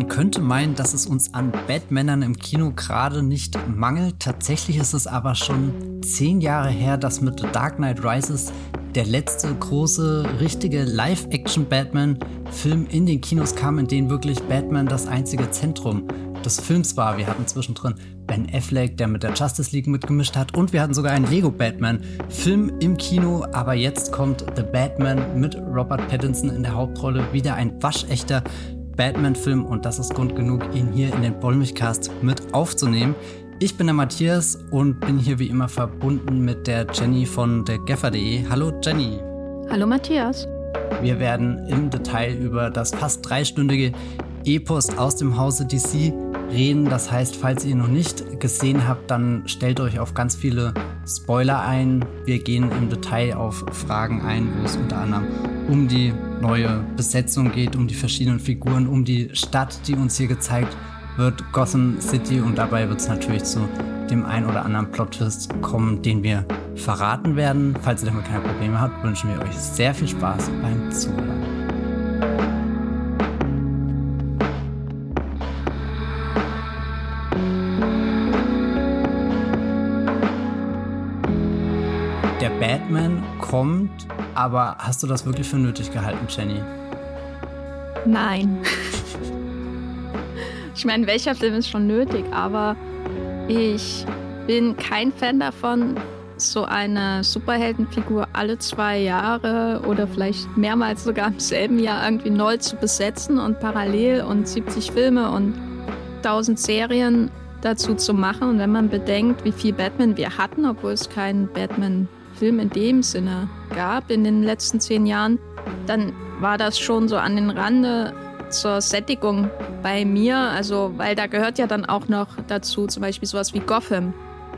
Man könnte meinen, dass es uns an Batmännern im Kino gerade nicht mangelt. Tatsächlich ist es aber schon zehn Jahre her, dass mit The Dark Knight Rises der letzte große, richtige Live-Action-Batman-Film in den Kinos kam, in dem wirklich Batman das einzige Zentrum des Films war. Wir hatten zwischendrin Ben Affleck, der mit der Justice League mitgemischt hat, und wir hatten sogar einen Lego Batman-Film im Kino. Aber jetzt kommt The Batman mit Robert Pattinson in der Hauptrolle wieder ein waschechter Batman-Film und das ist Grund genug, ihn hier in den Bollmilchcast mit aufzunehmen. Ich bin der Matthias und bin hier wie immer verbunden mit der Jenny von der Geffer.de. Hallo Jenny. Hallo Matthias. Wir werden im Detail über das fast dreistündige Epos aus dem Hause DC reden. Das heißt, falls ihr ihn noch nicht gesehen habt, dann stellt euch auf ganz viele Spoiler ein. Wir gehen im Detail auf Fragen ein, wo es unter anderem um die neue Besetzung geht, um die verschiedenen Figuren, um die Stadt, die uns hier gezeigt wird Gotham City und dabei wird es natürlich zu dem ein oder anderen Plot-Twist kommen, den wir verraten werden. Falls ihr damit keine Probleme habt, wünschen wir euch sehr viel Spaß beim Zuhören. Batman kommt, aber hast du das wirklich für nötig gehalten, Jenny? Nein. Ich meine, welcher Film ist schon nötig, aber ich bin kein Fan davon, so eine Superheldenfigur alle zwei Jahre oder vielleicht mehrmals sogar im selben Jahr irgendwie neu zu besetzen und parallel und 70 Filme und 1000 Serien dazu zu machen. Und wenn man bedenkt, wie viel Batman wir hatten, obwohl es keinen Batman-Film in dem Sinne gab in den letzten zehn Jahren, dann war das schon so an den Rande zur Sättigung bei mir. Also, weil da gehört ja dann auch noch dazu zum Beispiel sowas wie Gotham,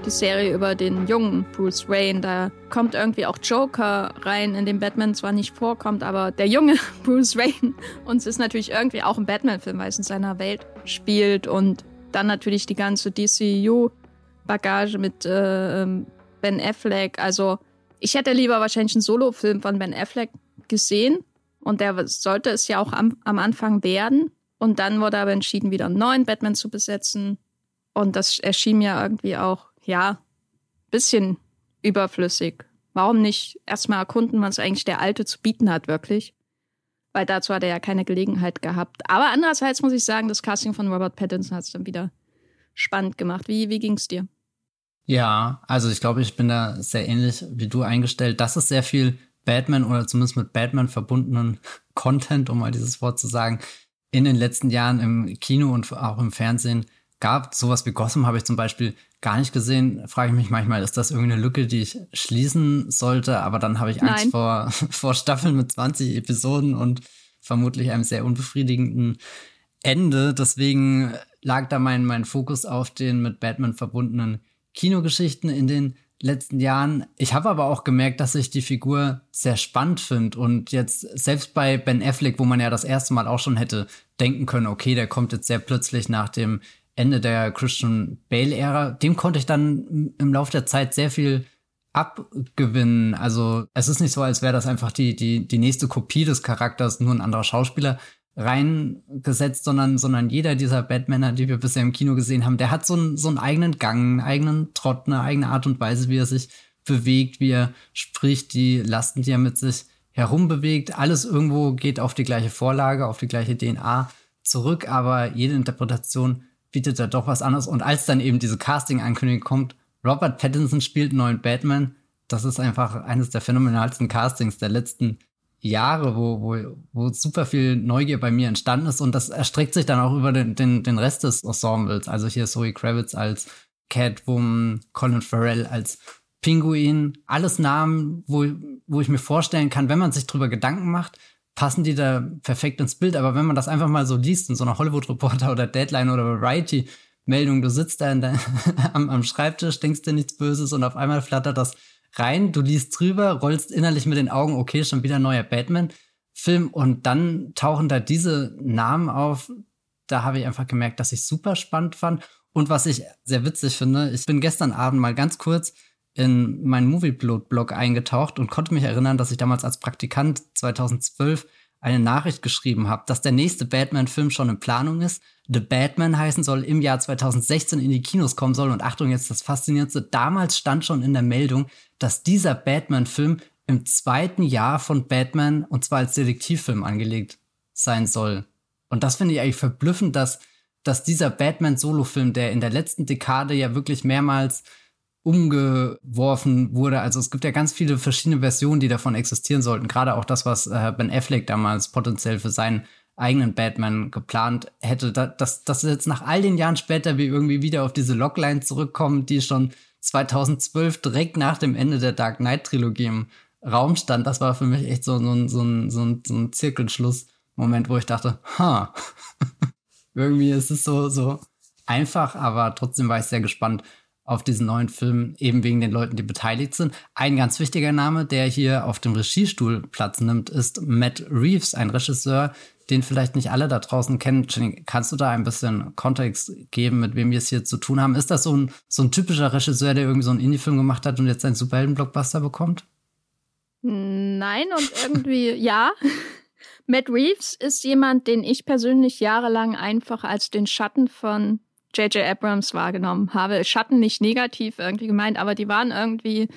die Serie über den jungen Bruce Wayne. Da kommt irgendwie auch Joker rein, in dem Batman zwar nicht vorkommt, aber der junge Bruce Wayne. Und es ist natürlich irgendwie auch ein Batman-Film, weil es in seiner Welt spielt. Und dann natürlich die ganze DCU-Bagage mit äh, ähm, Ben Affleck. Also, ich hätte lieber wahrscheinlich einen Solo-Film von Ben Affleck gesehen und der sollte es ja auch am, am Anfang werden. Und dann wurde aber entschieden, wieder einen neuen Batman zu besetzen. Und das erschien mir irgendwie auch, ja, bisschen überflüssig. Warum nicht erstmal erkunden, was eigentlich der Alte zu bieten hat, wirklich? Weil dazu hat er ja keine Gelegenheit gehabt. Aber andererseits muss ich sagen, das Casting von Robert Pattinson hat es dann wieder spannend gemacht. Wie, wie ging es dir? Ja, also ich glaube, ich bin da sehr ähnlich wie du eingestellt. Das ist sehr viel Batman oder zumindest mit Batman verbundenen Content, um mal dieses Wort zu sagen, in den letzten Jahren im Kino und auch im Fernsehen gab. Sowas wie Gotham habe ich zum Beispiel gar nicht gesehen. Frage ich mich manchmal, ist das irgendeine Lücke, die ich schließen sollte? Aber dann habe ich Angst vor, vor Staffeln mit 20 Episoden und vermutlich einem sehr unbefriedigenden Ende. Deswegen lag da mein, mein Fokus auf den mit Batman verbundenen Kinogeschichten in den letzten Jahren. Ich habe aber auch gemerkt, dass ich die Figur sehr spannend finde und jetzt selbst bei Ben Affleck, wo man ja das erste Mal auch schon hätte denken können, okay, der kommt jetzt sehr plötzlich nach dem Ende der Christian Bale-Ära, dem konnte ich dann im Laufe der Zeit sehr viel abgewinnen. Also es ist nicht so, als wäre das einfach die, die, die nächste Kopie des Charakters, nur ein anderer Schauspieler, reingesetzt, sondern, sondern jeder dieser Batmaner, die wir bisher im Kino gesehen haben, der hat so einen, so einen eigenen Gang, einen eigenen Trott, eine eigene Art und Weise, wie er sich bewegt, wie er spricht, die Lasten, die er mit sich herumbewegt. Alles irgendwo geht auf die gleiche Vorlage, auf die gleiche DNA zurück, aber jede Interpretation bietet da doch was anderes. Und als dann eben diese Casting-Ankündigung kommt, Robert Pattinson spielt neuen Batman, das ist einfach eines der phänomenalsten Castings der letzten Jahre, wo, wo, wo super viel Neugier bei mir entstanden ist und das erstreckt sich dann auch über den, den, den Rest des Ensembles. Also hier Zoe Kravitz als Catwoman, Colin Farrell als Pinguin, alles Namen, wo, wo ich mir vorstellen kann, wenn man sich drüber Gedanken macht, passen die da perfekt ins Bild. Aber wenn man das einfach mal so liest in so einer Hollywood-Reporter oder Deadline oder Variety-Meldung, du sitzt da der, am, am Schreibtisch, denkst dir nichts Böses und auf einmal flattert das rein, du liest drüber, rollst innerlich mit den Augen, okay, schon wieder neuer Batman-Film und dann tauchen da diese Namen auf. Da habe ich einfach gemerkt, dass ich super spannend fand. Und was ich sehr witzig finde, ich bin gestern Abend mal ganz kurz in meinen Movieplot-Blog eingetaucht und konnte mich erinnern, dass ich damals als Praktikant 2012 eine Nachricht geschrieben habe, dass der nächste Batman-Film schon in Planung ist. The Batman heißen soll, im Jahr 2016 in die Kinos kommen soll. Und Achtung, jetzt das Faszinierendste. Damals stand schon in der Meldung, dass dieser Batman-Film im zweiten Jahr von Batman und zwar als Detektivfilm angelegt sein soll. Und das finde ich eigentlich verblüffend, dass, dass dieser Batman-Solo-Film, der in der letzten Dekade ja wirklich mehrmals umgeworfen wurde. Also es gibt ja ganz viele verschiedene Versionen, die davon existieren sollten. Gerade auch das, was äh, Ben Affleck damals potenziell für seinen eigenen Batman geplant hätte. Da, dass, dass jetzt nach all den Jahren später wir irgendwie wieder auf diese Logline zurückkommen, die schon 2012 direkt nach dem Ende der Dark Knight Trilogie im Raum stand. Das war für mich echt so, so, so, ein, so, so ein Zirkelschluss-Moment, wo ich dachte, ha, irgendwie ist es so, so einfach, aber trotzdem war ich sehr gespannt, auf diesen neuen Film, eben wegen den Leuten, die beteiligt sind. Ein ganz wichtiger Name, der hier auf dem Regiestuhl Platz nimmt, ist Matt Reeves, ein Regisseur, den vielleicht nicht alle da draußen kennen. Kannst du da ein bisschen Kontext geben, mit wem wir es hier zu tun haben? Ist das so ein, so ein typischer Regisseur, der irgendwie so einen Indie-Film gemacht hat und jetzt einen Superhelden-Blockbuster bekommt? Nein und irgendwie ja. Matt Reeves ist jemand, den ich persönlich jahrelang einfach als den Schatten von J.J. Abrams wahrgenommen habe. Schatten nicht negativ irgendwie gemeint, aber die waren irgendwie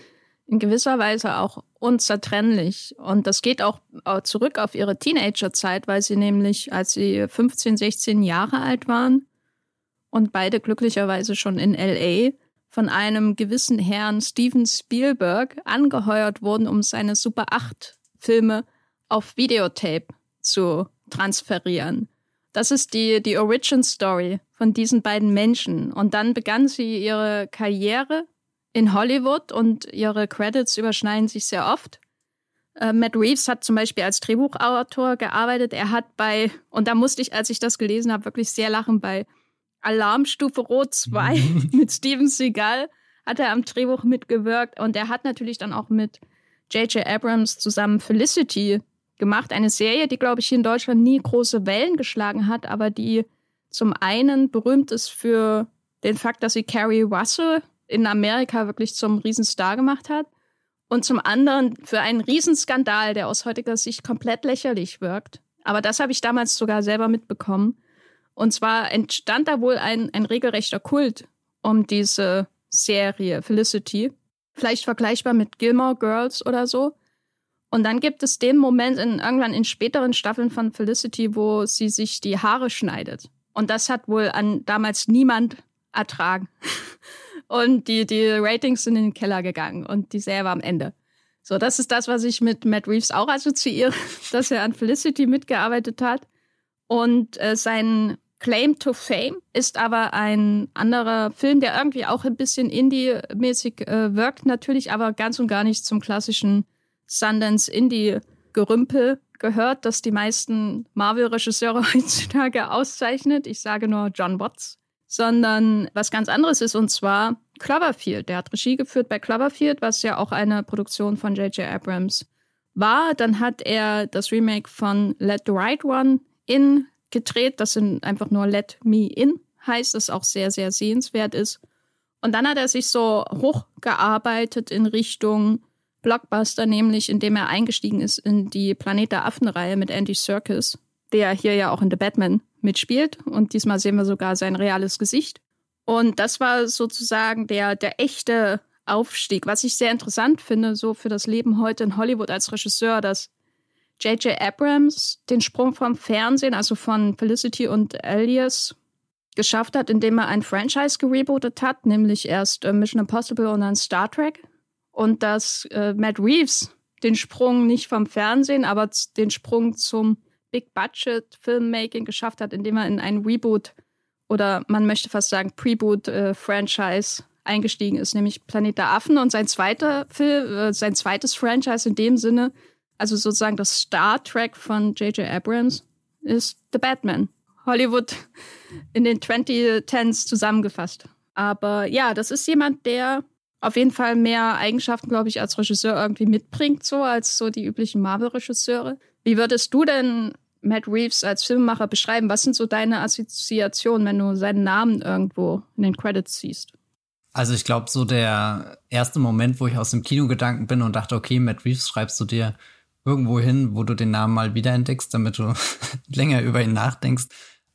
in gewisser Weise auch unzertrennlich. Und das geht auch zurück auf ihre Teenagerzeit, weil sie nämlich, als sie 15, 16 Jahre alt waren und beide glücklicherweise schon in LA, von einem gewissen Herrn Steven Spielberg angeheuert wurden, um seine Super 8 Filme auf Videotape zu transferieren. Das ist die, die Origin Story von diesen beiden Menschen. Und dann begann sie ihre Karriere in Hollywood und ihre Credits überschneiden sich sehr oft. Äh, Matt Reeves hat zum Beispiel als Drehbuchautor gearbeitet. Er hat bei, und da musste ich, als ich das gelesen habe, wirklich sehr lachen, bei Alarmstufe Rot 2 mit Steven Seagal hat er am Drehbuch mitgewirkt. Und er hat natürlich dann auch mit J.J. Abrams zusammen Felicity gemacht. Eine Serie, die, glaube ich, hier in Deutschland nie große Wellen geschlagen hat, aber die zum einen berühmt ist für den Fakt, dass sie Carrie Russell in Amerika wirklich zum Riesenstar gemacht hat. Und zum anderen für einen Riesenskandal, der aus heutiger Sicht komplett lächerlich wirkt. Aber das habe ich damals sogar selber mitbekommen. Und zwar entstand da wohl ein, ein regelrechter Kult um diese Serie Felicity. Vielleicht vergleichbar mit Gilmore Girls oder so. Und dann gibt es den Moment in, irgendwann in späteren Staffeln von Felicity, wo sie sich die Haare schneidet. Und das hat wohl an damals niemand ertragen. Und die, die Ratings sind in den Keller gegangen und die Serie war am Ende. So, das ist das, was ich mit Matt Reeves auch assoziiere, dass er an Felicity mitgearbeitet hat. Und äh, sein Claim to Fame ist aber ein anderer Film, der irgendwie auch ein bisschen Indie-mäßig äh, wirkt, natürlich, aber ganz und gar nicht zum klassischen Sundance Indie-Gerümpel gehört, das die meisten Marvel-Regisseure heutzutage auszeichnet. Ich sage nur John Watts. Sondern was ganz anderes ist, und zwar Cloverfield. Der hat Regie geführt bei Cloverfield, was ja auch eine Produktion von J.J. Abrams war. Dann hat er das Remake von Let the Right One in gedreht. Das sind einfach nur Let Me In heißt, das auch sehr, sehr sehenswert ist. Und dann hat er sich so hochgearbeitet in Richtung Blockbuster, nämlich indem er eingestiegen ist in die Planet der Affen-Reihe mit Andy Serkis, der hier ja auch in The Batman mitspielt. Und diesmal sehen wir sogar sein reales Gesicht. Und das war sozusagen der, der echte Aufstieg, was ich sehr interessant finde, so für das Leben heute in Hollywood als Regisseur, dass J.J. Abrams den Sprung vom Fernsehen, also von Felicity und Alias, geschafft hat, indem er ein Franchise gerebootet hat, nämlich erst äh, Mission Impossible und dann Star Trek und dass äh, Matt Reeves den Sprung nicht vom Fernsehen, aber den Sprung zum Big Budget Filmmaking geschafft hat, indem er in ein Reboot oder man möchte fast sagen Preboot äh, Franchise eingestiegen ist, nämlich Planet der Affen und sein zweiter Film, äh, sein zweites Franchise in dem Sinne, also sozusagen das Star Trek von J.J. Abrams ist The Batman. Hollywood in den 2010s zusammengefasst. Aber ja, das ist jemand, der auf jeden Fall mehr Eigenschaften, glaube ich, als Regisseur irgendwie mitbringt, so als so die üblichen Marvel-Regisseure. Wie würdest du denn Matt Reeves als Filmemacher beschreiben? Was sind so deine Assoziationen, wenn du seinen Namen irgendwo in den Credits siehst? Also ich glaube, so der erste Moment, wo ich aus dem Kinogedanken bin und dachte, okay, Matt Reeves schreibst du dir irgendwo hin, wo du den Namen mal wiederentdeckst, damit du länger über ihn nachdenkst,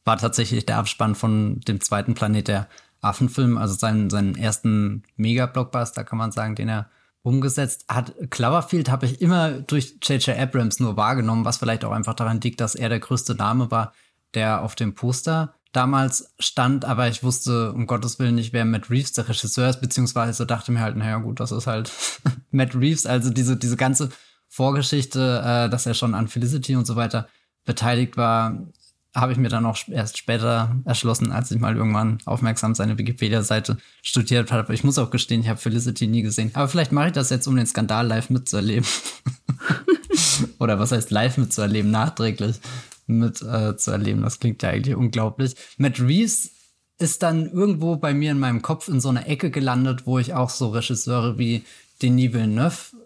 war tatsächlich der Abspann von dem zweiten Planet der Affenfilm, also seinen, seinen ersten Mega-Blockbuster, kann man sagen, den er umgesetzt hat. Cloverfield habe ich immer durch J.J. Abrams nur wahrgenommen, was vielleicht auch einfach daran liegt, dass er der größte Name war, der auf dem Poster damals stand, aber ich wusste um Gottes Willen nicht, wer Matt Reeves der Regisseur ist, beziehungsweise dachte mir halt, naja gut, das ist halt Matt Reeves, also diese, diese ganze Vorgeschichte, äh, dass er schon an Felicity und so weiter beteiligt war, habe ich mir dann auch erst später erschlossen, als ich mal irgendwann aufmerksam seine Wikipedia-Seite studiert habe. Ich muss auch gestehen, ich habe Felicity nie gesehen. Aber vielleicht mache ich das jetzt, um den Skandal live mitzuerleben. Oder was heißt live mitzuerleben? Nachträglich mitzuerleben. Äh, das klingt ja eigentlich unglaublich. Matt Reeves ist dann irgendwo bei mir in meinem Kopf in so einer Ecke gelandet, wo ich auch so Regisseure wie Denis Villeneuve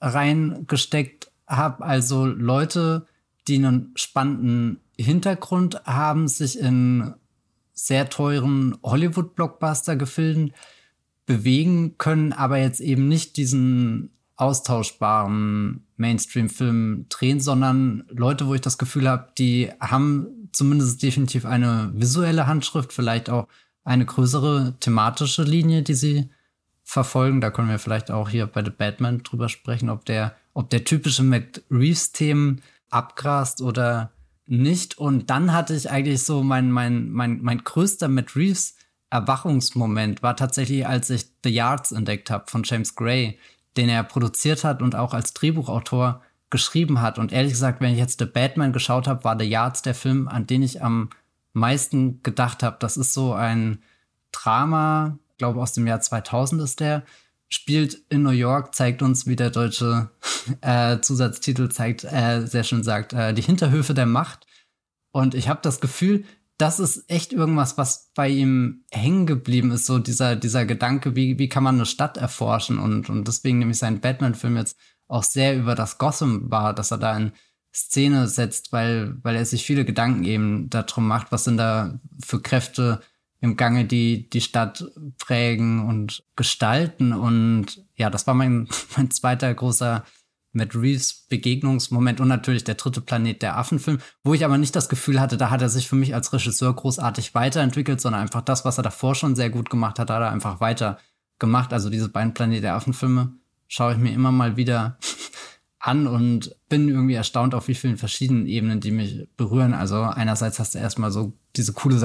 reingesteckt habe. Also Leute, die einen spannenden Hintergrund haben, sich in sehr teuren Hollywood-Blockbuster-Gefilden bewegen können, aber jetzt eben nicht diesen austauschbaren Mainstream-Film drehen, sondern Leute, wo ich das Gefühl habe, die haben zumindest definitiv eine visuelle Handschrift, vielleicht auch eine größere thematische Linie, die sie verfolgen. Da können wir vielleicht auch hier bei The Batman drüber sprechen, ob der, ob der typische Matt Reeves-Themen abgrast oder nicht. Und dann hatte ich eigentlich so mein, mein, mein, mein größter Matt Reeves Erwachungsmoment war tatsächlich, als ich The Yards entdeckt habe von James Gray, den er produziert hat und auch als Drehbuchautor geschrieben hat. Und ehrlich gesagt, wenn ich jetzt The Batman geschaut habe, war The Yards der Film, an den ich am meisten gedacht habe. Das ist so ein Drama, glaube aus dem Jahr 2000 ist der, spielt in New York, zeigt uns, wie der deutsche äh, Zusatztitel zeigt, äh, sehr schön sagt, äh, die Hinterhöfe der Macht. Und ich habe das Gefühl, das ist echt irgendwas, was bei ihm hängen geblieben ist, so dieser, dieser Gedanke, wie, wie kann man eine Stadt erforschen und, und deswegen ich seinen Batman-Film jetzt auch sehr über das Gotham war, dass er da in Szene setzt, weil, weil er sich viele Gedanken eben darum macht, was sind da für Kräfte im Gange, die die Stadt prägen und gestalten und ja, das war mein, mein zweiter großer Matt Reeves Begegnungsmoment und natürlich der dritte Planet der Affenfilm, wo ich aber nicht das Gefühl hatte, da hat er sich für mich als Regisseur großartig weiterentwickelt, sondern einfach das, was er davor schon sehr gut gemacht hat, hat er einfach weiter gemacht. Also diese beiden Planet der Affenfilme schaue ich mir immer mal wieder an und bin irgendwie erstaunt, auf wie vielen verschiedenen Ebenen die mich berühren. Also einerseits hast du erstmal so diese coole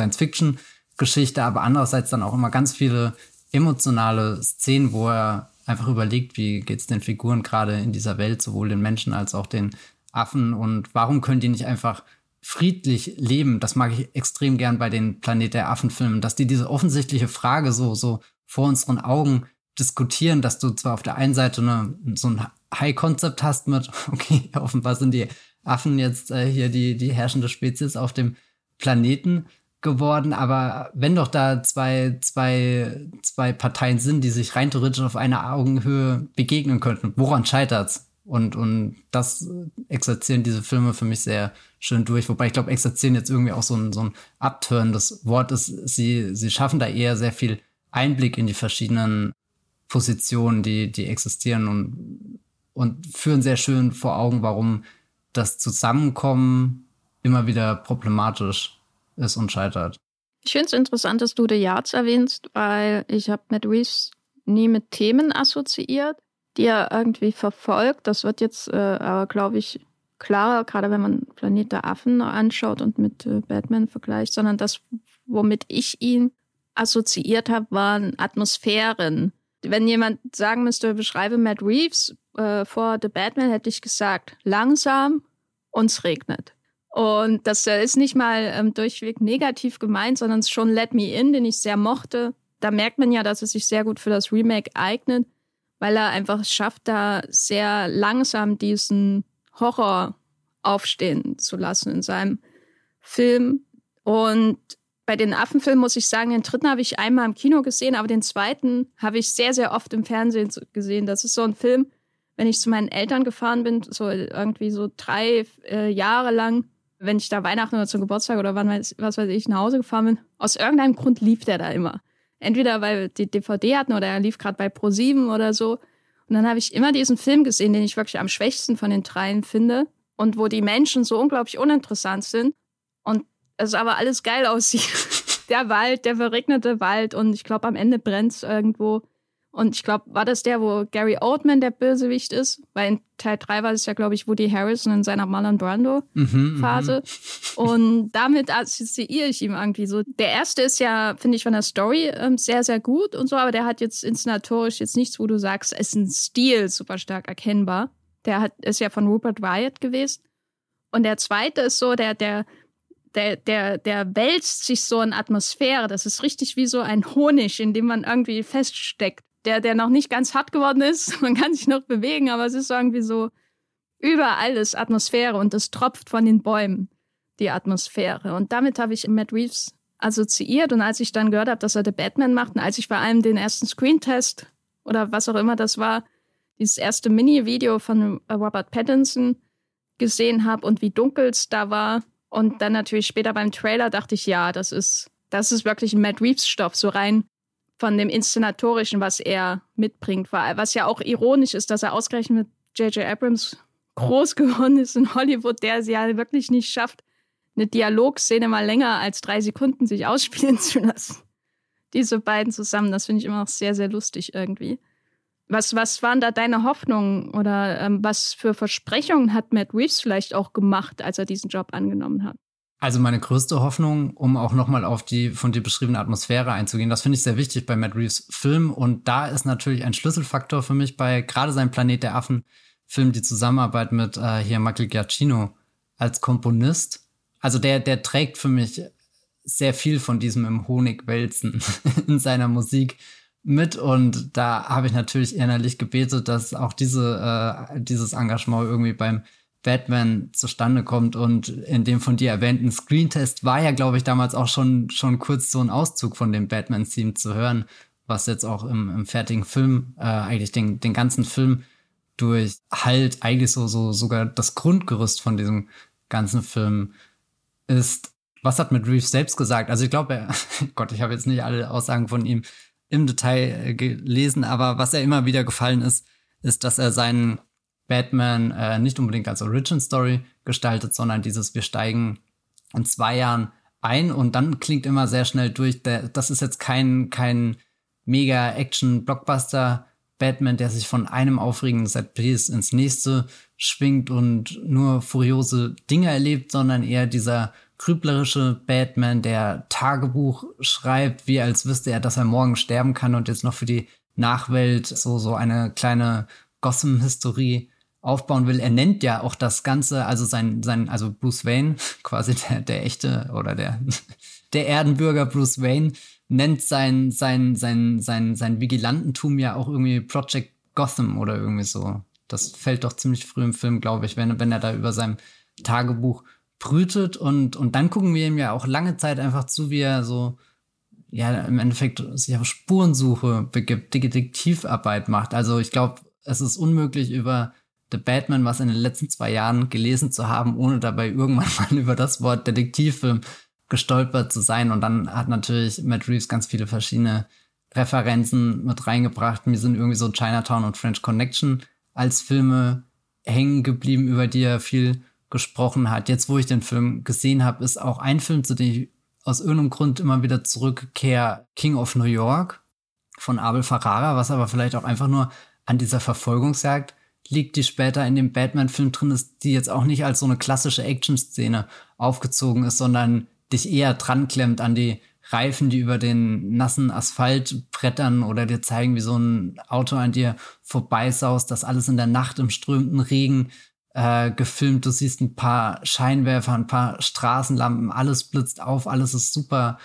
Science-Fiction-Geschichte, aber andererseits dann auch immer ganz viele emotionale Szenen, wo er einfach überlegt, wie geht es den Figuren gerade in dieser Welt, sowohl den Menschen als auch den Affen und warum können die nicht einfach friedlich leben? Das mag ich extrem gern bei den Planet der Affen-Filmen, dass die diese offensichtliche Frage so, so vor unseren Augen diskutieren, dass du zwar auf der einen Seite eine, so ein High-Konzept hast mit, okay, offenbar sind die Affen jetzt äh, hier die, die herrschende Spezies auf dem Planeten, geworden, aber wenn doch da zwei, zwei, zwei Parteien sind, die sich rein theoretisch auf einer Augenhöhe begegnen könnten, woran scheitert's? Und, und das exerzieren diese Filme für mich sehr schön durch. Wobei ich glaube, exerzieren jetzt irgendwie auch so ein, so ein abtörendes Wort ist. Sie, sie schaffen da eher sehr viel Einblick in die verschiedenen Positionen, die, die existieren und, und führen sehr schön vor Augen, warum das Zusammenkommen immer wieder problematisch ist und scheitert. Ich finde es interessant, dass du The Yards erwähnst, weil ich habe Matt Reeves nie mit Themen assoziiert, die er irgendwie verfolgt. Das wird jetzt äh, aber, glaube ich, klarer, gerade wenn man Planet der Affen anschaut und mit äh, Batman vergleicht, sondern das, womit ich ihn assoziiert habe, waren Atmosphären. Wenn jemand sagen müsste, beschreibe Matt Reeves äh, vor The Batman, hätte ich gesagt, langsam und es regnet. Und das äh, ist nicht mal ähm, durchweg negativ gemeint, sondern schon Let Me In, den ich sehr mochte. Da merkt man ja, dass es sich sehr gut für das Remake eignet, weil er einfach schafft, da sehr langsam diesen Horror aufstehen zu lassen in seinem Film. Und bei den Affenfilmen muss ich sagen, den dritten habe ich einmal im Kino gesehen, aber den zweiten habe ich sehr, sehr oft im Fernsehen gesehen. Das ist so ein Film, wenn ich zu meinen Eltern gefahren bin, so irgendwie so drei äh, Jahre lang, wenn ich da Weihnachten oder zum Geburtstag oder wann weiß, was weiß ich nach Hause gefahren bin, aus irgendeinem Grund lief der da immer. Entweder weil die DVD hatten oder er lief gerade bei Pro7 oder so. Und dann habe ich immer diesen Film gesehen, den ich wirklich am schwächsten von den dreien finde und wo die Menschen so unglaublich uninteressant sind und es aber alles geil aussieht. der Wald, der verregnete Wald und ich glaube, am Ende brennt es irgendwo. Und ich glaube, war das der, wo Gary Oldman der Bösewicht ist? Weil in Teil 3 war es ja, glaube ich, Woody Harrison in seiner Marlon Brando-Phase. Mhm, mhm, und damit assoziiere ich ihm irgendwie so. Der erste ist ja, finde ich, von der Story ähm, sehr, sehr gut und so, aber der hat jetzt inszenatorisch jetzt nichts, wo du sagst, es ist ein Stil super stark erkennbar. Der hat, ist ja von Rupert Wyatt gewesen. Und der zweite ist so, der, der, der, der, der wälzt sich so in Atmosphäre. Das ist richtig wie so ein Honig, in dem man irgendwie feststeckt der, der noch nicht ganz hart geworden ist. Man kann sich noch bewegen, aber es ist irgendwie so, überall ist Atmosphäre und es tropft von den Bäumen, die Atmosphäre. Und damit habe ich Matt Reeves assoziiert. Und als ich dann gehört habe, dass er The Batman macht und als ich vor allem den ersten Screentest oder was auch immer das war, dieses erste Mini-Video von Robert Pattinson gesehen habe und wie dunkel es da war und dann natürlich später beim Trailer dachte ich, ja, das ist, das ist wirklich ein Matt Reeves-Stoff, so rein von dem Inszenatorischen, was er mitbringt, war. Was ja auch ironisch ist, dass er ausgerechnet mit J.J. Abrams groß geworden ist in Hollywood, der es ja wirklich nicht schafft, eine Dialogszene mal länger als drei Sekunden sich ausspielen zu lassen. Diese beiden zusammen, das finde ich immer noch sehr, sehr lustig irgendwie. Was, was waren da deine Hoffnungen oder ähm, was für Versprechungen hat Matt Reeves vielleicht auch gemacht, als er diesen Job angenommen hat? Also meine größte Hoffnung, um auch nochmal auf die von dir beschriebene Atmosphäre einzugehen, das finde ich sehr wichtig bei Matt Reeves Film und da ist natürlich ein Schlüsselfaktor für mich bei gerade seinem Planet der Affen Film die Zusammenarbeit mit äh, hier Michael Giacchino als Komponist. Also der, der trägt für mich sehr viel von diesem im Honig wälzen in seiner Musik mit und da habe ich natürlich innerlich gebetet, dass auch diese, äh, dieses Engagement irgendwie beim Batman zustande kommt und in dem von dir erwähnten Screentest war ja, glaube ich, damals auch schon, schon kurz so ein Auszug von dem Batman-Theme zu hören, was jetzt auch im, im fertigen Film, äh, eigentlich den, den ganzen Film durch halt eigentlich so, so sogar das Grundgerüst von diesem ganzen Film ist. Was hat mit Reeves selbst gesagt? Also ich glaube, Gott, ich habe jetzt nicht alle Aussagen von ihm im Detail äh, gelesen, aber was er immer wieder gefallen ist, ist, dass er seinen Batman äh, nicht unbedingt als Origin Story gestaltet, sondern dieses, wir steigen in zwei Jahren ein und dann klingt immer sehr schnell durch, der, das ist jetzt kein, kein mega Action-Blockbuster Batman, der sich von einem aufregenden Setpiece ins nächste schwingt und nur furiose Dinge erlebt, sondern eher dieser grüblerische Batman, der Tagebuch schreibt, wie als wüsste er, dass er morgen sterben kann und jetzt noch für die Nachwelt so, so eine kleine Gotham-Historie aufbauen will. Er nennt ja auch das Ganze, also sein, sein, also Bruce Wayne, quasi der, der echte oder der, der Erdenbürger Bruce Wayne, nennt sein, sein, sein, sein, sein Vigilantentum ja auch irgendwie Project Gotham oder irgendwie so. Das fällt doch ziemlich früh im Film, glaube ich, wenn, wenn er da über seinem Tagebuch brütet und, und dann gucken wir ihm ja auch lange Zeit einfach zu, wie er so, ja, im Endeffekt sich auf Spurensuche begibt, Detektivarbeit macht. Also ich glaube, es ist unmöglich über The Batman was in den letzten zwei Jahren gelesen zu haben, ohne dabei irgendwann mal über das Wort Detektivfilm gestolpert zu sein. Und dann hat natürlich Matt Reeves ganz viele verschiedene Referenzen mit reingebracht. Mir sind irgendwie so Chinatown und French Connection als Filme hängen geblieben, über die er viel gesprochen hat. Jetzt, wo ich den Film gesehen habe, ist auch ein Film, zu dem ich aus irgendeinem Grund immer wieder zurückkehre, King of New York von Abel Ferrara, was aber vielleicht auch einfach nur an dieser Verfolgungsjagd liegt, die später in dem Batman-Film drin ist, die jetzt auch nicht als so eine klassische Action-Szene aufgezogen ist, sondern dich eher dran klemmt an die Reifen, die über den nassen Asphalt brettern oder dir zeigen, wie so ein Auto an dir vorbeisaust, das alles in der Nacht im strömenden Regen äh, gefilmt. Du siehst ein paar Scheinwerfer, ein paar Straßenlampen, alles blitzt auf, alles ist super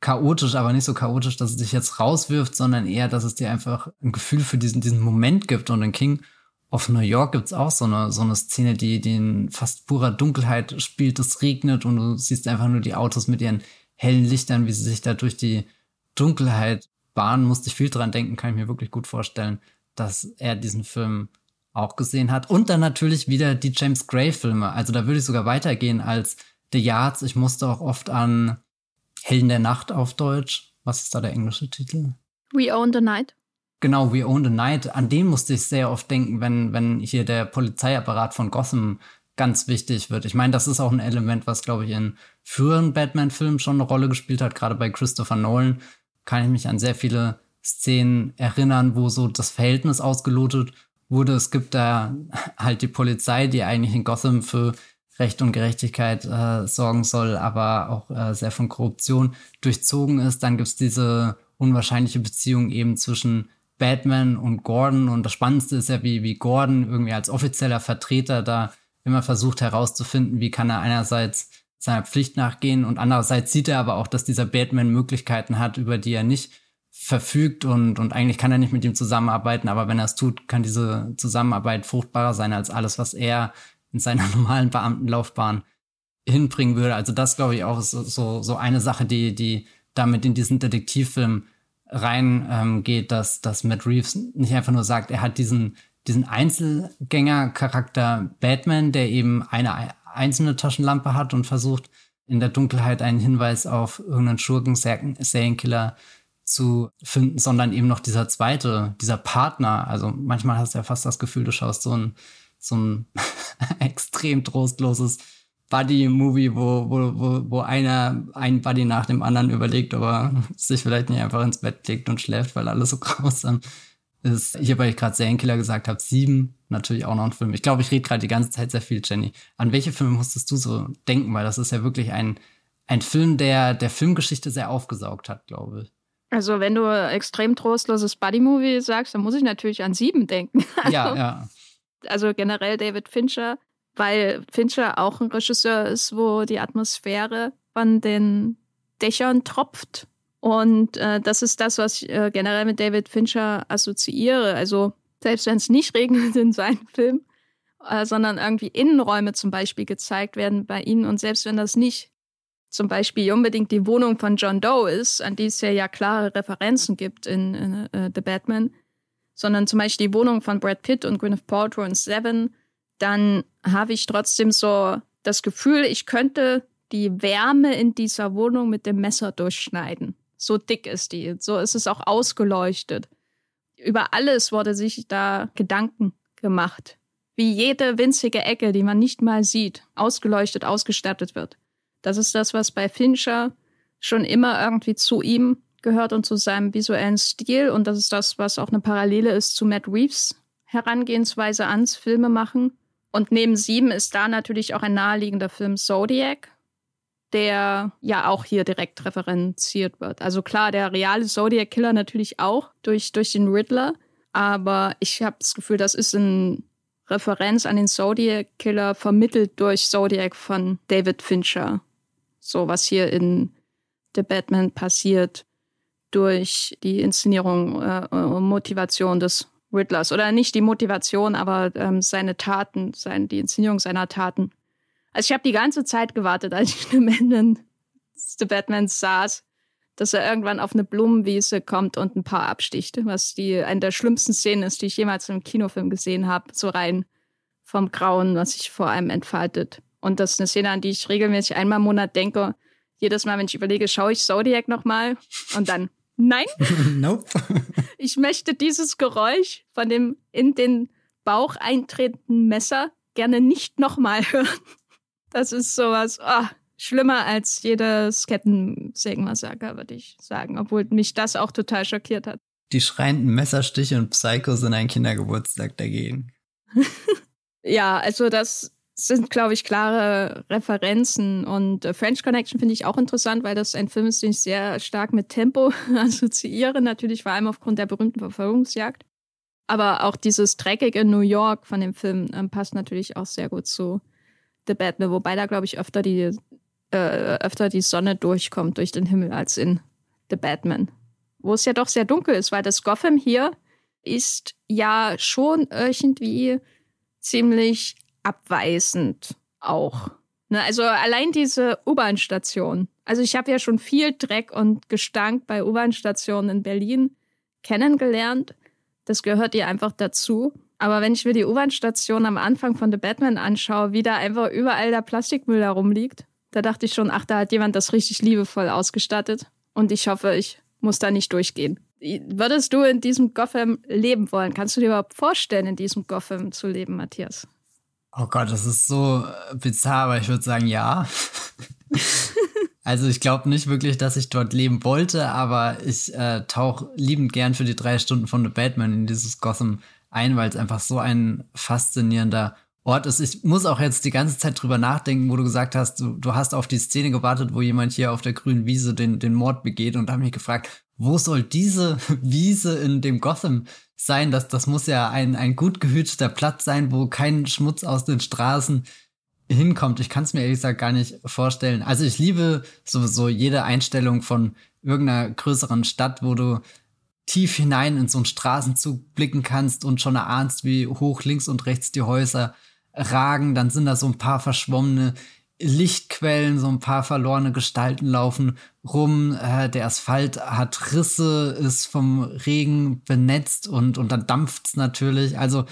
chaotisch, aber nicht so chaotisch, dass es dich jetzt rauswirft, sondern eher, dass es dir einfach ein Gefühl für diesen, diesen Moment gibt. Und in King auf New York gibt's auch so eine, so eine Szene, die, die in fast purer Dunkelheit spielt. Es regnet und du siehst einfach nur die Autos mit ihren hellen Lichtern, wie sie sich da durch die Dunkelheit bahnen. Musste ich viel dran denken, kann ich mir wirklich gut vorstellen, dass er diesen Film auch gesehen hat. Und dann natürlich wieder die James Gray-Filme. Also da würde ich sogar weitergehen als The Yards. Ich musste auch oft an Helden der Nacht auf Deutsch. Was ist da der englische Titel? We Own the Night. Genau, We Own the Night, an den musste ich sehr oft denken, wenn, wenn hier der Polizeiapparat von Gotham ganz wichtig wird. Ich meine, das ist auch ein Element, was, glaube ich, in früheren Batman-Filmen schon eine Rolle gespielt hat. Gerade bei Christopher Nolan kann ich mich an sehr viele Szenen erinnern, wo so das Verhältnis ausgelotet wurde. Es gibt da halt die Polizei, die eigentlich in Gotham für Recht und Gerechtigkeit äh, sorgen soll, aber auch äh, sehr von Korruption durchzogen ist. Dann gibt's diese unwahrscheinliche Beziehung eben zwischen Batman und Gordon. Und das Spannendste ist ja, wie, wie Gordon irgendwie als offizieller Vertreter da immer versucht herauszufinden, wie kann er einerseits seiner Pflicht nachgehen und andererseits sieht er aber auch, dass dieser Batman Möglichkeiten hat, über die er nicht verfügt und, und eigentlich kann er nicht mit ihm zusammenarbeiten, aber wenn er es tut, kann diese Zusammenarbeit fruchtbarer sein als alles, was er in seiner normalen Beamtenlaufbahn hinbringen würde. Also das glaube ich auch ist so, so eine Sache, die, die damit in diesen Detektivfilm reingeht, ähm, dass, dass Matt Reeves nicht einfach nur sagt, er hat diesen, diesen Einzelgänger-Charakter Batman, der eben eine einzelne Taschenlampe hat und versucht, in der Dunkelheit einen Hinweis auf irgendeinen Schurken, Serienkiller zu finden, sondern eben noch dieser zweite, dieser Partner. Also manchmal hast du ja fast das Gefühl, du schaust so ein, so ein extrem trostloses Buddy-Movie, wo, wo, wo, wo einer ein Buddy nach dem anderen überlegt, ob er sich vielleicht nicht einfach ins Bett legt und schläft, weil alles so grausam ist. Hier, weil ich gerade Serienkiller gesagt habe, sieben, natürlich auch noch ein Film. Ich glaube, ich rede gerade die ganze Zeit sehr viel, Jenny. An welche Filme musstest du so denken? Weil das ist ja wirklich ein, ein Film, der der Filmgeschichte sehr aufgesaugt hat, glaube ich. Also, wenn du extrem trostloses Buddy-Movie sagst, dann muss ich natürlich an sieben denken. ja, ja. Also generell David Fincher weil Fincher auch ein Regisseur ist, wo die Atmosphäre von den Dächern tropft. Und äh, das ist das, was ich äh, generell mit David Fincher assoziiere. Also selbst wenn es nicht regnet in seinem Film, äh, sondern irgendwie Innenräume zum Beispiel gezeigt werden bei ihnen und selbst wenn das nicht zum Beispiel unbedingt die Wohnung von John Doe ist, an die es ja, ja klare Referenzen gibt in, in uh, The Batman, sondern zum Beispiel die Wohnung von Brad Pitt und Gwyneth Paltrow in Seven dann habe ich trotzdem so das Gefühl, ich könnte die Wärme in dieser Wohnung mit dem Messer durchschneiden. So dick ist die. So ist es auch ausgeleuchtet. Über alles wurde sich da Gedanken gemacht. Wie jede winzige Ecke, die man nicht mal sieht, ausgeleuchtet, ausgestattet wird. Das ist das, was bei Fincher schon immer irgendwie zu ihm gehört und zu seinem visuellen Stil. Und das ist das, was auch eine Parallele ist zu Matt Reeves Herangehensweise ans Filme machen. Und neben sieben ist da natürlich auch ein naheliegender Film Zodiac, der ja auch hier direkt referenziert wird. Also klar, der reale Zodiac Killer natürlich auch durch, durch den Riddler, aber ich habe das Gefühl, das ist eine Referenz an den Zodiac Killer vermittelt durch Zodiac von David Fincher. So was hier in The Batman passiert durch die Inszenierung äh, und Motivation des Riddlers. Oder nicht die Motivation, aber ähm, seine Taten, sein, die Inszenierung seiner Taten. Also ich habe die ganze Zeit gewartet, als ich am Ende The Batman saß, dass er irgendwann auf eine Blumenwiese kommt und ein paar absticht, was die eine der schlimmsten Szenen ist, die ich jemals im Kinofilm gesehen habe, so rein vom Grauen, was sich vor einem entfaltet. Und das ist eine Szene, an die ich regelmäßig einmal im Monat denke. Jedes Mal, wenn ich überlege, schaue ich Zodiac nochmal und dann Nein. nope. Ich möchte dieses Geräusch von dem in den Bauch eintretenden Messer gerne nicht nochmal hören. Das ist sowas oh, schlimmer als jedes Kettensägenmassaker, würde ich sagen, obwohl mich das auch total schockiert hat. Die schreienden Messerstiche und Psychos in einen Kindergeburtstag dagegen. ja, also das sind, glaube ich, klare Referenzen. Und äh, French Connection finde ich auch interessant, weil das ein Film ist, den ich sehr stark mit Tempo assoziiere. Natürlich vor allem aufgrund der berühmten Verfolgungsjagd. Aber auch dieses Dreckig in New York von dem Film ähm, passt natürlich auch sehr gut zu The Batman, wobei da, glaube ich, öfter die, äh, öfter die Sonne durchkommt durch den Himmel als in The Batman. Wo es ja doch sehr dunkel ist, weil das Gotham hier ist ja schon irgendwie ziemlich abweisend auch. Ne, also allein diese U-Bahn-Station. Also ich habe ja schon viel Dreck und Gestank bei U-Bahn-Stationen in Berlin kennengelernt. Das gehört ihr einfach dazu. Aber wenn ich mir die U-Bahn-Station am Anfang von The Batman anschaue, wie da einfach überall der Plastikmüll herumliegt, da dachte ich schon, ach, da hat jemand das richtig liebevoll ausgestattet. Und ich hoffe, ich muss da nicht durchgehen. Würdest du in diesem Gotham leben wollen? Kannst du dir überhaupt vorstellen, in diesem Gotham zu leben, Matthias? Oh Gott, das ist so bizarr, aber ich würde sagen, ja. also ich glaube nicht wirklich, dass ich dort leben wollte, aber ich äh, tauche liebend gern für die drei Stunden von The Batman in dieses Gotham ein, weil es einfach so ein faszinierender Ort ist. Ich muss auch jetzt die ganze Zeit drüber nachdenken, wo du gesagt hast, du, du hast auf die Szene gewartet, wo jemand hier auf der grünen Wiese den, den Mord begeht und habe mich gefragt, wo soll diese Wiese in dem Gotham sein? Das, das muss ja ein, ein gut gehüteter Platz sein, wo kein Schmutz aus den Straßen hinkommt. Ich kann es mir ehrlich gesagt gar nicht vorstellen. Also ich liebe sowieso jede Einstellung von irgendeiner größeren Stadt, wo du tief hinein in so einen Straßenzug blicken kannst und schon erahnst, wie hoch links und rechts die Häuser ragen. Dann sind da so ein paar verschwommene Lichtquellen, so ein paar verlorene Gestalten laufen rum. Äh, der Asphalt hat Risse, ist vom Regen benetzt und, und dann dampft's natürlich. Also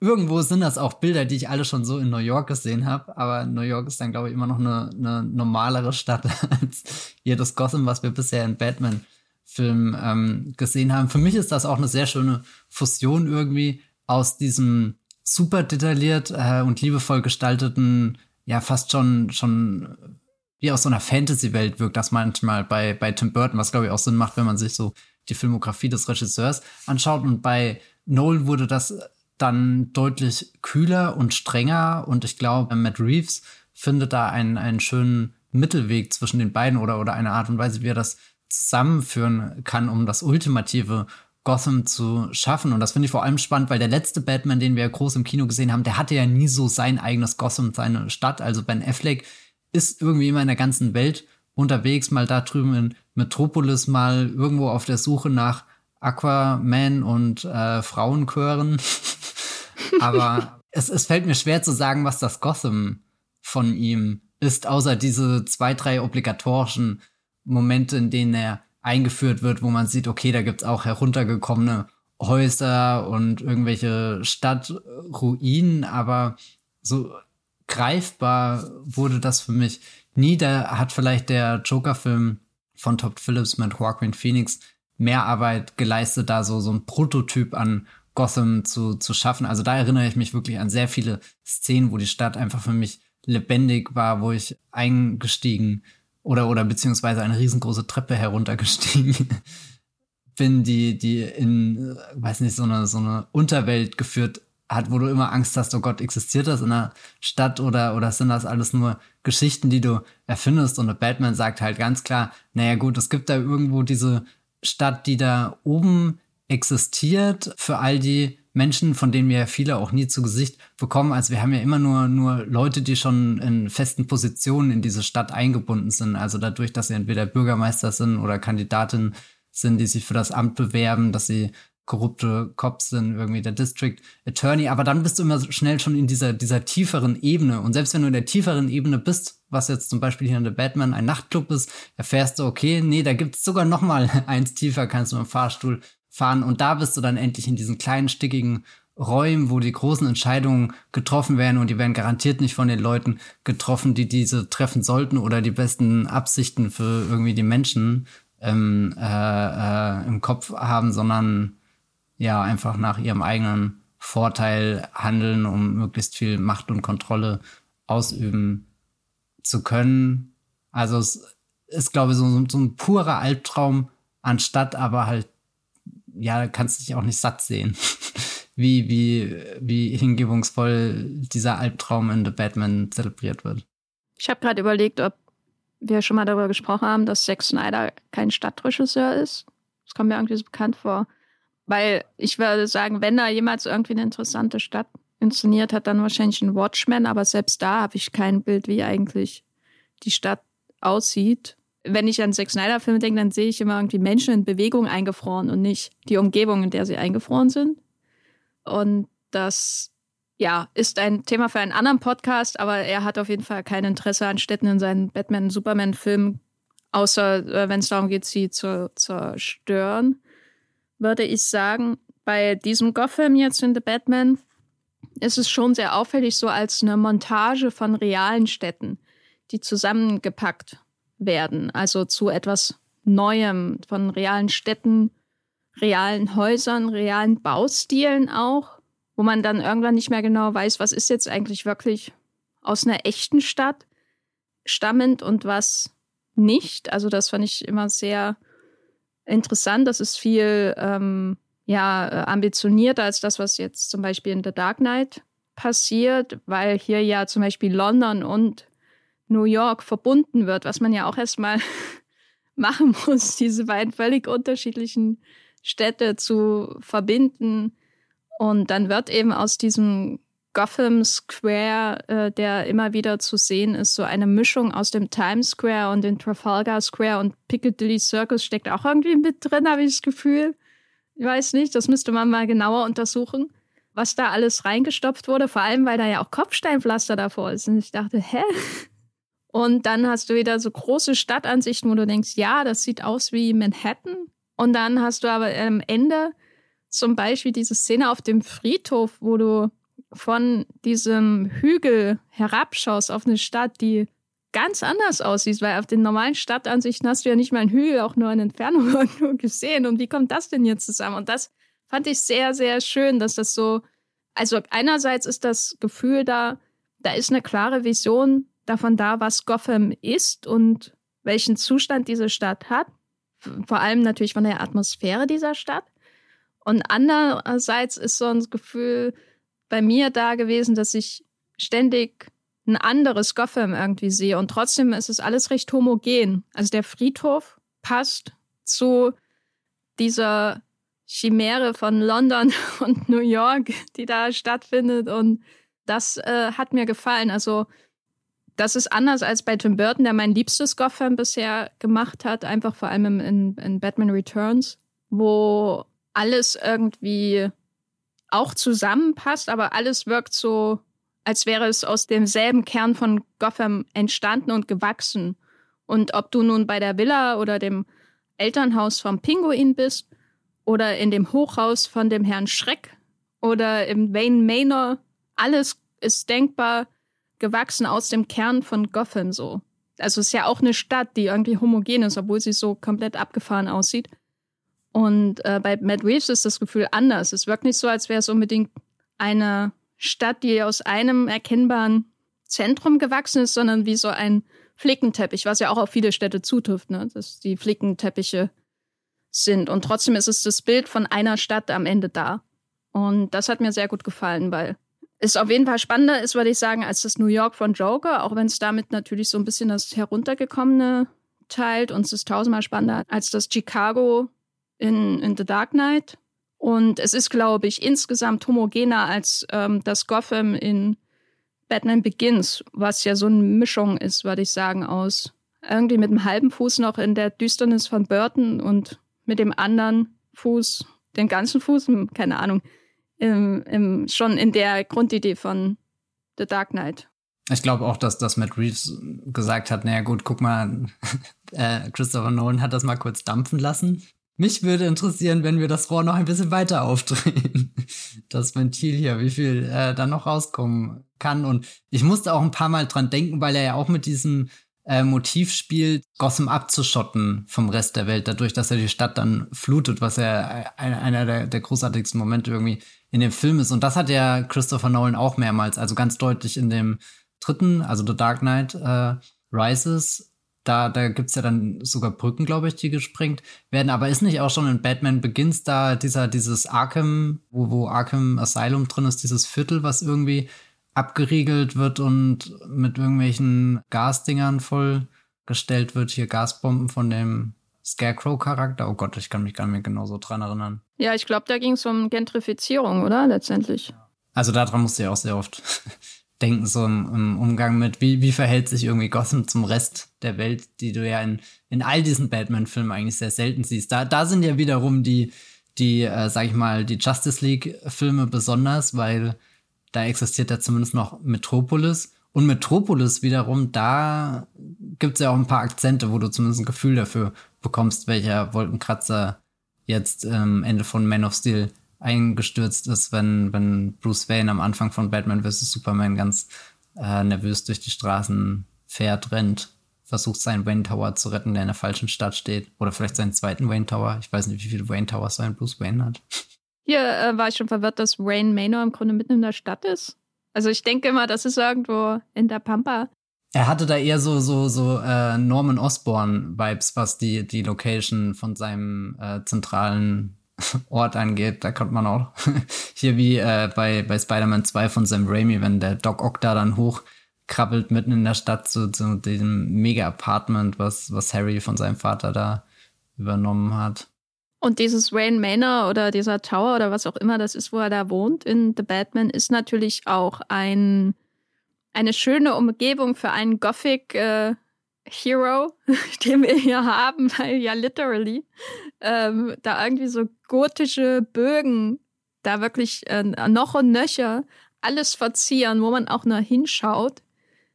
irgendwo sind das auch Bilder, die ich alle schon so in New York gesehen habe. Aber New York ist dann, glaube ich, immer noch eine, eine normalere Stadt als jedes Gotham, was wir bisher in Batman-Filmen ähm, gesehen haben. Für mich ist das auch eine sehr schöne Fusion irgendwie aus diesem super detailliert äh, und liebevoll gestalteten ja fast schon, schon wie aus so einer Fantasy-Welt wirkt das manchmal bei, bei Tim Burton, was glaube ich auch Sinn macht, wenn man sich so die Filmografie des Regisseurs anschaut. Und bei Nolan wurde das dann deutlich kühler und strenger und ich glaube, Matt Reeves findet da einen, einen schönen Mittelweg zwischen den beiden oder, oder eine Art und Weise, wie er das zusammenführen kann, um das ultimative Gotham zu schaffen. Und das finde ich vor allem spannend, weil der letzte Batman, den wir groß im Kino gesehen haben, der hatte ja nie so sein eigenes Gotham, seine Stadt. Also Ben Affleck ist irgendwie immer in der ganzen Welt unterwegs, mal da drüben in Metropolis, mal irgendwo auf der Suche nach Aquaman und äh, Frauenchören. Aber es, es fällt mir schwer zu sagen, was das Gotham von ihm ist, außer diese zwei, drei obligatorischen Momente, in denen er eingeführt wird, wo man sieht, okay, da gibt's auch heruntergekommene Häuser und irgendwelche Stadtruinen, aber so greifbar wurde das für mich nie. Da hat vielleicht der Joker-Film von Todd Phillips mit Joaquin Phoenix mehr Arbeit geleistet, da so, so ein Prototyp an Gotham zu, zu schaffen. Also da erinnere ich mich wirklich an sehr viele Szenen, wo die Stadt einfach für mich lebendig war, wo ich eingestiegen oder, oder beziehungsweise eine riesengroße Treppe heruntergestiegen bin, die, die in, weiß nicht, so eine, so eine Unterwelt geführt hat, wo du immer Angst hast, oh Gott, existiert das in einer Stadt oder, oder sind das alles nur Geschichten, die du erfindest? Und Batman sagt halt ganz klar, naja gut, es gibt da irgendwo diese Stadt, die da oben existiert für all die Menschen, von denen wir ja viele auch nie zu Gesicht bekommen. Also wir haben ja immer nur, nur Leute, die schon in festen Positionen in diese Stadt eingebunden sind. Also dadurch, dass sie entweder Bürgermeister sind oder Kandidatin sind, die sich für das Amt bewerben, dass sie korrupte Cops sind, irgendwie der District Attorney. Aber dann bist du immer schnell schon in dieser, dieser tieferen Ebene. Und selbst wenn du in der tieferen Ebene bist, was jetzt zum Beispiel hier in The Batman ein Nachtclub ist, erfährst du, okay, nee, da gibt's sogar noch mal eins tiefer, kannst du im Fahrstuhl fahren und da bist du dann endlich in diesen kleinen, stickigen Räumen, wo die großen Entscheidungen getroffen werden und die werden garantiert nicht von den Leuten getroffen, die diese treffen sollten oder die besten Absichten für irgendwie die Menschen ähm, äh, äh, im Kopf haben, sondern ja einfach nach ihrem eigenen Vorteil handeln, um möglichst viel Macht und Kontrolle ausüben zu können. Also es ist, glaube ich, so, so ein purer Albtraum, anstatt aber halt ja, kannst dich auch nicht satt sehen. wie, wie, wie hingebungsvoll dieser Albtraum in The Batman zelebriert wird. Ich habe gerade überlegt, ob wir schon mal darüber gesprochen haben, dass Zack Snyder kein Stadtregisseur ist. Das kommt mir irgendwie so bekannt vor. Weil ich würde sagen, wenn er jemals irgendwie eine interessante Stadt inszeniert hat, dann wahrscheinlich ein Watchmen, aber selbst da habe ich kein Bild, wie eigentlich die Stadt aussieht wenn ich an Zack Snyder-Filme denke, dann sehe ich immer irgendwie Menschen in Bewegung eingefroren und nicht die Umgebung, in der sie eingefroren sind. Und das, ja, ist ein Thema für einen anderen Podcast, aber er hat auf jeden Fall kein Interesse an Städten in seinen Batman-Superman-Filmen, außer äh, wenn es darum geht, sie zu zerstören. Würde ich sagen, bei diesem Gotham jetzt in The Batman ist es schon sehr auffällig, so als eine Montage von realen Städten, die zusammengepackt werden, also zu etwas Neuem, von realen Städten realen Häusern, realen Baustilen auch, wo man dann irgendwann nicht mehr genau weiß, was ist jetzt eigentlich wirklich aus einer echten Stadt stammend und was nicht. Also das fand ich immer sehr interessant. Das ist viel ähm, ja, ambitionierter als das, was jetzt zum Beispiel in The Dark Knight passiert, weil hier ja zum Beispiel London und New York verbunden wird, was man ja auch erstmal machen muss, diese beiden völlig unterschiedlichen Städte zu verbinden. Und dann wird eben aus diesem Gotham Square, äh, der immer wieder zu sehen ist, so eine Mischung aus dem Times Square und dem Trafalgar Square und Piccadilly Circus steckt auch irgendwie mit drin, habe ich das Gefühl. Ich weiß nicht, das müsste man mal genauer untersuchen, was da alles reingestopft wurde, vor allem weil da ja auch Kopfsteinpflaster davor ist. Und ich dachte, hä? Und dann hast du wieder so große Stadtansichten, wo du denkst, ja, das sieht aus wie Manhattan. Und dann hast du aber am Ende zum Beispiel diese Szene auf dem Friedhof, wo du von diesem Hügel herabschaust auf eine Stadt, die ganz anders aussieht, weil auf den normalen Stadtansichten hast du ja nicht mal einen Hügel auch nur in Entfernung nur gesehen. Und wie kommt das denn jetzt zusammen? Und das fand ich sehr, sehr schön, dass das so, also einerseits ist das Gefühl da, da ist eine klare Vision davon da, was Gotham ist und welchen Zustand diese Stadt hat. Vor allem natürlich von der Atmosphäre dieser Stadt. Und andererseits ist so ein Gefühl, bei mir da gewesen, dass ich ständig ein anderes Gotham irgendwie sehe. Und trotzdem ist es alles recht homogen. Also der Friedhof passt zu dieser Chimäre von London und New York, die da stattfindet. Und das äh, hat mir gefallen. Also das ist anders als bei Tim Burton, der mein liebstes Gotham bisher gemacht hat, einfach vor allem in, in Batman Returns, wo alles irgendwie auch zusammenpasst, aber alles wirkt so, als wäre es aus demselben Kern von Gotham entstanden und gewachsen. Und ob du nun bei der Villa oder dem Elternhaus vom Pinguin bist oder in dem Hochhaus von dem Herrn Schreck oder im Wayne Manor, alles ist denkbar gewachsen aus dem Kern von Gotham so. Also es ist ja auch eine Stadt, die irgendwie homogen ist, obwohl sie so komplett abgefahren aussieht. Und äh, bei Matt Reeves ist das Gefühl anders. Es wirkt nicht so, als wäre es unbedingt eine Stadt, die aus einem erkennbaren Zentrum gewachsen ist, sondern wie so ein Flickenteppich, was ja auch auf viele Städte zutrifft, ne? dass die Flickenteppiche sind. Und trotzdem ist es das Bild von einer Stadt am Ende da. Und das hat mir sehr gut gefallen, weil es auf jeden Fall spannender ist, würde ich sagen, als das New York von Joker, auch wenn es damit natürlich so ein bisschen das Heruntergekommene teilt. Und es ist tausendmal spannender als das Chicago in, in The Dark Knight. Und es ist, glaube ich, insgesamt homogener als ähm, das Gotham in Batman Begins, was ja so eine Mischung ist, würde ich sagen, aus irgendwie mit dem halben Fuß noch in der Düsternis von Burton und mit dem anderen Fuß, den ganzen Fuß, hm, keine Ahnung, im, im, schon in der Grundidee von The Dark Knight. Ich glaube auch, dass, dass Matt Reeves gesagt hat, naja gut, guck mal, äh, Christopher Nolan hat das mal kurz dampfen lassen. Mich würde interessieren, wenn wir das Rohr noch ein bisschen weiter aufdrehen. Das Ventil hier, wie viel äh, da noch rauskommen kann. Und ich musste auch ein paar Mal dran denken, weil er ja auch mit diesem äh, Motiv spielt, Gotham abzuschotten vom Rest der Welt, dadurch, dass er die Stadt dann flutet, was ja einer der, der großartigsten Momente irgendwie in dem Film ist. Und das hat ja Christopher Nolan auch mehrmals, also ganz deutlich in dem dritten, also The Dark Knight äh, Rises, da, da gibt's ja dann sogar Brücken, glaube ich, die gesprengt werden. Aber ist nicht auch schon in Batman Begins da dieser, dieses Arkham, wo, wo Arkham Asylum drin ist, dieses Viertel, was irgendwie abgeriegelt wird und mit irgendwelchen Gasdingern vollgestellt wird. Hier Gasbomben von dem Scarecrow-Charakter. Oh Gott, ich kann mich gar nicht mehr genau so dran erinnern. Ja, ich glaube, da ging es um Gentrifizierung, oder? Letztendlich. Also daran musste ich auch sehr oft denken, so im, im, Umgang mit, wie, wie verhält sich irgendwie Gotham zum Rest der Welt, die du ja in, in all diesen Batman-Filmen eigentlich sehr selten siehst. Da, da sind ja wiederum die, die, äh, sag ich mal, die Justice League-Filme besonders, weil da existiert ja zumindest noch Metropolis. Und Metropolis wiederum, da gibt's ja auch ein paar Akzente, wo du zumindest ein Gefühl dafür bekommst, welcher Wolkenkratzer jetzt ähm, Ende von Man of Steel eingestürzt ist, wenn, wenn Bruce Wayne am Anfang von Batman vs. Superman ganz äh, nervös durch die Straßen fährt, rennt, versucht, seinen Wayne Tower zu retten, der in der falschen Stadt steht. Oder vielleicht seinen zweiten Wayne Tower. Ich weiß nicht, wie viele Wayne Towers sein Bruce Wayne hat. Hier äh, war ich schon verwirrt, dass Wayne Manor im Grunde mitten in der Stadt ist. Also ich denke immer, das ist irgendwo in der Pampa. Er hatte da eher so, so, so äh, Norman Osborn-Vibes, was die, die Location von seinem äh, zentralen Ort angeht. Da kommt man auch hier wie äh, bei, bei Spider-Man 2 von Sam Raimi, wenn der Doc Ock da dann hochkrabbelt mitten in der Stadt zu, zu diesem Mega-Apartment, was, was Harry von seinem Vater da übernommen hat. Und dieses Wayne Manor oder dieser Tower oder was auch immer das ist, wo er da wohnt in The Batman, ist natürlich auch ein eine schöne Umgebung für einen Gothic äh, Hero, den wir hier haben, weil ja literally ähm, da irgendwie so gotische Bögen da wirklich äh, noch und nöcher alles verzieren, wo man auch nur hinschaut.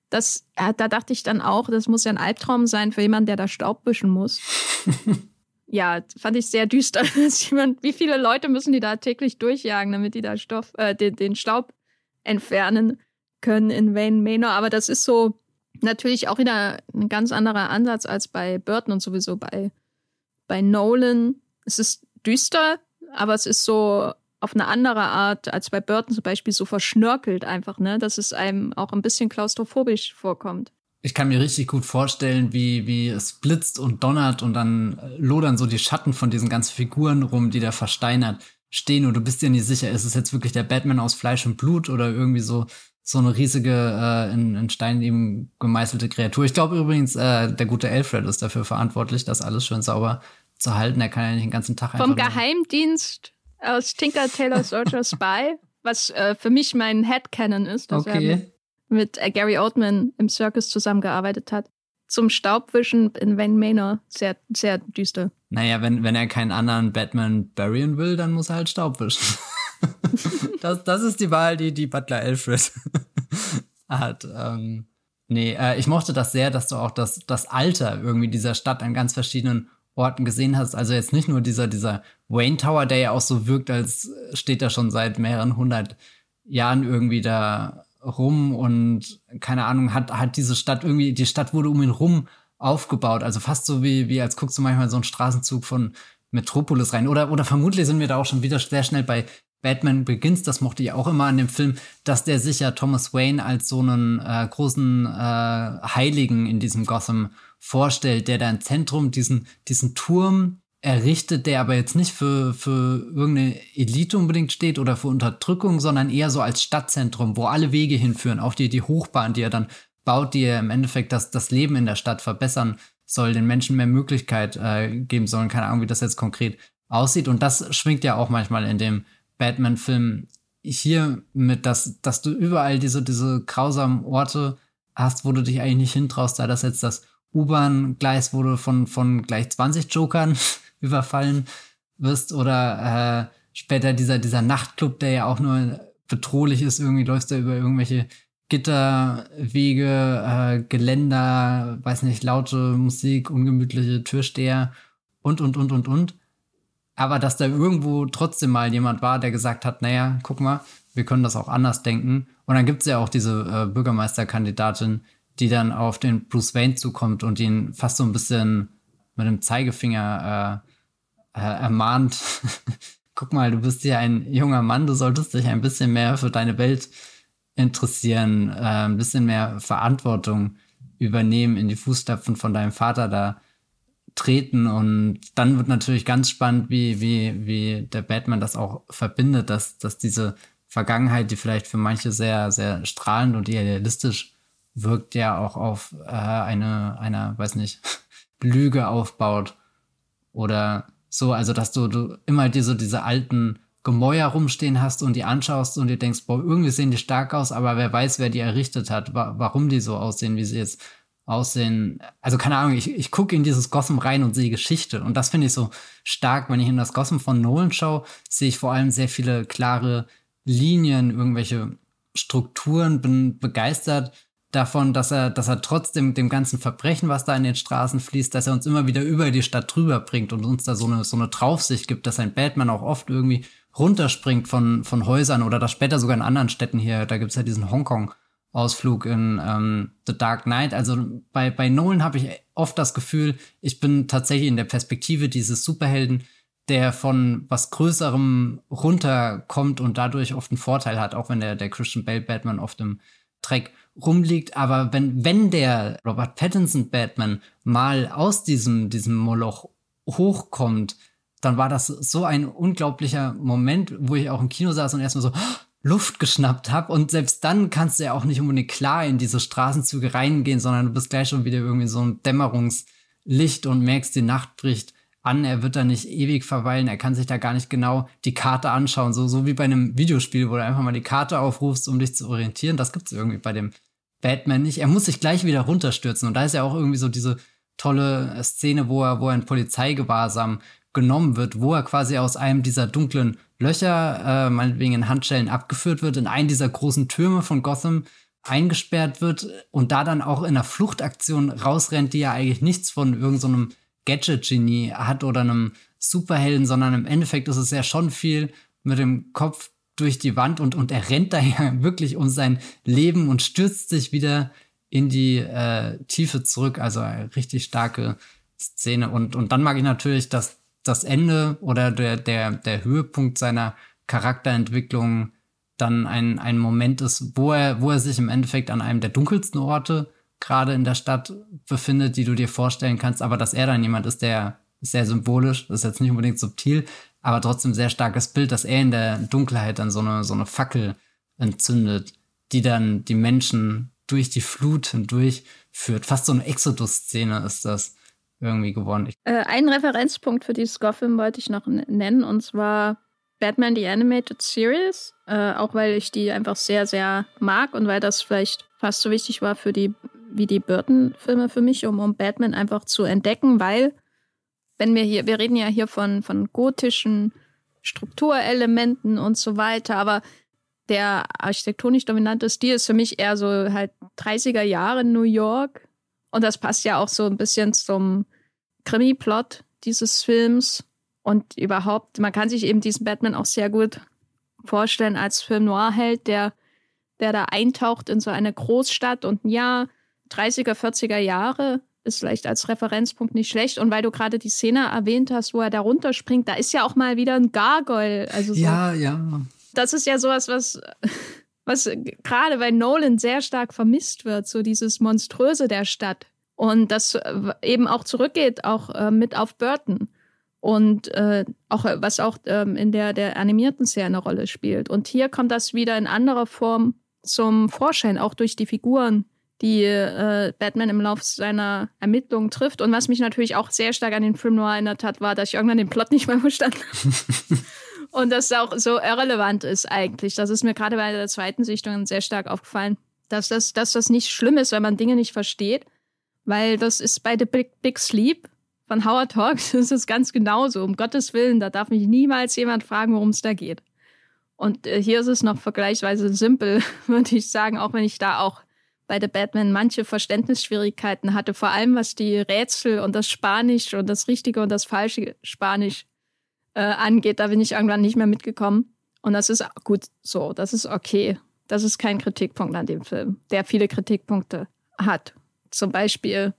Das, äh, da dachte ich dann auch, das muss ja ein Albtraum sein für jemanden, der da Staub wischen muss. ja, fand ich sehr düster. Wie viele Leute müssen die da täglich durchjagen, damit die da Stoff, äh, den, den Staub entfernen? können in Wayne Manor, aber das ist so natürlich auch wieder ein ganz anderer Ansatz als bei Burton und sowieso bei, bei Nolan. Es ist düster, aber es ist so auf eine andere Art als bei Burton zum Beispiel so verschnörkelt einfach, ne, dass es einem auch ein bisschen klaustrophobisch vorkommt. Ich kann mir richtig gut vorstellen, wie, wie es blitzt und donnert und dann lodern so die Schatten von diesen ganzen Figuren rum, die da versteinert stehen und du bist dir nicht sicher, ist es jetzt wirklich der Batman aus Fleisch und Blut oder irgendwie so so eine riesige, äh, in, in Stein eben gemeißelte Kreatur. Ich glaube übrigens, äh, der gute Alfred ist dafür verantwortlich, das alles schön sauber zu halten. Er kann ja nicht den ganzen Tag Vom Geheimdienst aus Tinker Taylor Soldier Spy, was äh, für mich mein Headcanon ist, okay. Mit, äh, Gary Oldman im Circus zusammengearbeitet hat. Zum Staubwischen in Wayne Manor. Sehr, sehr düster. Naja, wenn, wenn er keinen anderen Batman burying will, dann muss er halt Staub wischen. das, das ist die Wahl, die die Butler Alfred hat. Ähm, nee, äh, ich mochte das sehr, dass du auch das, das Alter irgendwie dieser Stadt an ganz verschiedenen Orten gesehen hast. Also jetzt nicht nur dieser, dieser Wayne Tower, der ja auch so wirkt, als steht er schon seit mehreren hundert Jahren irgendwie da rum und keine Ahnung, hat, hat diese Stadt irgendwie, die Stadt wurde um ihn rum aufgebaut. Also fast so wie, wie als guckst du manchmal so einen Straßenzug von Metropolis rein. Oder, oder vermutlich sind wir da auch schon wieder sehr schnell bei Batman Begins, das mochte ich auch immer an dem Film, dass der sich ja Thomas Wayne als so einen äh, großen äh, Heiligen in diesem Gotham vorstellt, der da im Zentrum diesen, diesen Turm errichtet, der aber jetzt nicht für, für irgendeine Elite unbedingt steht oder für Unterdrückung, sondern eher so als Stadtzentrum, wo alle Wege hinführen, auch die, die Hochbahn, die er dann baut, die er im Endeffekt das, das Leben in der Stadt verbessern soll, den Menschen mehr Möglichkeit äh, geben sollen. Keine Ahnung, wie das jetzt konkret aussieht. Und das schwingt ja auch manchmal in dem Batman-Film hier mit, dass, dass du überall diese, diese grausamen Orte hast, wo du dich eigentlich nicht hintraust, da das jetzt das U-Bahn-Gleis wurde von, von gleich 20 Jokern überfallen wirst oder äh, später dieser, dieser Nachtclub, der ja auch nur bedrohlich ist, irgendwie läufst du über irgendwelche Gitterwege, äh, Geländer, weiß nicht, laute Musik, ungemütliche Türsteher und, und, und, und, und aber dass da irgendwo trotzdem mal jemand war, der gesagt hat, naja, guck mal, wir können das auch anders denken. Und dann gibt es ja auch diese äh, Bürgermeisterkandidatin, die dann auf den Bruce Wayne zukommt und ihn fast so ein bisschen mit dem Zeigefinger äh, ermahnt. guck mal, du bist ja ein junger Mann, du solltest dich ein bisschen mehr für deine Welt interessieren, äh, ein bisschen mehr Verantwortung übernehmen, in die Fußstapfen von deinem Vater da treten und dann wird natürlich ganz spannend, wie, wie, wie der Batman das auch verbindet, dass, dass diese Vergangenheit, die vielleicht für manche sehr, sehr strahlend und idealistisch wirkt, ja auch auf äh, eine, einer, weiß nicht, Lüge aufbaut oder so, also dass du, du immer diese, diese alten Gemäuer rumstehen hast und die anschaust und dir denkst, boah, irgendwie sehen die stark aus, aber wer weiß, wer die errichtet hat, wa warum die so aussehen, wie sie jetzt aussehen. Also keine Ahnung, ich, ich gucke in dieses Gotham rein und sehe Geschichte. Und das finde ich so stark, wenn ich in das Gotham von Nolan schaue, sehe ich vor allem sehr viele klare Linien, irgendwelche Strukturen, bin begeistert davon, dass er, dass er trotzdem dem ganzen Verbrechen, was da in den Straßen fließt, dass er uns immer wieder über die Stadt drüber bringt und uns da so eine, so eine Draufsicht gibt, dass ein Batman auch oft irgendwie runterspringt von, von Häusern oder das später sogar in anderen Städten hier, da gibt es ja diesen Hongkong Ausflug in ähm, The Dark Knight. Also bei, bei Nolan habe ich oft das Gefühl, ich bin tatsächlich in der Perspektive dieses Superhelden, der von was Größerem runterkommt und dadurch oft einen Vorteil hat, auch wenn der, der Christian Bale Batman oft im Dreck rumliegt. Aber wenn, wenn der Robert Pattinson Batman mal aus diesem, diesem Moloch hochkommt, dann war das so ein unglaublicher Moment, wo ich auch im Kino saß und erstmal so Luft geschnappt habe. Und selbst dann kannst du ja auch nicht unbedingt klar in diese Straßenzüge reingehen, sondern du bist gleich schon wieder irgendwie so ein Dämmerungslicht und merkst, die Nacht bricht an. Er wird da nicht ewig verweilen. Er kann sich da gar nicht genau die Karte anschauen. So, so wie bei einem Videospiel, wo du einfach mal die Karte aufrufst, um dich zu orientieren. Das gibt es irgendwie bei dem Batman nicht. Er muss sich gleich wieder runterstürzen. Und da ist ja auch irgendwie so diese tolle Szene, wo er, wo er in Polizeigewahrsam genommen wird, wo er quasi aus einem dieser dunklen Löcher, äh, meinetwegen in Handschellen abgeführt wird, in einen dieser großen Türme von Gotham eingesperrt wird und da dann auch in einer Fluchtaktion rausrennt, die ja eigentlich nichts von irgendeinem so Gadget-Genie hat oder einem Superhelden, sondern im Endeffekt ist es ja schon viel mit dem Kopf durch die Wand und, und er rennt da ja wirklich um sein Leben und stürzt sich wieder in die äh, Tiefe zurück. Also eine richtig starke Szene. Und, und dann mag ich natürlich, dass das Ende oder der, der, der Höhepunkt seiner Charakterentwicklung dann ein, ein Moment ist, wo er, wo er sich im Endeffekt an einem der dunkelsten Orte gerade in der Stadt befindet, die du dir vorstellen kannst, aber dass er dann jemand ist, der sehr symbolisch, das ist jetzt nicht unbedingt subtil, aber trotzdem sehr starkes Bild, dass er in der Dunkelheit dann so eine, so eine Fackel entzündet, die dann die Menschen durch die Flut hindurch führt. Fast so eine Exodus-Szene ist das irgendwie geworden. Äh, einen Referenzpunkt für dieses Gotham wollte ich noch nennen, und zwar Batman The Animated Series, äh, auch weil ich die einfach sehr, sehr mag und weil das vielleicht fast so wichtig war für die wie die Burton-Filme für mich, um, um Batman einfach zu entdecken, weil, wenn wir hier, wir reden ja hier von, von gotischen Strukturelementen und so weiter, aber der architektonisch dominante Stil ist für mich eher so halt 30er Jahre New York. Und das passt ja auch so ein bisschen zum Krimi-Plot dieses Films. Und überhaupt, man kann sich eben diesen Batman auch sehr gut vorstellen als Film Noir-Held, der, der da eintaucht in so eine Großstadt und ja, 30er, 40er Jahre ist vielleicht als Referenzpunkt nicht schlecht. Und weil du gerade die Szene erwähnt hast, wo er da runterspringt, da ist ja auch mal wieder ein Gargoyle. Also so, ja, ja. Das ist ja sowas, was, was gerade bei Nolan sehr stark vermisst wird, so dieses Monströse der Stadt. Und das äh, eben auch zurückgeht, auch äh, mit auf Burton. Und äh, auch was auch ähm, in der, der animierten Serie eine Rolle spielt. Und hier kommt das wieder in anderer Form zum Vorschein, auch durch die Figuren die äh, Batman im Laufe seiner Ermittlungen trifft. Und was mich natürlich auch sehr stark an den Film Noir erinnert hat, war, dass ich irgendwann den Plot nicht mehr verstanden habe. und das auch so irrelevant ist eigentlich. Das ist mir gerade bei der zweiten Sichtung sehr stark aufgefallen, dass das, dass das nicht schlimm ist, wenn man Dinge nicht versteht. Weil das ist bei The Big, Big Sleep von Howard Hawks, das ist ganz genauso. Um Gottes Willen, da darf mich niemals jemand fragen, worum es da geht. Und äh, hier ist es noch vergleichsweise simpel, würde ich sagen, auch wenn ich da auch bei The Batman manche Verständnisschwierigkeiten hatte, vor allem was die Rätsel und das Spanisch und das richtige und das falsche Spanisch äh, angeht. Da bin ich irgendwann nicht mehr mitgekommen. Und das ist gut so, das ist okay. Das ist kein Kritikpunkt an dem Film, der viele Kritikpunkte hat. Zum Beispiel,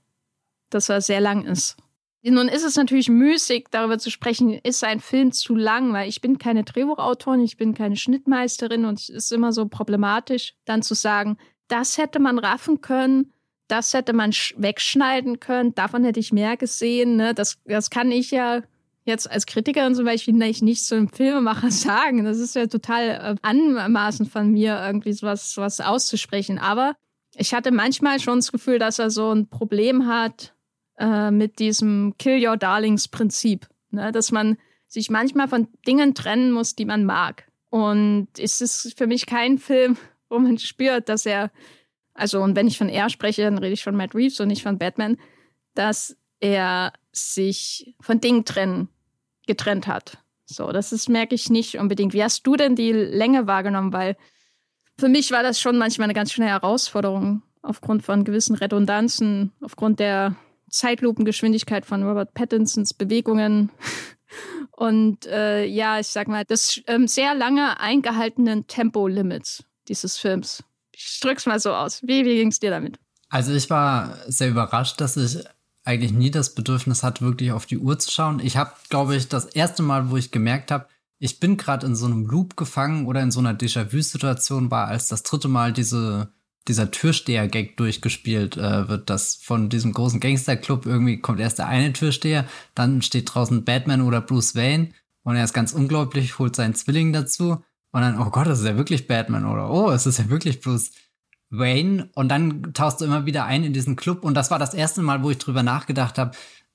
dass er sehr lang ist. Nun ist es natürlich müßig, darüber zu sprechen, ist ein Film zu lang, weil ich bin keine Drehbuchautorin, ich bin keine Schnittmeisterin und es ist immer so problematisch, dann zu sagen, das hätte man raffen können, das hätte man wegschneiden können, davon hätte ich mehr gesehen. Ne? Das, das kann ich ja jetzt als Kritikerin zum Beispiel nicht, zu einem Filmemacher sagen. Das ist ja total äh, anmaßend von mir, irgendwie sowas, sowas auszusprechen. Aber ich hatte manchmal schon das Gefühl, dass er so ein Problem hat äh, mit diesem Kill Your Darlings Prinzip. Ne? Dass man sich manchmal von Dingen trennen muss, die man mag. Und es ist für mich kein Film, wo man spürt, dass er, also und wenn ich von er spreche, dann rede ich von Matt Reeves und nicht von Batman, dass er sich von Dingen trennen, getrennt hat. So, das ist, merke ich nicht unbedingt. Wie hast du denn die Länge wahrgenommen? Weil für mich war das schon manchmal eine ganz schöne Herausforderung aufgrund von gewissen Redundanzen, aufgrund der Zeitlupengeschwindigkeit von Robert Pattinsons Bewegungen und äh, ja, ich sag mal, des ähm, sehr lange eingehaltenen Tempolimits dieses Films. Ich drück's mal so aus. Wie, wie ging's dir damit? Also ich war sehr überrascht, dass ich eigentlich nie das Bedürfnis hatte, wirklich auf die Uhr zu schauen. Ich habe, glaube ich, das erste Mal, wo ich gemerkt habe, ich bin gerade in so einem Loop gefangen oder in so einer Déjà-vu-Situation war, als das dritte Mal diese, dieser Türsteher-Gag durchgespielt äh, wird, dass von diesem großen Gangsterclub irgendwie kommt erst der eine Türsteher, dann steht draußen Batman oder Bruce Wayne und er ist ganz unglaublich, holt seinen Zwilling dazu und dann, oh Gott, das ist ja wirklich Batman oder oh, es ist ja wirklich Bruce Wayne und dann tauchst du immer wieder ein in diesen Club und das war das erste Mal, wo ich drüber nachgedacht habe,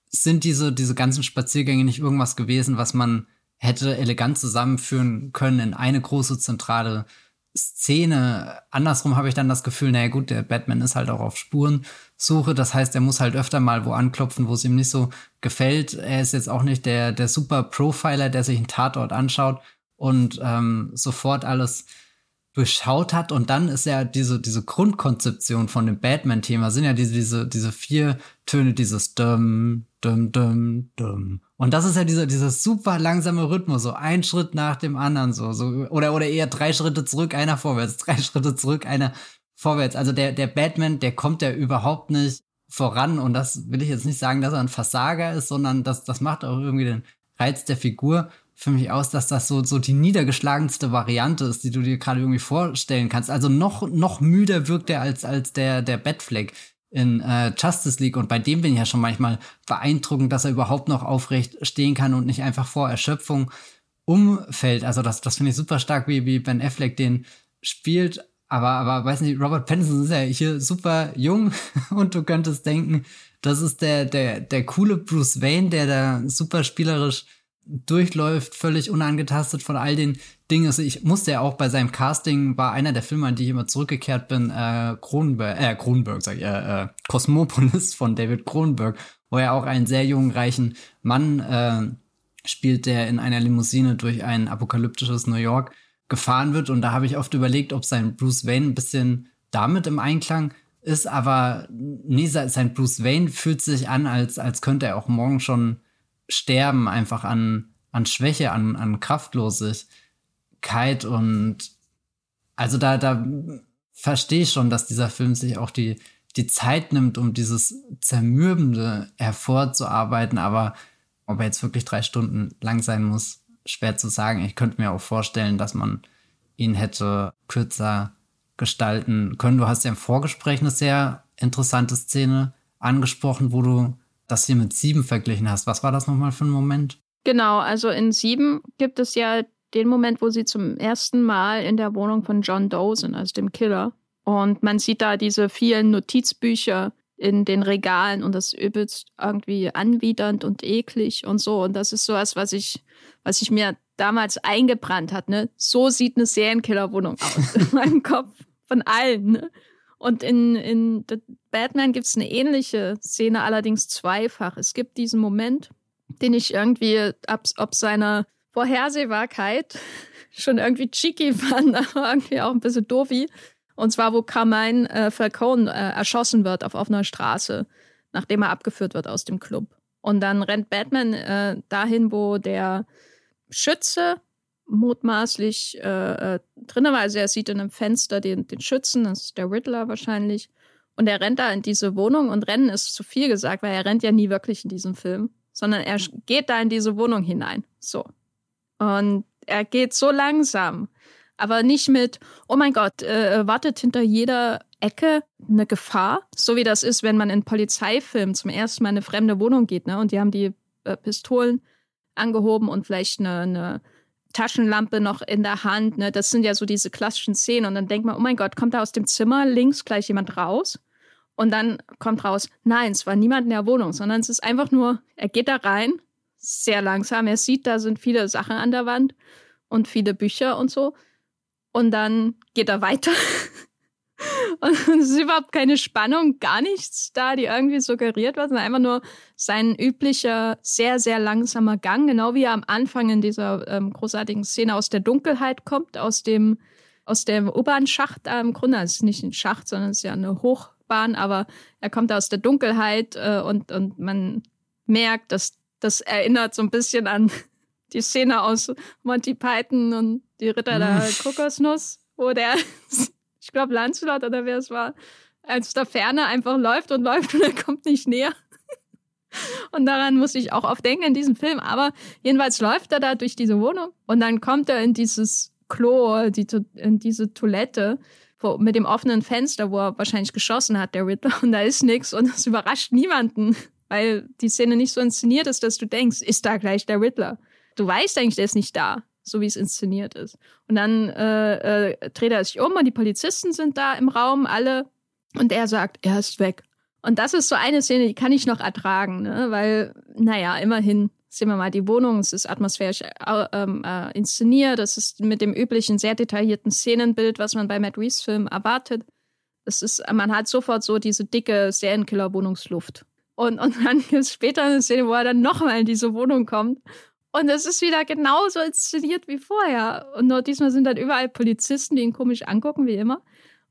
sind diese, diese ganzen Spaziergänge nicht irgendwas gewesen, was man hätte elegant zusammenführen können in eine große zentrale Szene. Andersrum habe ich dann das Gefühl, naja gut, der Batman ist halt auch auf Spurensuche. Das heißt, er muss halt öfter mal wo anklopfen, wo es ihm nicht so gefällt. Er ist jetzt auch nicht der, der super Profiler, der sich einen Tatort anschaut und ähm, sofort alles durchschaut hat. Und dann ist ja diese, diese Grundkonzeption von dem Batman-Thema, sind ja diese, diese, diese vier Töne, dieses Dum, Dum, Dum, Dum. Und das ist ja dieser, dieser super langsame Rhythmus, so ein Schritt nach dem anderen, so, so, oder, oder eher drei Schritte zurück, einer vorwärts, drei Schritte zurück, einer vorwärts. Also der, der Batman, der kommt ja überhaupt nicht voran. Und das will ich jetzt nicht sagen, dass er ein Versager ist, sondern das, das macht auch irgendwie den Reiz der Figur für mich aus, dass das so, so die niedergeschlagenste Variante ist, die du dir gerade irgendwie vorstellen kannst. Also noch, noch müder wirkt er als, als der, der Batfleck in äh, Justice League. Und bei dem bin ich ja schon manchmal beeindruckend, dass er überhaupt noch aufrecht stehen kann und nicht einfach vor Erschöpfung umfällt. Also das, das finde ich super stark, wie, wie Ben Affleck den spielt. Aber, aber weiß nicht, Robert Pattinson ist ja hier super jung und du könntest denken, das ist der, der, der coole Bruce Wayne, der da super spielerisch durchläuft, völlig unangetastet von all den Dingen. Also ich musste ja auch bei seinem Casting, war einer der Filme, an die ich immer zurückgekehrt bin, äh, Kronenberg, äh, Kronenberg, sag ich, äh, äh, von David Kronenberg, wo er auch einen sehr jungen, reichen Mann äh, spielt, der in einer Limousine durch ein apokalyptisches New York gefahren wird. Und da habe ich oft überlegt, ob sein Bruce Wayne ein bisschen damit im Einklang ist, aber nee, sein Bruce Wayne fühlt sich an, als, als könnte er auch morgen schon sterben einfach an, an Schwäche, an, an Kraftlosigkeit und also da, da verstehe ich schon, dass dieser Film sich auch die, die Zeit nimmt, um dieses Zermürbende hervorzuarbeiten, aber ob er jetzt wirklich drei Stunden lang sein muss, schwer zu sagen. Ich könnte mir auch vorstellen, dass man ihn hätte kürzer gestalten können. Du hast ja im Vorgespräch eine sehr interessante Szene angesprochen, wo du das hier mit sieben verglichen hast. Was war das nochmal für ein Moment? Genau, also in sieben gibt es ja den Moment, wo sie zum ersten Mal in der Wohnung von John Doe sind, also dem Killer. Und man sieht da diese vielen Notizbücher in den Regalen und das übelst irgendwie anwidernd und eklig und so. Und das ist sowas, was ich, was ich mir damals eingebrannt hat. Ne? So sieht eine Serienkillerwohnung aus in meinem Kopf von allen. Ne? Und in, in The Batman gibt es eine ähnliche Szene, allerdings zweifach. Es gibt diesen Moment, den ich irgendwie ab, ob seiner Vorhersehbarkeit schon irgendwie cheeky fand, aber irgendwie auch ein bisschen doofi. Und zwar, wo Carmine äh, Falcone äh, erschossen wird auf offener Straße, nachdem er abgeführt wird aus dem Club. Und dann rennt Batman äh, dahin, wo der Schütze mutmaßlich äh, äh, drin war. Also er sieht in einem Fenster den, den Schützen, das ist der Riddler wahrscheinlich. Und er rennt da in diese Wohnung und rennen ist zu viel gesagt, weil er rennt ja nie wirklich in diesem Film, sondern er geht da in diese Wohnung hinein. So. Und er geht so langsam, aber nicht mit, oh mein Gott, äh, wartet hinter jeder Ecke eine Gefahr, so wie das ist, wenn man in Polizeifilmen zum ersten Mal in eine fremde Wohnung geht, ne? Und die haben die äh, Pistolen angehoben und vielleicht eine, eine Taschenlampe noch in der Hand. Ne? Das sind ja so diese klassischen Szenen. Und dann denkt man, oh mein Gott, kommt da aus dem Zimmer links gleich jemand raus? Und dann kommt raus, nein, es war niemand in der Wohnung, sondern es ist einfach nur, er geht da rein, sehr langsam. Er sieht, da sind viele Sachen an der Wand und viele Bücher und so. Und dann geht er weiter Und es ist überhaupt keine Spannung, gar nichts da, die irgendwie suggeriert wird, sondern einfach nur sein üblicher, sehr, sehr langsamer Gang, genau wie er am Anfang in dieser ähm, großartigen Szene aus der Dunkelheit kommt, aus dem, aus dem U-Bahn-Schacht äh, im Grunde. Es ist nicht ein Schacht, sondern es ist ja eine Hochbahn, aber er kommt aus der Dunkelheit äh, und, und man merkt, dass das erinnert so ein bisschen an die Szene aus Monty Python und die Ritter der Kokosnuss, wo der ich glaube Lancelot oder wer es war, als der Ferne einfach läuft und läuft und er kommt nicht näher. Und daran muss ich auch oft denken in diesem Film. Aber jedenfalls läuft er da durch diese Wohnung und dann kommt er in dieses Klo, die, in diese Toilette wo, mit dem offenen Fenster, wo er wahrscheinlich geschossen hat, der Riddler. Und da ist nichts und es überrascht niemanden, weil die Szene nicht so inszeniert ist, dass du denkst, ist da gleich der Riddler. Du weißt eigentlich, der ist nicht da, so wie es inszeniert ist. Und dann äh, äh, dreht er sich um und die Polizisten sind da im Raum, alle. Und er sagt, er ist weg. Und das ist so eine Szene, die kann ich noch ertragen, ne? weil, naja, immerhin sehen wir mal die Wohnung, es ist atmosphärisch äh, ähm, äh, inszeniert, es ist mit dem üblichen sehr detaillierten Szenenbild, was man bei Matt Reeves Film erwartet. Es ist, man hat sofort so diese dicke Serienkiller-Wohnungsluft. Und, und dann gibt es später eine Szene, wo er dann nochmal in diese Wohnung kommt. Und es ist wieder genauso inszeniert wie vorher. Und nur diesmal sind dann überall Polizisten, die ihn komisch angucken, wie immer.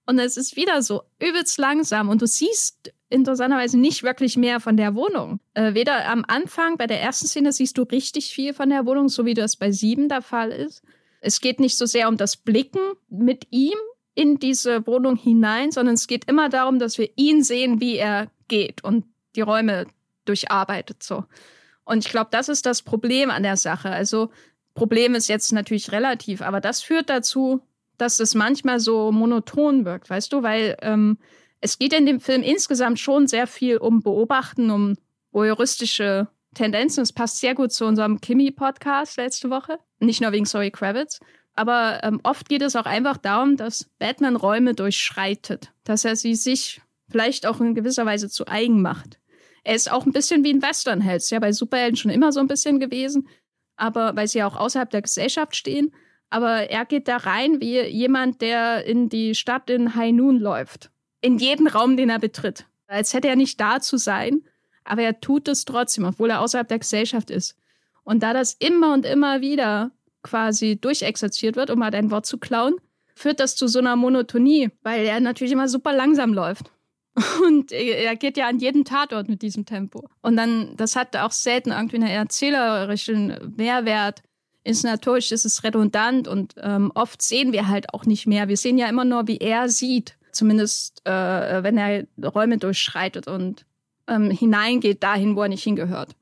Und es ist wieder so übelst langsam. Und du siehst interessanterweise nicht wirklich mehr von der Wohnung. Äh, weder am Anfang, bei der ersten Szene siehst du richtig viel von der Wohnung, so wie das bei sieben der Fall ist. Es geht nicht so sehr um das Blicken mit ihm in diese Wohnung hinein, sondern es geht immer darum, dass wir ihn sehen, wie er geht und die Räume durcharbeitet so. Und ich glaube, das ist das Problem an der Sache. Also Problem ist jetzt natürlich relativ, aber das führt dazu, dass es manchmal so monoton wirkt, weißt du, weil ähm, es geht in dem Film insgesamt schon sehr viel um Beobachten, um voyeuristische Tendenzen. Es passt sehr gut zu unserem Kimi-Podcast letzte Woche. Nicht nur wegen Zoe Kravitz. Aber ähm, oft geht es auch einfach darum, dass Batman Räume durchschreitet. Dass er sie sich vielleicht auch in gewisser Weise zu eigen macht. Er ist auch ein bisschen wie ein Westernheld. Ja, bei Superhelden schon immer so ein bisschen gewesen. Aber weil sie ja auch außerhalb der Gesellschaft stehen. Aber er geht da rein wie jemand, der in die Stadt in Noon läuft in jeden Raum, den er betritt. Als hätte er nicht da zu sein, aber er tut es trotzdem, obwohl er außerhalb der Gesellschaft ist. Und da das immer und immer wieder quasi durchexerziert wird, um mal dein Wort zu klauen, führt das zu so einer Monotonie, weil er natürlich immer super langsam läuft. Und er geht ja an jeden Tatort mit diesem Tempo. Und dann, das hat auch selten irgendwie einen erzählerischen Mehrwert. Inszenatorisch ist es redundant und ähm, oft sehen wir halt auch nicht mehr. Wir sehen ja immer nur, wie er sieht zumindest äh, wenn er Räume durchschreitet und ähm, hineingeht dahin, wo er nicht hingehört.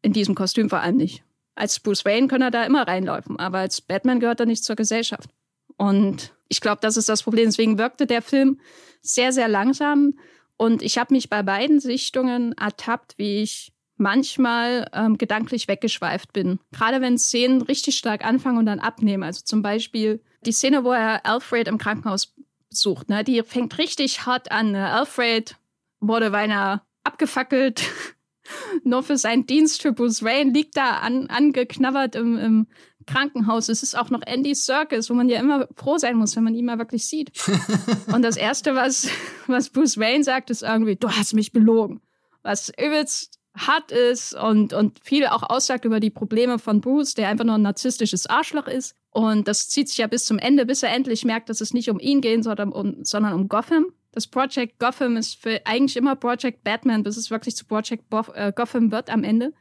In diesem Kostüm vor allem nicht. Als Bruce Wayne kann er da immer reinlaufen, aber als Batman gehört er nicht zur Gesellschaft. Und ich glaube, das ist das Problem. Deswegen wirkte der Film sehr, sehr langsam. Und ich habe mich bei beiden Sichtungen ertappt, wie ich manchmal ähm, gedanklich weggeschweift bin. Gerade wenn Szenen richtig stark anfangen und dann abnehmen. Also zum Beispiel die Szene, wo er Alfred im Krankenhaus sucht. Ne? Die fängt richtig hart an. Ne? Alfred wurde beinahe abgefackelt. Nur für seinen Dienst für Bruce Wayne liegt da an, angeknabbert im, im Krankenhaus. Es ist auch noch Andy Serkis, wo man ja immer froh sein muss, wenn man ihn mal wirklich sieht. Und das Erste, was, was Bruce Wayne sagt, ist irgendwie, du hast mich belogen. Was übelst hart ist und, und viel auch aussagt über die Probleme von Bruce, der einfach nur ein narzisstisches Arschloch ist. Und das zieht sich ja bis zum Ende, bis er endlich merkt, dass es nicht um ihn geht, sondern um, sondern um Gotham. Das Project Gotham ist für eigentlich immer Project Batman, bis es wirklich zu Project Bo äh, Gotham wird am Ende.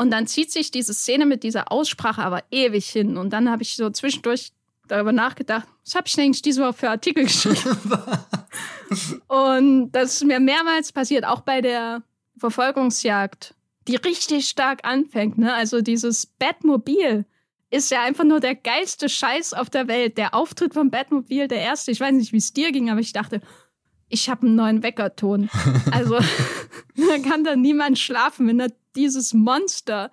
Und dann zieht sich diese Szene mit dieser Aussprache aber ewig hin. Und dann habe ich so zwischendurch darüber nachgedacht, was habe ich denn eigentlich diese Woche für Artikel geschrieben? und das ist mir mehrmals passiert, auch bei der Verfolgungsjagd, die richtig stark anfängt. Ne? Also dieses Batmobil ist ja einfach nur der geilste Scheiß auf der Welt. Der Auftritt vom Batmobil, der erste, ich weiß nicht, wie es dir ging, aber ich dachte, ich habe einen neuen Weckerton. Also da kann da niemand schlafen, wenn er dieses Monster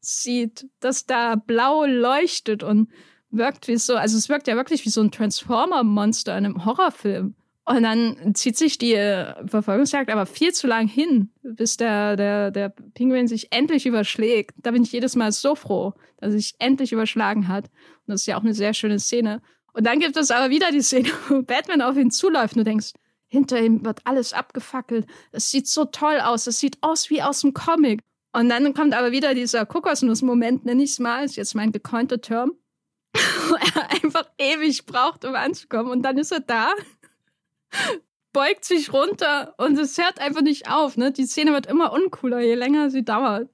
sieht, das da blau leuchtet und wirkt wie so, also es wirkt ja wirklich wie so ein Transformer-Monster in einem Horrorfilm. Und dann zieht sich die äh, Verfolgungsjagd aber viel zu lang hin, bis der, der, der Pinguin sich endlich überschlägt. Da bin ich jedes Mal so froh, dass er sich endlich überschlagen hat. Und das ist ja auch eine sehr schöne Szene. Und dann gibt es aber wieder die Szene, wo Batman auf ihn zuläuft und du denkst, hinter ihm wird alles abgefackelt. Das sieht so toll aus. Das sieht aus wie aus dem Comic. Und dann kommt aber wieder dieser Kokosnuss-Moment, nenne ich es mal, ist jetzt mein gekonnter Term, wo er einfach ewig braucht, um anzukommen. Und dann ist er da beugt sich runter und es hört einfach nicht auf. Ne? Die Szene wird immer uncooler, je länger sie dauert.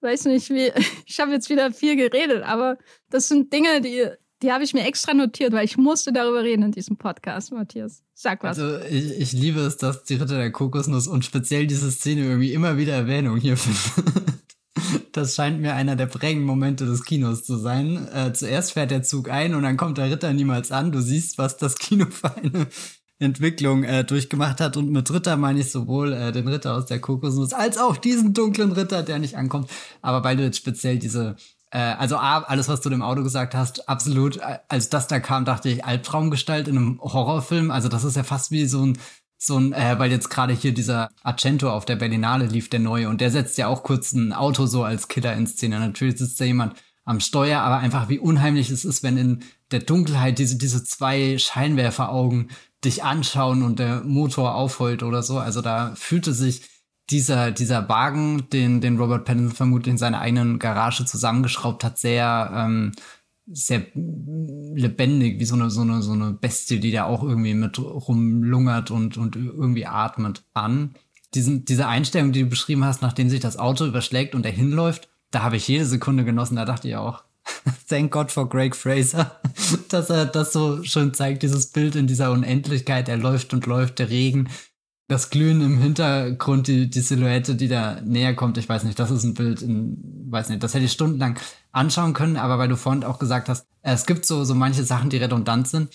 Weiß nicht, wie. Ich habe jetzt wieder viel geredet, aber das sind Dinge, die, Die habe ich mir extra notiert, weil ich musste darüber reden in diesem Podcast, Matthias. Sag was. Also ich, ich liebe es, dass die Ritter der Kokosnuss und speziell diese Szene irgendwie immer wieder Erwähnung hier findet. Das scheint mir einer der prägenden Momente des Kinos zu sein. Äh, zuerst fährt der Zug ein und dann kommt der Ritter niemals an. Du siehst, was das Kino für eine Entwicklung äh, durchgemacht hat. Und mit Ritter meine ich sowohl äh, den Ritter aus der Kokosnuss als auch diesen dunklen Ritter, der nicht ankommt. Aber weil du jetzt speziell diese also A, alles, was du dem Auto gesagt hast, absolut. Äh, als das da kam, dachte ich, Albtraumgestalt in einem Horrorfilm. Also das ist ja fast wie so ein, so ein, äh, weil jetzt gerade hier dieser Argento auf der Berlinale lief, der neue, und der setzt ja auch kurz ein Auto so als Killer in Szene. Natürlich sitzt da jemand am Steuer, aber einfach wie unheimlich es ist, wenn in der Dunkelheit diese, diese zwei Scheinwerferaugen dich anschauen und der Motor aufheult oder so. Also da fühlte sich dieser, dieser Wagen, den, den Robert Pattinson vermutlich in seiner eigenen Garage zusammengeschraubt hat, sehr, ähm, sehr lebendig, wie so eine, so eine, so eine Bestie, die da auch irgendwie mit rumlungert und, und irgendwie atmet an. Diesen, diese Einstellung, die du beschrieben hast, nachdem sich das Auto überschlägt und er hinläuft, da habe ich jede Sekunde genossen. Da dachte ich auch, thank God for Greg Fraser, dass er das so schön zeigt, dieses Bild in dieser Unendlichkeit. Er läuft und läuft, der Regen, das Glühen im Hintergrund, die, die Silhouette, die da näher kommt. Ich weiß nicht, das ist ein Bild, in, weiß nicht, das hätte ich stundenlang anschauen können, aber weil du vorhin auch gesagt hast, es gibt so, so manche Sachen, die redundant sind.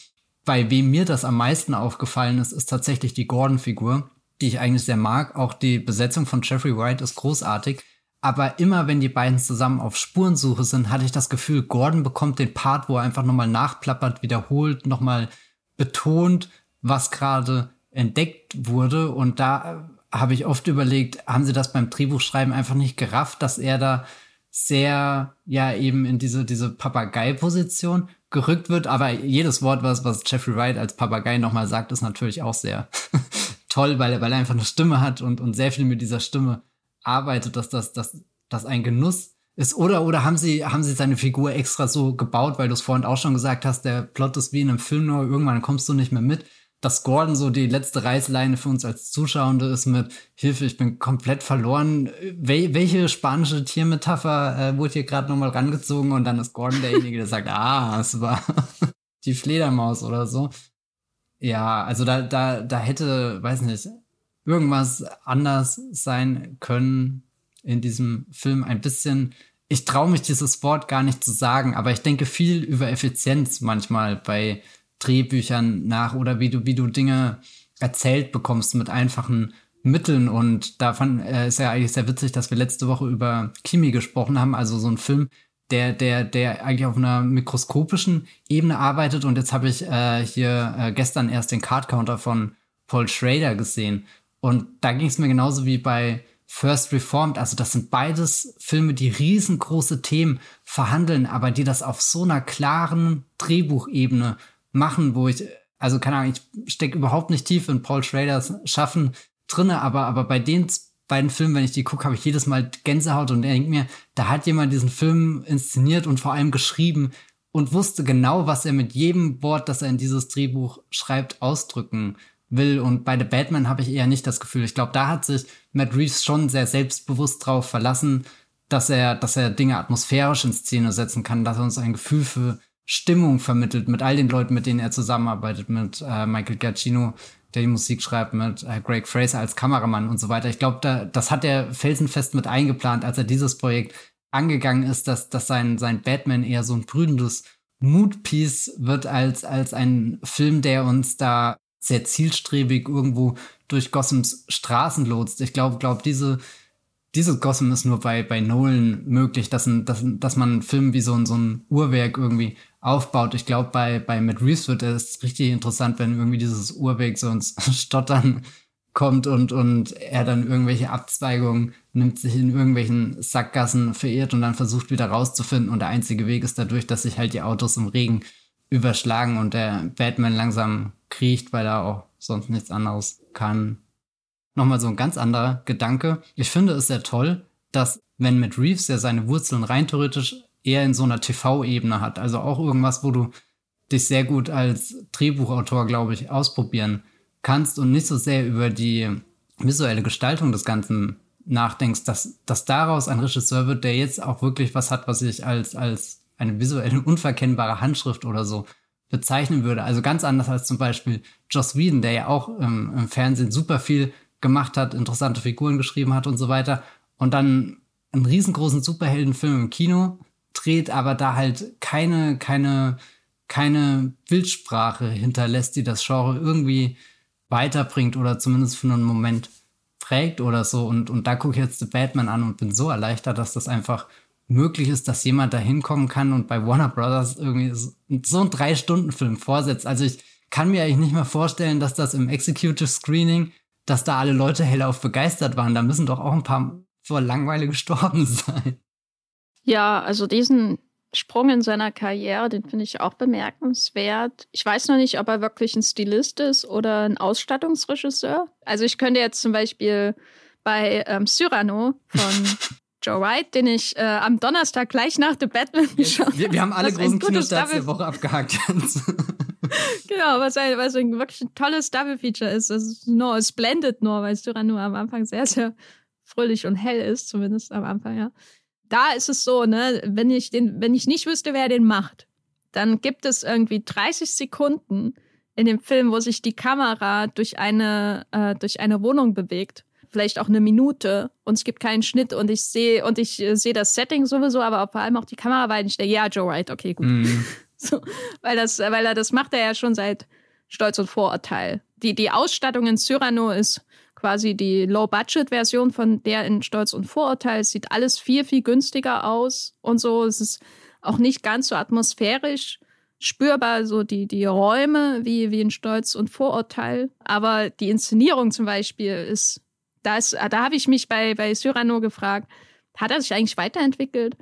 Bei wem mir das am meisten aufgefallen ist, ist tatsächlich die Gordon-Figur, die ich eigentlich sehr mag. Auch die Besetzung von Jeffrey White ist großartig. Aber immer wenn die beiden zusammen auf Spurensuche sind, hatte ich das Gefühl, Gordon bekommt den Part, wo er einfach nochmal nachplappert, wiederholt, nochmal betont, was gerade entdeckt wurde. Und da habe ich oft überlegt, haben sie das beim Drehbuchschreiben einfach nicht gerafft, dass er da sehr, ja, eben in diese, diese Papagei-Position gerückt wird. Aber jedes Wort, was, was Jeffrey Wright als Papagei nochmal sagt, ist natürlich auch sehr toll, weil er, weil er einfach eine Stimme hat und, und sehr viel mit dieser Stimme arbeitet, dass das, dass, dass ein Genuss ist. Oder, oder haben sie, haben sie seine Figur extra so gebaut, weil du es vorhin auch schon gesagt hast, der Plot ist wie in einem Film, nur irgendwann kommst du nicht mehr mit dass Gordon so die letzte Reißleine für uns als Zuschauende ist mit Hilfe, ich bin komplett verloren. Wel welche spanische Tiermetapher äh, wurde hier gerade nochmal rangezogen und dann ist Gordon derjenige, der sagt, ah, es war die Fledermaus oder so. Ja, also da, da, da hätte, weiß nicht, irgendwas anders sein können in diesem Film. Ein bisschen, ich traue mich dieses Wort gar nicht zu sagen, aber ich denke viel über Effizienz manchmal bei Drehbüchern nach oder wie du, wie du Dinge erzählt bekommst mit einfachen Mitteln. Und davon äh, ist ja eigentlich sehr witzig, dass wir letzte Woche über Kimi gesprochen haben, also so ein Film, der, der, der eigentlich auf einer mikroskopischen Ebene arbeitet. Und jetzt habe ich äh, hier äh, gestern erst den Card Counter von Paul Schrader gesehen. Und da ging es mir genauso wie bei First Reformed. Also das sind beides Filme, die riesengroße Themen verhandeln, aber die das auf so einer klaren Drehbuchebene machen, wo ich, also keine Ahnung, ich stecke überhaupt nicht tief in Paul Schraders Schaffen drinne, aber, aber bei den beiden Filmen, wenn ich die gucke, habe ich jedes Mal Gänsehaut und denke mir, da hat jemand diesen Film inszeniert und vor allem geschrieben und wusste genau, was er mit jedem Wort, das er in dieses Drehbuch schreibt, ausdrücken will. Und bei The Batman habe ich eher nicht das Gefühl. Ich glaube, da hat sich Matt Reeves schon sehr selbstbewusst drauf verlassen, dass er, dass er Dinge atmosphärisch in Szene setzen kann, dass er uns ein Gefühl für Stimmung vermittelt mit all den Leuten, mit denen er zusammenarbeitet, mit äh, Michael Giacchino, der die Musik schreibt, mit äh, Greg Fraser als Kameramann und so weiter. Ich glaube, da, das hat er felsenfest mit eingeplant, als er dieses Projekt angegangen ist, dass, dass sein, sein Batman eher so ein brüdendes Moodpiece wird als, als ein Film, der uns da sehr zielstrebig irgendwo durch Gothams Straßen lotst. Ich glaube, glaube diese dieses Gotham ist nur bei, bei Nolan möglich, dass, ein, dass, dass man einen Film wie so ein, so ein Uhrwerk irgendwie aufbaut. Ich glaube, bei, bei Matt Reeves wird es richtig interessant, wenn irgendwie dieses Uhrwerk so ins Stottern kommt und, und er dann irgendwelche Abzweigungen nimmt, sich in irgendwelchen Sackgassen verirrt und dann versucht wieder rauszufinden. Und der einzige Weg ist dadurch, dass sich halt die Autos im Regen überschlagen und der Batman langsam kriecht, weil er auch sonst nichts anderes kann. Nochmal so ein ganz anderer Gedanke. Ich finde es sehr toll, dass wenn Matt Reeves ja seine Wurzeln rein theoretisch eher in so einer TV-Ebene hat. Also auch irgendwas, wo du dich sehr gut als Drehbuchautor, glaube ich, ausprobieren kannst und nicht so sehr über die visuelle Gestaltung des Ganzen nachdenkst, dass, dass daraus ein Regisseur wird, der jetzt auch wirklich was hat, was ich als, als eine visuelle, unverkennbare Handschrift oder so bezeichnen würde. Also ganz anders als zum Beispiel Joss Whedon, der ja auch ähm, im Fernsehen super viel gemacht hat, interessante Figuren geschrieben hat und so weiter. Und dann einen riesengroßen Superheldenfilm im Kino dreht, aber da halt keine, keine, keine Bildsprache hinterlässt, die das Genre irgendwie weiterbringt oder zumindest für einen Moment prägt oder so. Und, und da gucke ich jetzt The Batman an und bin so erleichtert, dass das einfach möglich ist, dass jemand da hinkommen kann und bei Warner Brothers irgendwie so einen Drei-Stunden-Film vorsetzt. Also ich kann mir eigentlich nicht mehr vorstellen, dass das im Executive Screening, dass da alle Leute hellauf begeistert waren. Da müssen doch auch ein paar vor Langweile gestorben sein. Ja, also diesen Sprung in seiner Karriere, den finde ich auch bemerkenswert. Ich weiß noch nicht, ob er wirklich ein Stilist ist oder ein Ausstattungsregisseur. Also ich könnte jetzt zum Beispiel bei ähm, Cyrano von Joe Wright, den ich äh, am Donnerstag gleich nach The Batman geschaut habe. Wir, wir, haben alle großen Kinostarts der Woche abgehakt. genau, was ein, was ein wirklich ein tolles Double-Feature ist. Das ist nur splendid nur, weil Cyrano am Anfang sehr, sehr fröhlich und hell ist, zumindest am Anfang, ja. Da ist es so, ne, wenn ich den, wenn ich nicht wüsste, wer den macht, dann gibt es irgendwie 30 Sekunden in dem Film, wo sich die Kamera durch eine, äh, durch eine Wohnung bewegt vielleicht auch eine Minute und es gibt keinen Schnitt und ich sehe und ich äh, sehe das Setting sowieso, aber vor allem auch die Kamera, weil ich denke, ja, Joe Wright, okay, gut. Mm. So, weil das, weil er das macht er ja schon seit Stolz und Vorurteil. Die, die Ausstattung in Cyrano ist quasi die Low-Budget-Version von der in Stolz und Vorurteil. Es sieht alles viel, viel günstiger aus und so. Es ist auch nicht ganz so atmosphärisch spürbar, so die, die Räume wie, wie in Stolz und Vorurteil. Aber die Inszenierung zum Beispiel ist da, da habe ich mich bei, bei Cyrano gefragt, hat er sich eigentlich weiterentwickelt?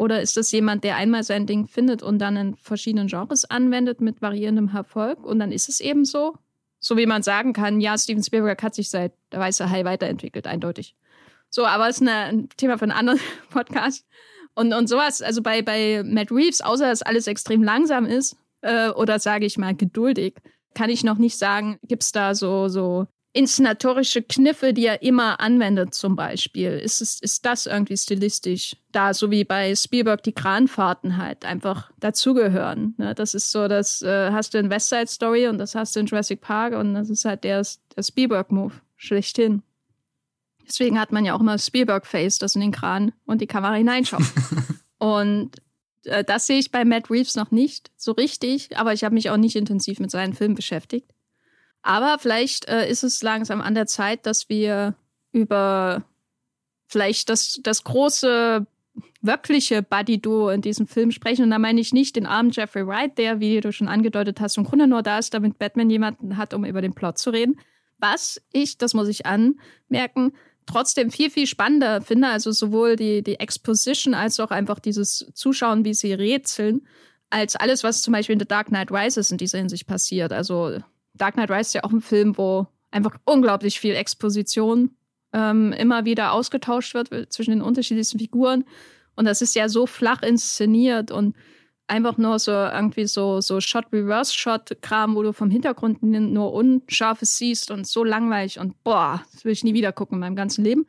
Oder ist das jemand, der einmal sein Ding findet und dann in verschiedenen Genres anwendet mit variierendem Erfolg? Und dann ist es eben so. So wie man sagen kann, ja, Steven Spielberg hat sich seit der Weiße Hai weiterentwickelt, eindeutig. So, aber es ist eine, ein Thema für einen anderen Podcast. Und, und sowas, also bei, bei Matt Reeves, außer dass alles extrem langsam ist, äh, oder sage ich mal geduldig, kann ich noch nicht sagen, gibt es da so, so inszenatorische Kniffe, die er immer anwendet, zum Beispiel. Ist, es, ist das irgendwie stilistisch da, so wie bei Spielberg die Kranfahrten halt einfach dazugehören. Ne? Das ist so, das äh, hast du in West Side Story und das hast du in Jurassic Park und das ist halt der, der Spielberg-Move, schlechthin. Deswegen hat man ja auch immer Spielberg-Face, das in den Kran und die Kamera hineinschaut. und äh, das sehe ich bei Matt Reeves noch nicht so richtig, aber ich habe mich auch nicht intensiv mit seinen Filmen beschäftigt. Aber vielleicht äh, ist es langsam an der Zeit, dass wir über vielleicht das, das große wirkliche Buddy-Duo in diesem Film sprechen. Und da meine ich nicht den armen Jeffrey Wright, der, wie du schon angedeutet hast, im Grunde nur da ist, damit Batman jemanden hat, um über den Plot zu reden. Was ich, das muss ich anmerken, trotzdem viel, viel spannender finde. Also sowohl die, die Exposition als auch einfach dieses Zuschauen, wie sie rätseln, als alles, was zum Beispiel in The Dark Knight Rises in dieser Hinsicht passiert. Also Dark Knight Rises ist ja auch ein Film, wo einfach unglaublich viel Exposition ähm, immer wieder ausgetauscht wird zwischen den unterschiedlichsten Figuren. Und das ist ja so flach inszeniert und einfach nur so irgendwie so, so Shot-Reverse-Shot-Kram, wo du vom Hintergrund nur Unscharfes siehst und so langweilig und boah, das will ich nie wieder gucken in meinem ganzen Leben.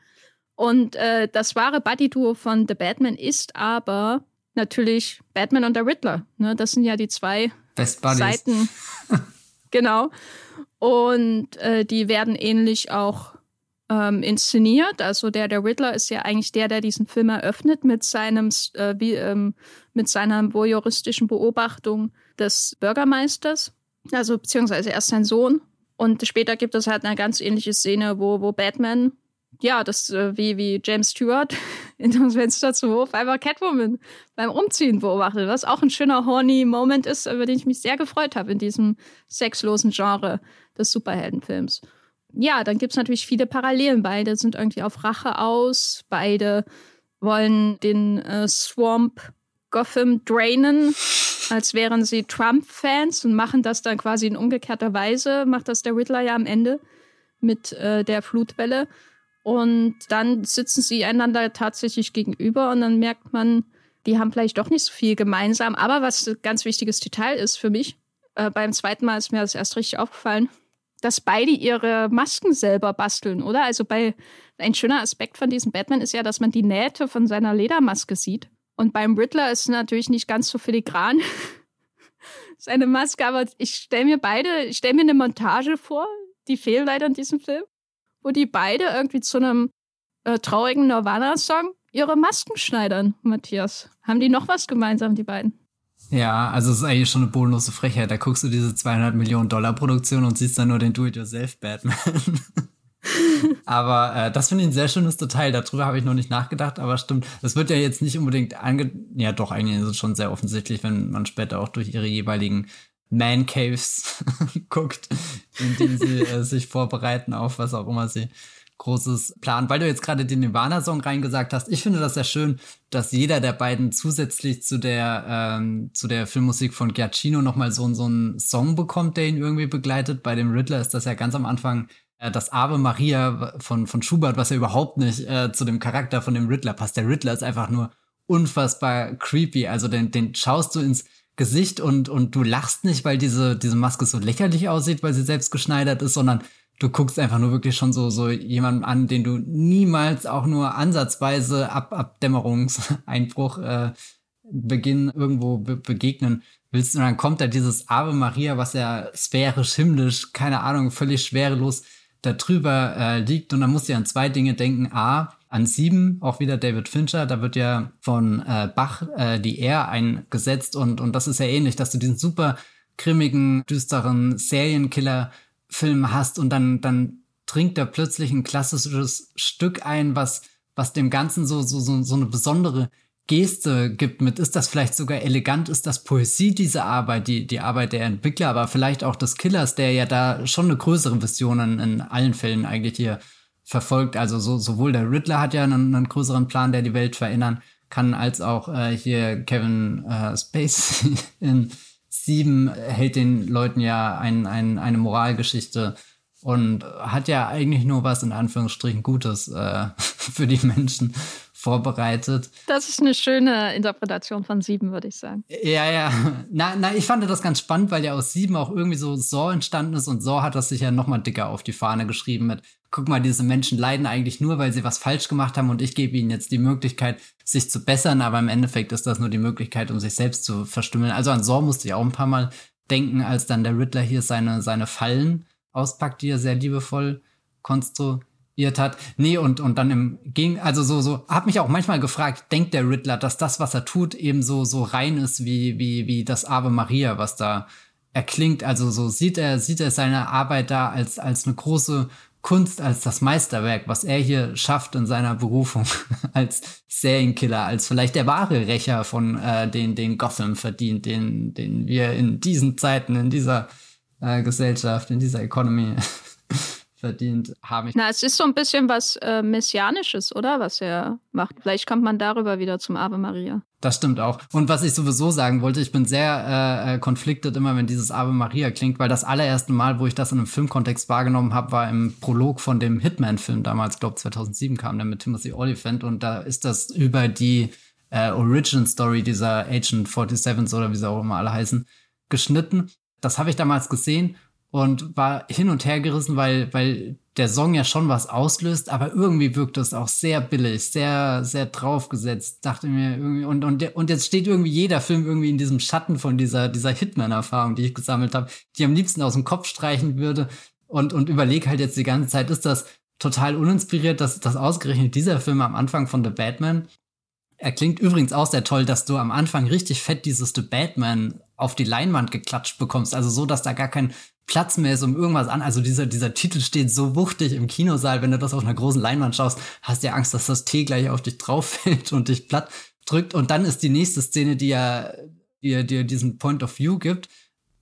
Und äh, das wahre Buddy-Duo von The Batman ist aber natürlich Batman und der Riddler. Ne? Das sind ja die zwei Seiten Genau. Und äh, die werden ähnlich auch ähm, inszeniert. Also der, der Riddler ist ja eigentlich der, der diesen Film eröffnet mit seinem, äh, wie, ähm, mit seiner voyeuristischen Beobachtung des Bürgermeisters. Also beziehungsweise erst sein Sohn. Und später gibt es halt eine ganz ähnliche Szene, wo, wo Batman ja, das äh, wie, wie James Stewart in dem Hof einfach Catwoman beim Umziehen beobachtet, was auch ein schöner horny Moment ist, über den ich mich sehr gefreut habe in diesem sexlosen Genre des Superheldenfilms. Ja, dann gibt es natürlich viele Parallelen. Beide sind irgendwie auf Rache aus. Beide wollen den äh, Swamp Gotham drainen, als wären sie Trump-Fans und machen das dann quasi in umgekehrter Weise. Macht das der Riddler ja am Ende mit äh, der Flutwelle. Und dann sitzen sie einander tatsächlich gegenüber und dann merkt man, die haben vielleicht doch nicht so viel gemeinsam. Aber was ein ganz wichtiges Detail ist für mich, äh, beim zweiten Mal ist mir das erst richtig aufgefallen, dass beide ihre Masken selber basteln, oder? Also bei ein schöner Aspekt von diesem Batman ist ja, dass man die Nähte von seiner Ledermaske sieht. Und beim Riddler ist natürlich nicht ganz so filigran. Seine Maske, aber ich stelle mir beide, ich stelle mir eine Montage vor, die fehlt leider in diesem Film, wo die beide irgendwie zu einem äh, traurigen Nirvana-Song ihre Masken schneidern, Matthias. Haben die noch was gemeinsam, die beiden? Ja, also es ist eigentlich schon eine bodenlose Frechheit. Da guckst du diese 200 Millionen Dollar Produktion und siehst dann nur den Do-it-yourself Batman. aber äh, das finde ich ein sehr schönes Detail. Darüber habe ich noch nicht nachgedacht, aber stimmt. Das wird ja jetzt nicht unbedingt ange... Ja, doch, eigentlich ist es schon sehr offensichtlich, wenn man später auch durch ihre jeweiligen Man Caves guckt, in denen sie äh, sich vorbereiten auf was auch immer sie großes Plan. Weil du jetzt gerade den Nirvana-Song reingesagt hast, ich finde das sehr schön, dass jeder der beiden zusätzlich zu der, ähm, zu der Filmmusik von Giacchino nochmal so, so einen Song bekommt, der ihn irgendwie begleitet. Bei dem Riddler ist das ja ganz am Anfang äh, das Ave Maria von, von Schubert, was ja überhaupt nicht äh, zu dem Charakter von dem Riddler passt. Der Riddler ist einfach nur unfassbar creepy. Also den, den schaust du ins Gesicht und, und du lachst nicht, weil diese, diese Maske so lächerlich aussieht, weil sie selbst geschneidert ist, sondern du guckst einfach nur wirklich schon so, so jemanden an, den du niemals auch nur ansatzweise ab Abdämmerungseinbruch äh, Beginn irgendwo be begegnen willst. Und dann kommt da dieses Ave Maria, was ja sphärisch, himmlisch, keine Ahnung, völlig schwerelos da drüber äh, liegt. Und dann musst du an zwei Dinge denken. A, an sieben, auch wieder David Fincher, da wird ja von äh, Bach äh, die R eingesetzt und, und das ist ja ähnlich, dass du diesen super grimmigen, düsteren Serienkiller Film hast und dann, dann trinkt er plötzlich ein klassisches Stück ein, was, was dem Ganzen so, so, so, so eine besondere Geste gibt mit, ist das vielleicht sogar elegant, ist das Poesie, diese Arbeit, die, die Arbeit der Entwickler, aber vielleicht auch des Killers, der ja da schon eine größere Vision in, in allen Fällen eigentlich hier verfolgt. Also so, sowohl der Riddler hat ja einen, einen größeren Plan, der die Welt verändern kann, als auch äh, hier Kevin äh, Spacey in Sieben hält den Leuten ja ein, ein, eine Moralgeschichte und hat ja eigentlich nur was in Anführungsstrichen Gutes äh, für die Menschen vorbereitet. Das ist eine schöne Interpretation von Sieben, würde ich sagen. Ja, ja. Na, na, ich fand das ganz spannend, weil ja aus Sieben auch irgendwie so Saw entstanden ist und Saw hat das sich ja nochmal dicker auf die Fahne geschrieben mit, guck mal, diese Menschen leiden eigentlich nur, weil sie was falsch gemacht haben und ich gebe ihnen jetzt die Möglichkeit, sich zu bessern, aber im Endeffekt ist das nur die Möglichkeit, um sich selbst zu verstümmeln. Also an Saw musste ich auch ein paar Mal denken, als dann der Riddler hier seine, seine Fallen auspackt, die er sehr liebevoll konstruiert irrt hat. Nee, und, und dann im Gegen, also so, so, hab mich auch manchmal gefragt, denkt der Riddler, dass das, was er tut, eben so, so rein ist wie, wie, wie das Ave Maria, was da erklingt. Also so sieht er, sieht er seine Arbeit da als, als eine große Kunst, als das Meisterwerk, was er hier schafft in seiner Berufung als Serienkiller, als vielleicht der wahre Rächer von äh, den, den Gotham verdient, den, den wir in diesen Zeiten, in dieser äh, Gesellschaft, in dieser Economy verdient haben. Na, es ist so ein bisschen was äh, Messianisches, oder? Was er macht. Vielleicht kommt man darüber wieder zum Ave Maria. Das stimmt auch. Und was ich sowieso sagen wollte, ich bin sehr äh, konfliktet immer, wenn dieses Ave Maria klingt, weil das allererste Mal, wo ich das in einem Filmkontext wahrgenommen habe, war im Prolog von dem Hitman-Film damals, glaube 2007 kam der mit Timothy Oliphant und da ist das über die äh, Origin Story dieser Agent 47s oder wie sie auch immer alle heißen, geschnitten. Das habe ich damals gesehen und war hin und her gerissen, weil, weil der Song ja schon was auslöst, aber irgendwie wirkt es auch sehr billig, sehr, sehr draufgesetzt, dachte mir irgendwie. Und, und, und jetzt steht irgendwie jeder Film irgendwie in diesem Schatten von dieser, dieser Hitman-Erfahrung, die ich gesammelt habe, die am liebsten aus dem Kopf streichen würde und, und überlege halt jetzt die ganze Zeit, ist das total uninspiriert, dass, dass ausgerechnet dieser Film am Anfang von The Batman er klingt übrigens auch sehr toll, dass du am Anfang richtig fett dieses The Batman auf die Leinwand geklatscht bekommst. Also so, dass da gar kein Platz mehr ist, um irgendwas an. Also dieser, dieser Titel steht so wuchtig im Kinosaal, wenn du das auf einer großen Leinwand schaust, hast du ja Angst, dass das T gleich auf dich drauf fällt und dich platt drückt. Und dann ist die nächste Szene, die ja dir, dir diesen Point of View gibt.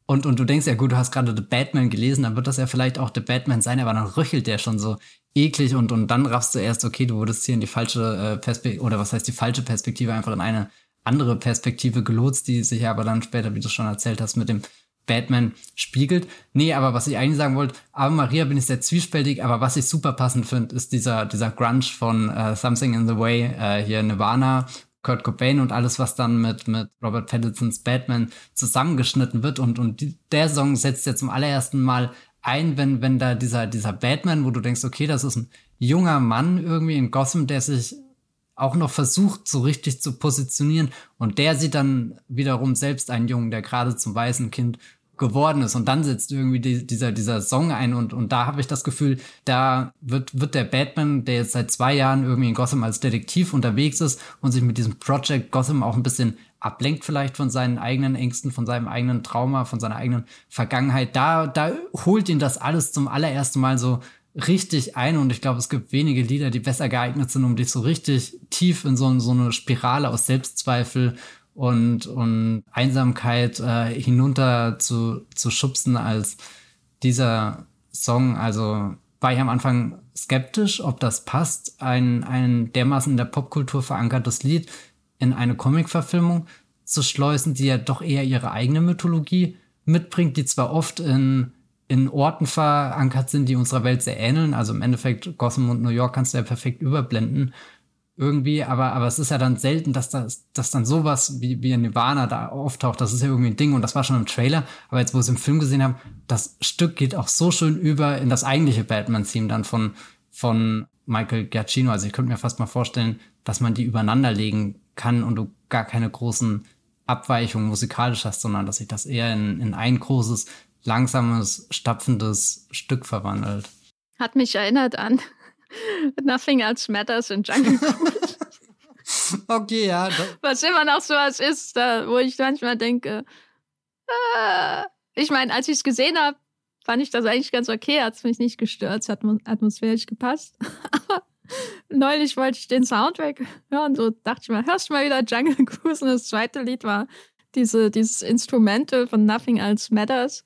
Und, und du denkst ja, gut, du hast gerade The Batman gelesen, dann wird das ja vielleicht auch The Batman sein, aber dann röchelt der schon so eklig und, und dann raffst du erst, okay, du wurdest hier in die falsche äh, Perspektive, oder was heißt die falsche Perspektive, einfach in eine andere Perspektive gelotst, die sich aber dann später, wie du schon erzählt hast, mit dem Batman spiegelt. Nee, aber was ich eigentlich sagen wollte, Ave Maria bin ich sehr zwiespältig, aber was ich super passend finde, ist dieser, dieser Grunge von uh, Something in the Way, uh, hier Nirvana, Kurt Cobain und alles, was dann mit, mit Robert Pattinsons Batman zusammengeschnitten wird. Und, und die, der Song setzt ja zum allerersten Mal ein, wenn, wenn da dieser, dieser Batman, wo du denkst, okay, das ist ein junger Mann irgendwie in Gotham, der sich auch noch versucht, so richtig zu positionieren. Und der sieht dann wiederum selbst einen Jungen, der gerade zum weißen Kind geworden ist. Und dann setzt irgendwie die, dieser, dieser Song ein und, und da habe ich das Gefühl, da wird, wird der Batman, der jetzt seit zwei Jahren irgendwie in Gotham als Detektiv unterwegs ist und sich mit diesem Project Gotham auch ein bisschen ablenkt vielleicht von seinen eigenen Ängsten, von seinem eigenen Trauma, von seiner eigenen Vergangenheit. Da, da holt ihn das alles zum allerersten Mal so richtig ein und ich glaube, es gibt wenige Lieder, die besser geeignet sind, um dich so richtig tief in so, so eine Spirale aus Selbstzweifel und, und Einsamkeit äh, hinunter zu, zu schubsen als dieser Song. Also war ich am Anfang skeptisch, ob das passt, ein, ein dermaßen in der Popkultur verankertes Lied in eine Comic-Verfilmung zu schleusen, die ja doch eher ihre eigene Mythologie mitbringt, die zwar oft in in Orten verankert sind, die unserer Welt sehr ähneln. Also im Endeffekt Gotham und New York kannst du ja perfekt überblenden irgendwie, aber, aber es ist ja dann selten, dass das, dass dann sowas wie, wie Nirvana da auftaucht. Das ist ja irgendwie ein Ding und das war schon im Trailer. Aber jetzt, wo wir es im Film gesehen haben, das Stück geht auch so schön über in das eigentliche Batman-Theme dann von, von Michael Giacchino. Also ich könnte mir fast mal vorstellen, dass man die übereinander legen kann und du gar keine großen Abweichungen musikalisch hast, sondern dass sich das eher in, in ein großes langsames, stapfendes Stück verwandelt. Hat mich erinnert an Nothing Else Matters in Jungle Cruise. okay, ja. Was immer noch so was ist, da, wo ich manchmal denke, äh, ich meine, als ich es gesehen habe, fand ich das eigentlich ganz okay, hat es mich nicht gestört, es hat atmosphärisch gepasst. Aber neulich wollte ich den Soundtrack hören, so dachte ich mal, hörst du mal wieder Jungle Cruise und das zweite Lied war diese, dieses Instrumental von Nothing Else Matters.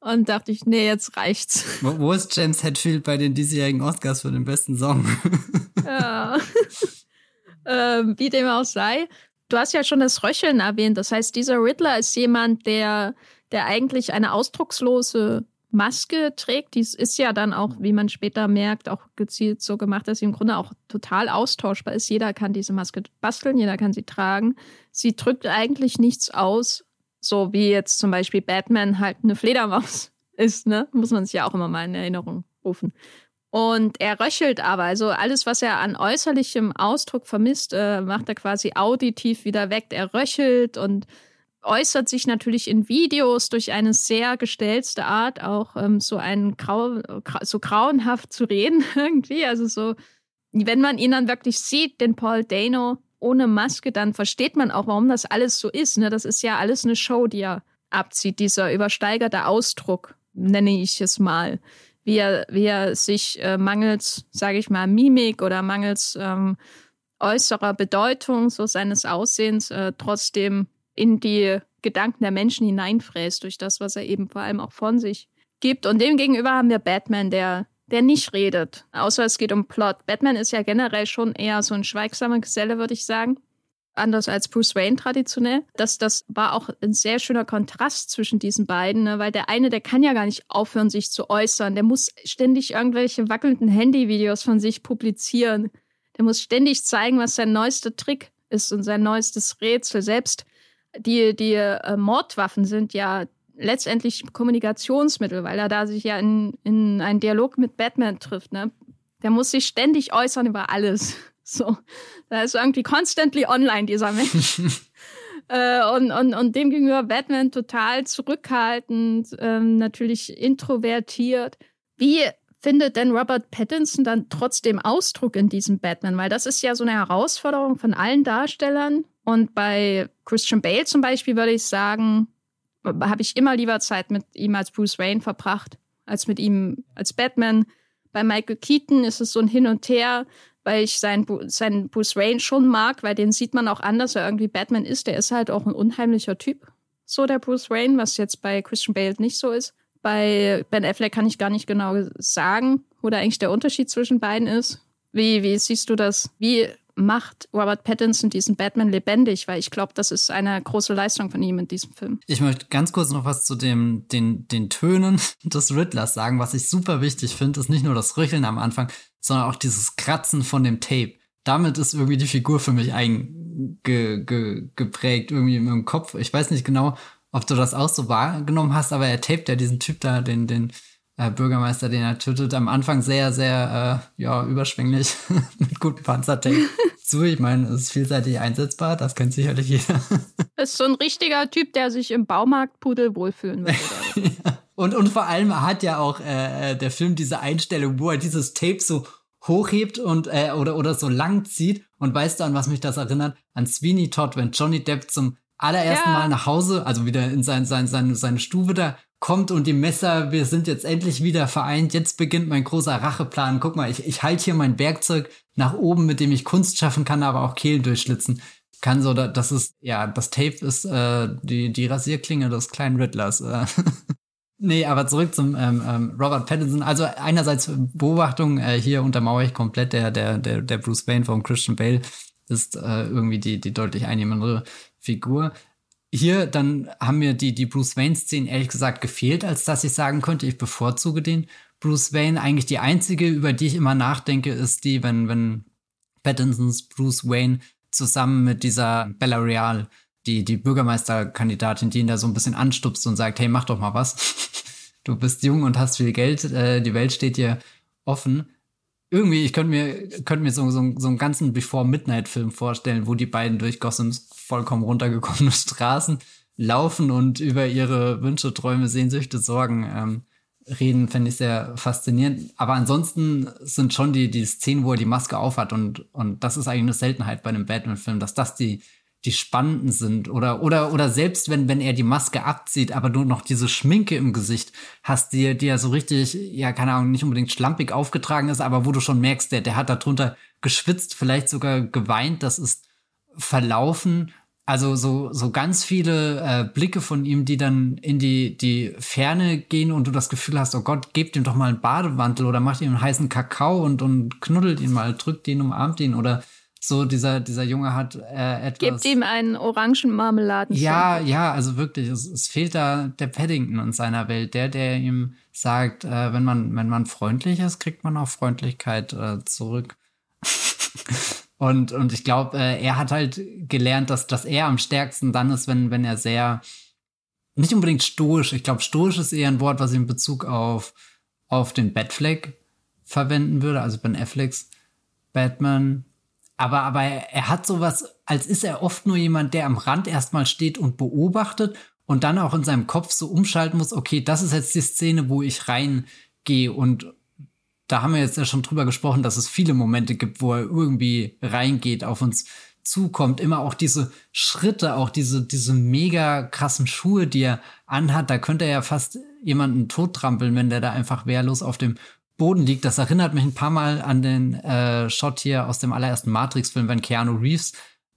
Und dachte ich, nee, jetzt reicht's. Wo, wo ist James Hetfield bei den diesjährigen Oscars für den besten Song? ja. ähm, wie dem auch sei. Du hast ja schon das Röcheln erwähnt. Das heißt, dieser Riddler ist jemand, der, der eigentlich eine ausdruckslose Maske trägt. Dies ist ja dann auch, wie man später merkt, auch gezielt so gemacht, dass sie im Grunde auch total austauschbar ist. Jeder kann diese Maske basteln, jeder kann sie tragen. Sie drückt eigentlich nichts aus, so wie jetzt zum Beispiel Batman halt eine Fledermaus ist, ne? Muss man sich ja auch immer mal in Erinnerung rufen. Und er röchelt aber, also alles, was er an äußerlichem Ausdruck vermisst, äh, macht er quasi auditiv wieder weg. Er röchelt und äußert sich natürlich in Videos durch eine sehr gestellte Art, auch ähm, so ein grau, so grauenhaft zu reden irgendwie. Also so, wenn man ihn dann wirklich sieht, den Paul Dano, ohne Maske, dann versteht man auch, warum das alles so ist. Ne? Das ist ja alles eine Show, die er abzieht, dieser übersteigerte Ausdruck, nenne ich es mal. Wie er, wie er sich äh, mangels, sage ich mal, Mimik oder mangels ähm, äußerer Bedeutung so seines Aussehens äh, trotzdem in die Gedanken der Menschen hineinfräst, durch das, was er eben vor allem auch von sich gibt. Und demgegenüber haben wir Batman, der der nicht redet, außer es geht um Plot. Batman ist ja generell schon eher so ein schweigsamer Geselle, würde ich sagen. Anders als Bruce Wayne traditionell. Das, das war auch ein sehr schöner Kontrast zwischen diesen beiden, ne? weil der eine, der kann ja gar nicht aufhören, sich zu äußern. Der muss ständig irgendwelche wackelnden Handyvideos von sich publizieren. Der muss ständig zeigen, was sein neuester Trick ist und sein neuestes Rätsel. Selbst die, die äh, Mordwaffen sind ja letztendlich Kommunikationsmittel, weil er da sich ja in, in einen Dialog mit Batman trifft. Ne? Der muss sich ständig äußern über alles. So, da ist irgendwie constantly online, dieser Mensch. äh, und, und, und dem gegenüber Batman total zurückhaltend, ähm, natürlich introvertiert. Wie findet denn Robert Pattinson dann trotzdem Ausdruck in diesem Batman? Weil das ist ja so eine Herausforderung von allen Darstellern. Und bei Christian Bale zum Beispiel würde ich sagen, habe ich immer lieber Zeit mit ihm als Bruce Wayne verbracht, als mit ihm als Batman. Bei Michael Keaton ist es so ein Hin und Her, weil ich seinen, seinen Bruce Wayne schon mag, weil den sieht man auch anders, er irgendwie Batman ist. Der ist halt auch ein unheimlicher Typ, so der Bruce Wayne, was jetzt bei Christian Bale nicht so ist. Bei Ben Affleck kann ich gar nicht genau sagen, wo da eigentlich der Unterschied zwischen beiden ist. Wie, wie siehst du das? Wie macht Robert Pattinson diesen Batman lebendig, weil ich glaube, das ist eine große Leistung von ihm in diesem Film. Ich möchte ganz kurz noch was zu dem, den, den Tönen des Riddlers sagen. Was ich super wichtig finde, ist nicht nur das Rücheln am Anfang, sondern auch dieses Kratzen von dem Tape. Damit ist irgendwie die Figur für mich eingeprägt, irgendwie im Kopf. Ich weiß nicht genau, ob du das auch so wahrgenommen hast, aber er tapet ja diesen Typ da, den, den äh, Bürgermeister, den er tötet, am Anfang sehr, sehr, äh, ja, überschwänglich mit gutem Panzertape zu. Ich meine, es ist vielseitig einsetzbar, das kennt sicherlich jeder. Das ist so ein richtiger Typ, der sich im Baumarkt Pudel wohlfühlen würde. ja. und, und vor allem hat ja auch äh, der Film diese Einstellung, wo er dieses Tape so hochhebt und äh, oder, oder so lang zieht. Und weißt du, an was mich das erinnert? An Sweeney Todd, wenn Johnny Depp zum allerersten ja. Mal nach Hause, also wieder in sein, sein, sein, seine Stube da kommt und die Messer, wir sind jetzt endlich wieder vereint, jetzt beginnt mein großer Racheplan. Guck mal, ich, ich halte hier mein Werkzeug nach oben, mit dem ich Kunst schaffen kann, aber auch Kehlen durchschlitzen kann. So, das ist, ja, das Tape ist äh, die, die Rasierklinge des kleinen Riddlers. Äh. nee, aber zurück zum ähm, ähm, Robert Pattinson. Also einerseits Beobachtung, äh, hier untermauere ich komplett, der, der, der, der Bruce Wayne von Christian Bale ist äh, irgendwie die, die deutlich einnehmendere Figur. Hier dann haben mir die, die Bruce Wayne-Szenen ehrlich gesagt gefehlt, als dass ich sagen könnte, ich bevorzuge den Bruce Wayne. Eigentlich die einzige, über die ich immer nachdenke, ist die, wenn, wenn Pattinsons Bruce Wayne zusammen mit dieser Bella Real, die, die Bürgermeisterkandidatin, die ihn da so ein bisschen anstupst und sagt, hey, mach doch mal was. Du bist jung und hast viel Geld, äh, die Welt steht dir offen irgendwie, ich könnte mir, könnte mir so, so, so einen ganzen Before-Midnight-Film vorstellen, wo die beiden durch Gothams vollkommen runtergekommene Straßen laufen und über ihre Wünsche, Träume, Sehnsüchte, Sorgen ähm, reden, fände ich sehr faszinierend. Aber ansonsten sind schon die, die Szenen, wo er die Maske aufhat und, und das ist eigentlich eine Seltenheit bei einem Batman-Film, dass das die, die spannenden sind oder oder oder selbst wenn wenn er die Maske abzieht, aber du noch diese Schminke im Gesicht hast, die die ja so richtig ja keine Ahnung nicht unbedingt schlampig aufgetragen ist, aber wo du schon merkst, der der hat darunter geschwitzt, vielleicht sogar geweint, das ist verlaufen. Also so so ganz viele äh, Blicke von ihm, die dann in die die Ferne gehen und du das Gefühl hast, oh Gott, gebt ihm doch mal einen Badewantel oder macht ihm einen heißen Kakao und und knuddelt ihn mal, drückt ihn, umarmt ihn oder so dieser, dieser Junge hat äh, etwas. Gibt ihm einen Orangenmarmeladen. Ja, ja, also wirklich, es, es fehlt da der Paddington in seiner Welt, der, der ihm sagt, äh, wenn man, wenn man freundlich ist, kriegt man auch Freundlichkeit äh, zurück. und, und ich glaube, äh, er hat halt gelernt, dass, dass er am stärksten dann ist, wenn, wenn er sehr, nicht unbedingt stoisch, ich glaube, stoisch ist eher ein Wort, was ich in Bezug auf, auf den Batfleck verwenden würde, also Ben Afflecks Batman. Aber, aber er hat sowas, als ist er oft nur jemand, der am Rand erstmal steht und beobachtet und dann auch in seinem Kopf so umschalten muss, okay, das ist jetzt die Szene, wo ich reingehe und da haben wir jetzt ja schon drüber gesprochen, dass es viele Momente gibt, wo er irgendwie reingeht, auf uns zukommt, immer auch diese Schritte, auch diese, diese mega krassen Schuhe, die er anhat, da könnte er ja fast jemanden tottrampeln, wenn der da einfach wehrlos auf dem Boden liegt. Das erinnert mich ein paar Mal an den äh, Shot hier aus dem allerersten Matrix-Film, wenn Keanu Reeves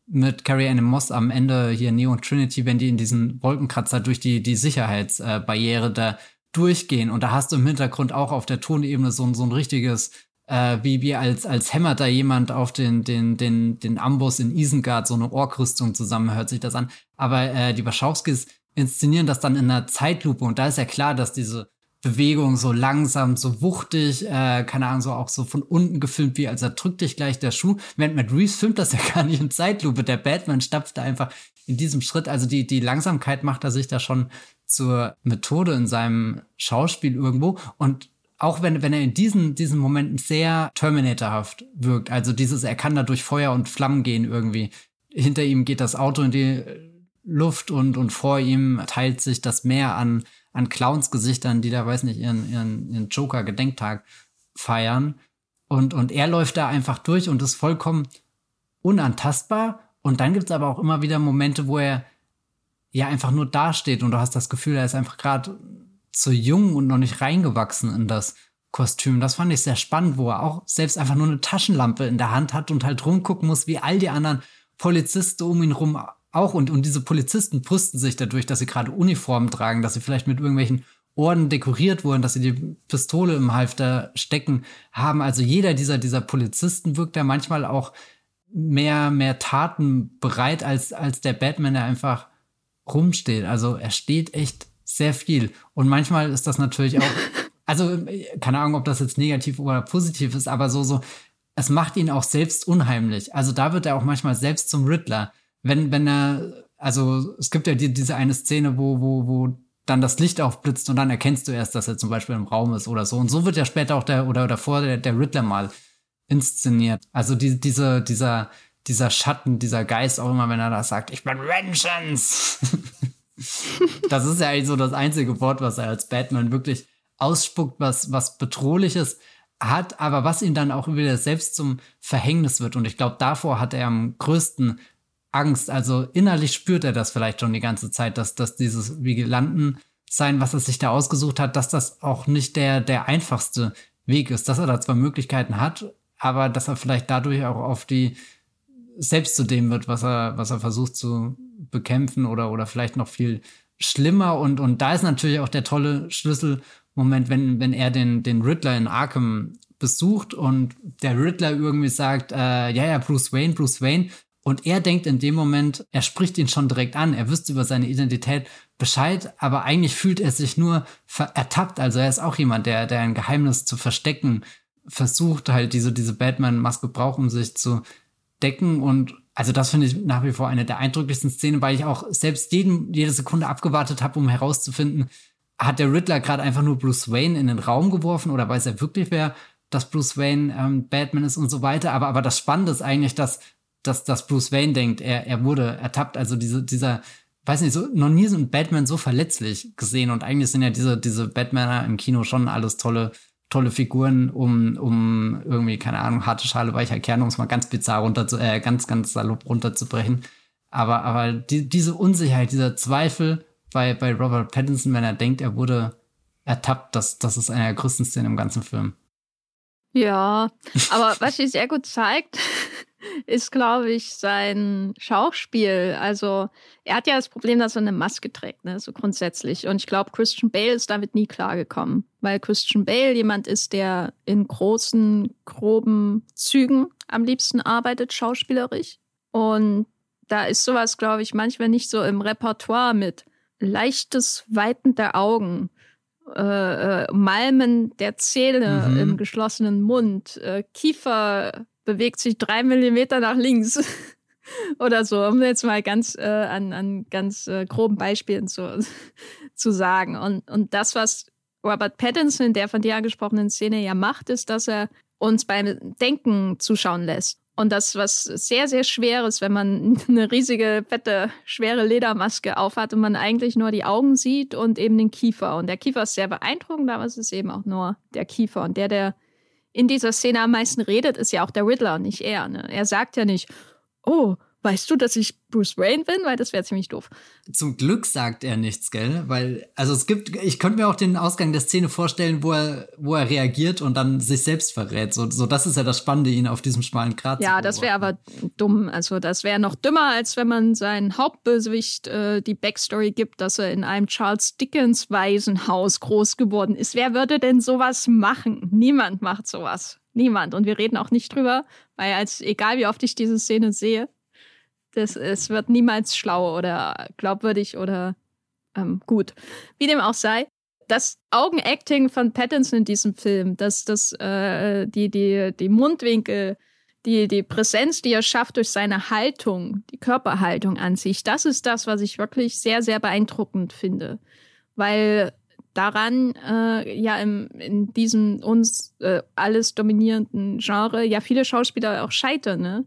mit Carrie Anne Moss am Ende hier Neo und Trinity, wenn die in diesen Wolkenkratzer durch die, die Sicherheitsbarriere da durchgehen. Und da hast du im Hintergrund auch auf der Tonebene so, so ein richtiges, äh, wie, wie als, als hämmert da jemand auf den, den, den, den Amboss in Isengard so eine Orkrüstung zusammen, hört sich das an. Aber äh, die Wachowskis inszenieren das dann in einer Zeitlupe und da ist ja klar, dass diese Bewegung so langsam, so wuchtig, äh, keine Ahnung, so auch so von unten gefilmt, wie als er drückt dich gleich der Schuh. Während Matt Reeves filmt das ja gar nicht in Zeitlupe. Der Batman stapft da einfach in diesem Schritt. Also die, die Langsamkeit macht er sich da schon zur Methode in seinem Schauspiel irgendwo. Und auch wenn, wenn er in diesen, diesen Momenten sehr Terminatorhaft wirkt, also dieses, er kann da durch Feuer und Flammen gehen irgendwie. Hinter ihm geht das Auto in die Luft und, und vor ihm teilt sich das Meer an an Clowns-Gesichtern, die da, weiß nicht, ihren, ihren, ihren Joker-Gedenktag feiern. Und, und er läuft da einfach durch und ist vollkommen unantastbar. Und dann gibt's aber auch immer wieder Momente, wo er ja einfach nur dasteht und du hast das Gefühl, er ist einfach gerade zu jung und noch nicht reingewachsen in das Kostüm. Das fand ich sehr spannend, wo er auch selbst einfach nur eine Taschenlampe in der Hand hat und halt rumgucken muss, wie all die anderen Polizisten um ihn rum auch und, und diese Polizisten brüsten sich dadurch, dass sie gerade Uniformen tragen, dass sie vielleicht mit irgendwelchen Orden dekoriert wurden, dass sie die Pistole im Halfter stecken haben. Also jeder dieser, dieser Polizisten wirkt da manchmal auch mehr, mehr Taten bereit als, als der Batman, der einfach rumsteht. Also er steht echt sehr viel. Und manchmal ist das natürlich auch, also keine Ahnung, ob das jetzt negativ oder positiv ist, aber so, so, es macht ihn auch selbst unheimlich. Also da wird er auch manchmal selbst zum Riddler wenn, wenn er, also es gibt ja die, diese eine Szene, wo, wo, wo dann das Licht aufblitzt und dann erkennst du erst, dass er zum Beispiel im Raum ist oder so. Und so wird ja später auch der oder davor der, der Riddler mal inszeniert. Also die, diese, dieser, dieser Schatten, dieser Geist auch immer, wenn er da sagt, ich bin Vengeance. das ist ja eigentlich so das einzige Wort, was er als Batman wirklich ausspuckt, was, was bedrohliches hat, aber was ihn dann auch wieder selbst zum Verhängnis wird. Und ich glaube, davor hat er am größten Angst. Also innerlich spürt er das vielleicht schon die ganze Zeit, dass, dass dieses Vigilanten sein, was er sich da ausgesucht hat, dass das auch nicht der, der einfachste Weg ist, dass er da zwar Möglichkeiten hat, aber dass er vielleicht dadurch auch auf die selbst zu dem wird, was er, was er versucht zu bekämpfen oder, oder vielleicht noch viel schlimmer. Und, und da ist natürlich auch der tolle Schlüsselmoment, wenn, wenn er den, den Riddler in Arkham besucht und der Riddler irgendwie sagt, äh, ja, ja, Bruce Wayne, Bruce Wayne. Und er denkt in dem Moment, er spricht ihn schon direkt an, er wüsste über seine Identität Bescheid, aber eigentlich fühlt er sich nur ertappt. Also er ist auch jemand, der, der ein Geheimnis zu verstecken versucht, halt diese, diese Batman-Maske braucht, um sich zu decken. Und also das finde ich nach wie vor eine der eindrücklichsten Szenen, weil ich auch selbst jeden, jede Sekunde abgewartet habe, um herauszufinden, hat der Riddler gerade einfach nur Bruce Wayne in den Raum geworfen oder weiß er wirklich, wer dass Bruce Wayne ähm, Batman ist und so weiter. Aber, aber das Spannende ist eigentlich, dass, dass, dass Bruce Wayne denkt, er, er wurde ertappt. Also diese, dieser, weiß nicht, so, noch nie ein Batman so verletzlich gesehen. Und eigentlich sind ja diese, diese Batmaner im Kino schon alles tolle tolle Figuren, um, um irgendwie, keine Ahnung, harte Schale, weicher Kern, um es mal ganz bizarr runter zu, äh, ganz, ganz salopp runterzubrechen. Aber, aber die, diese Unsicherheit, dieser Zweifel bei, bei Robert Pattinson, wenn er denkt, er wurde ertappt, das, das ist eine der größten Szenen im ganzen Film. Ja, aber was sich sehr gut zeigt, ist, glaube ich, sein Schauspiel. Also er hat ja das Problem, dass er eine Maske trägt, ne, so grundsätzlich. Und ich glaube, Christian Bale ist damit nie klargekommen, weil Christian Bale jemand ist, der in großen, groben Zügen am liebsten arbeitet, schauspielerisch. Und da ist sowas, glaube ich, manchmal nicht so im Repertoire mit leichtes Weiten der Augen. Äh, äh, Malmen der Zähne mhm. im geschlossenen Mund, äh, Kiefer bewegt sich drei Millimeter nach links oder so, um jetzt mal ganz äh, an, an ganz äh, groben Beispielen zu, zu sagen. Und, und das, was Robert Pattinson in der von dir angesprochenen Szene ja macht, ist, dass er uns beim Denken zuschauen lässt. Und das, was sehr, sehr schwer ist, wenn man eine riesige, fette, schwere Ledermaske aufhat und man eigentlich nur die Augen sieht und eben den Kiefer. Und der Kiefer ist sehr beeindruckend, aber es ist eben auch nur der Kiefer. Und der, der in dieser Szene am meisten redet, ist ja auch der Riddler, nicht er. Ne? Er sagt ja nicht, oh, weißt du, dass ich Bruce Wayne bin? Weil das wäre ziemlich doof. Zum Glück sagt er nichts, gell? Weil, also es gibt, ich könnte mir auch den Ausgang der Szene vorstellen, wo er, wo er reagiert und dann sich selbst verrät. So, so das ist ja das Spannende, ihn auf diesem schmalen Grat Ja, das wäre aber dumm. Also das wäre noch dümmer, als wenn man seinen Hauptbösewicht äh, die Backstory gibt, dass er in einem Charles Dickens Waisenhaus groß geworden ist. Wer würde denn sowas machen? Niemand macht sowas. Niemand. Und wir reden auch nicht drüber, weil als egal wie oft ich diese Szene sehe, das, es wird niemals schlau oder glaubwürdig oder ähm, gut. Wie dem auch sei, das Augenacting von Pattinson in diesem Film, dass das, äh, die, die, die Mundwinkel, die, die Präsenz, die er schafft durch seine Haltung, die Körperhaltung an sich, das ist das, was ich wirklich sehr, sehr beeindruckend finde. Weil daran äh, ja im, in diesem uns äh, alles dominierenden Genre ja viele Schauspieler auch scheitern. Ne?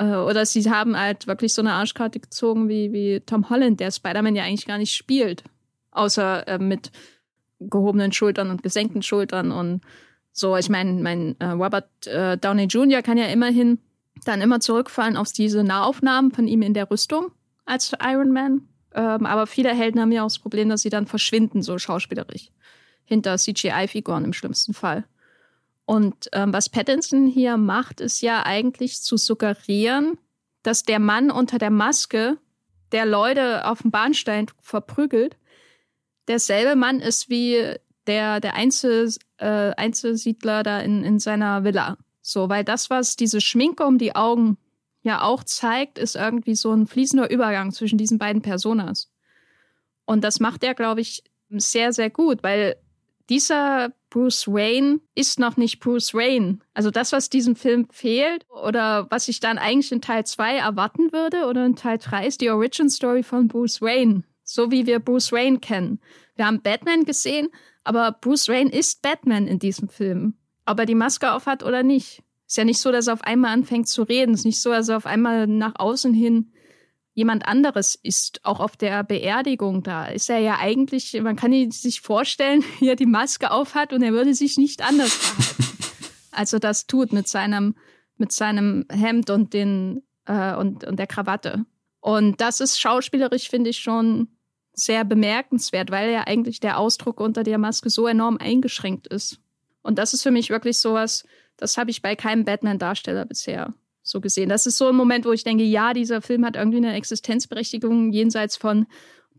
Äh, oder sie haben halt wirklich so eine Arschkarte gezogen wie, wie Tom Holland, der Spider-Man ja eigentlich gar nicht spielt. Außer äh, mit gehobenen Schultern und gesenkten Schultern und so. Ich meine, mein äh, Robert äh, Downey Jr. kann ja immerhin dann immer zurückfallen auf diese Nahaufnahmen von ihm in der Rüstung als Iron Man. Ähm, aber viele Helden haben ja auch das Problem, dass sie dann verschwinden, so schauspielerisch. Hinter CGI-Figuren im schlimmsten Fall. Und ähm, was Pattinson hier macht, ist ja eigentlich zu suggerieren, dass der Mann unter der Maske, der Leute auf dem Bahnstein verprügelt, derselbe Mann ist wie der, der Einzel, äh, Einzelsiedler da in, in seiner Villa. So, weil das, was diese Schminke um die Augen ja auch zeigt, ist irgendwie so ein fließender Übergang zwischen diesen beiden Personas. Und das macht er, glaube ich, sehr, sehr gut, weil dieser Bruce Wayne ist noch nicht Bruce Wayne. Also das, was diesem Film fehlt oder was ich dann eigentlich in Teil 2 erwarten würde oder in Teil 3 ist die Origin Story von Bruce Wayne. So wie wir Bruce Wayne kennen. Wir haben Batman gesehen, aber Bruce Wayne ist Batman in diesem Film. Ob er die Maske aufhat oder nicht. Ist ja nicht so, dass er auf einmal anfängt zu reden. Ist nicht so, dass er auf einmal nach außen hin jemand anderes ist, auch auf der Beerdigung da. Ist er ja eigentlich, man kann sich vorstellen, wie er die Maske aufhat und er würde sich nicht anders verhalten, als er das tut mit seinem, mit seinem Hemd und, den, äh, und, und der Krawatte. Und das ist schauspielerisch, finde ich, schon sehr bemerkenswert, weil ja eigentlich der Ausdruck unter der Maske so enorm eingeschränkt ist. Und das ist für mich wirklich sowas, das habe ich bei keinem Batman-Darsteller bisher so gesehen. Das ist so ein Moment, wo ich denke, ja, dieser Film hat irgendwie eine Existenzberechtigung jenseits von,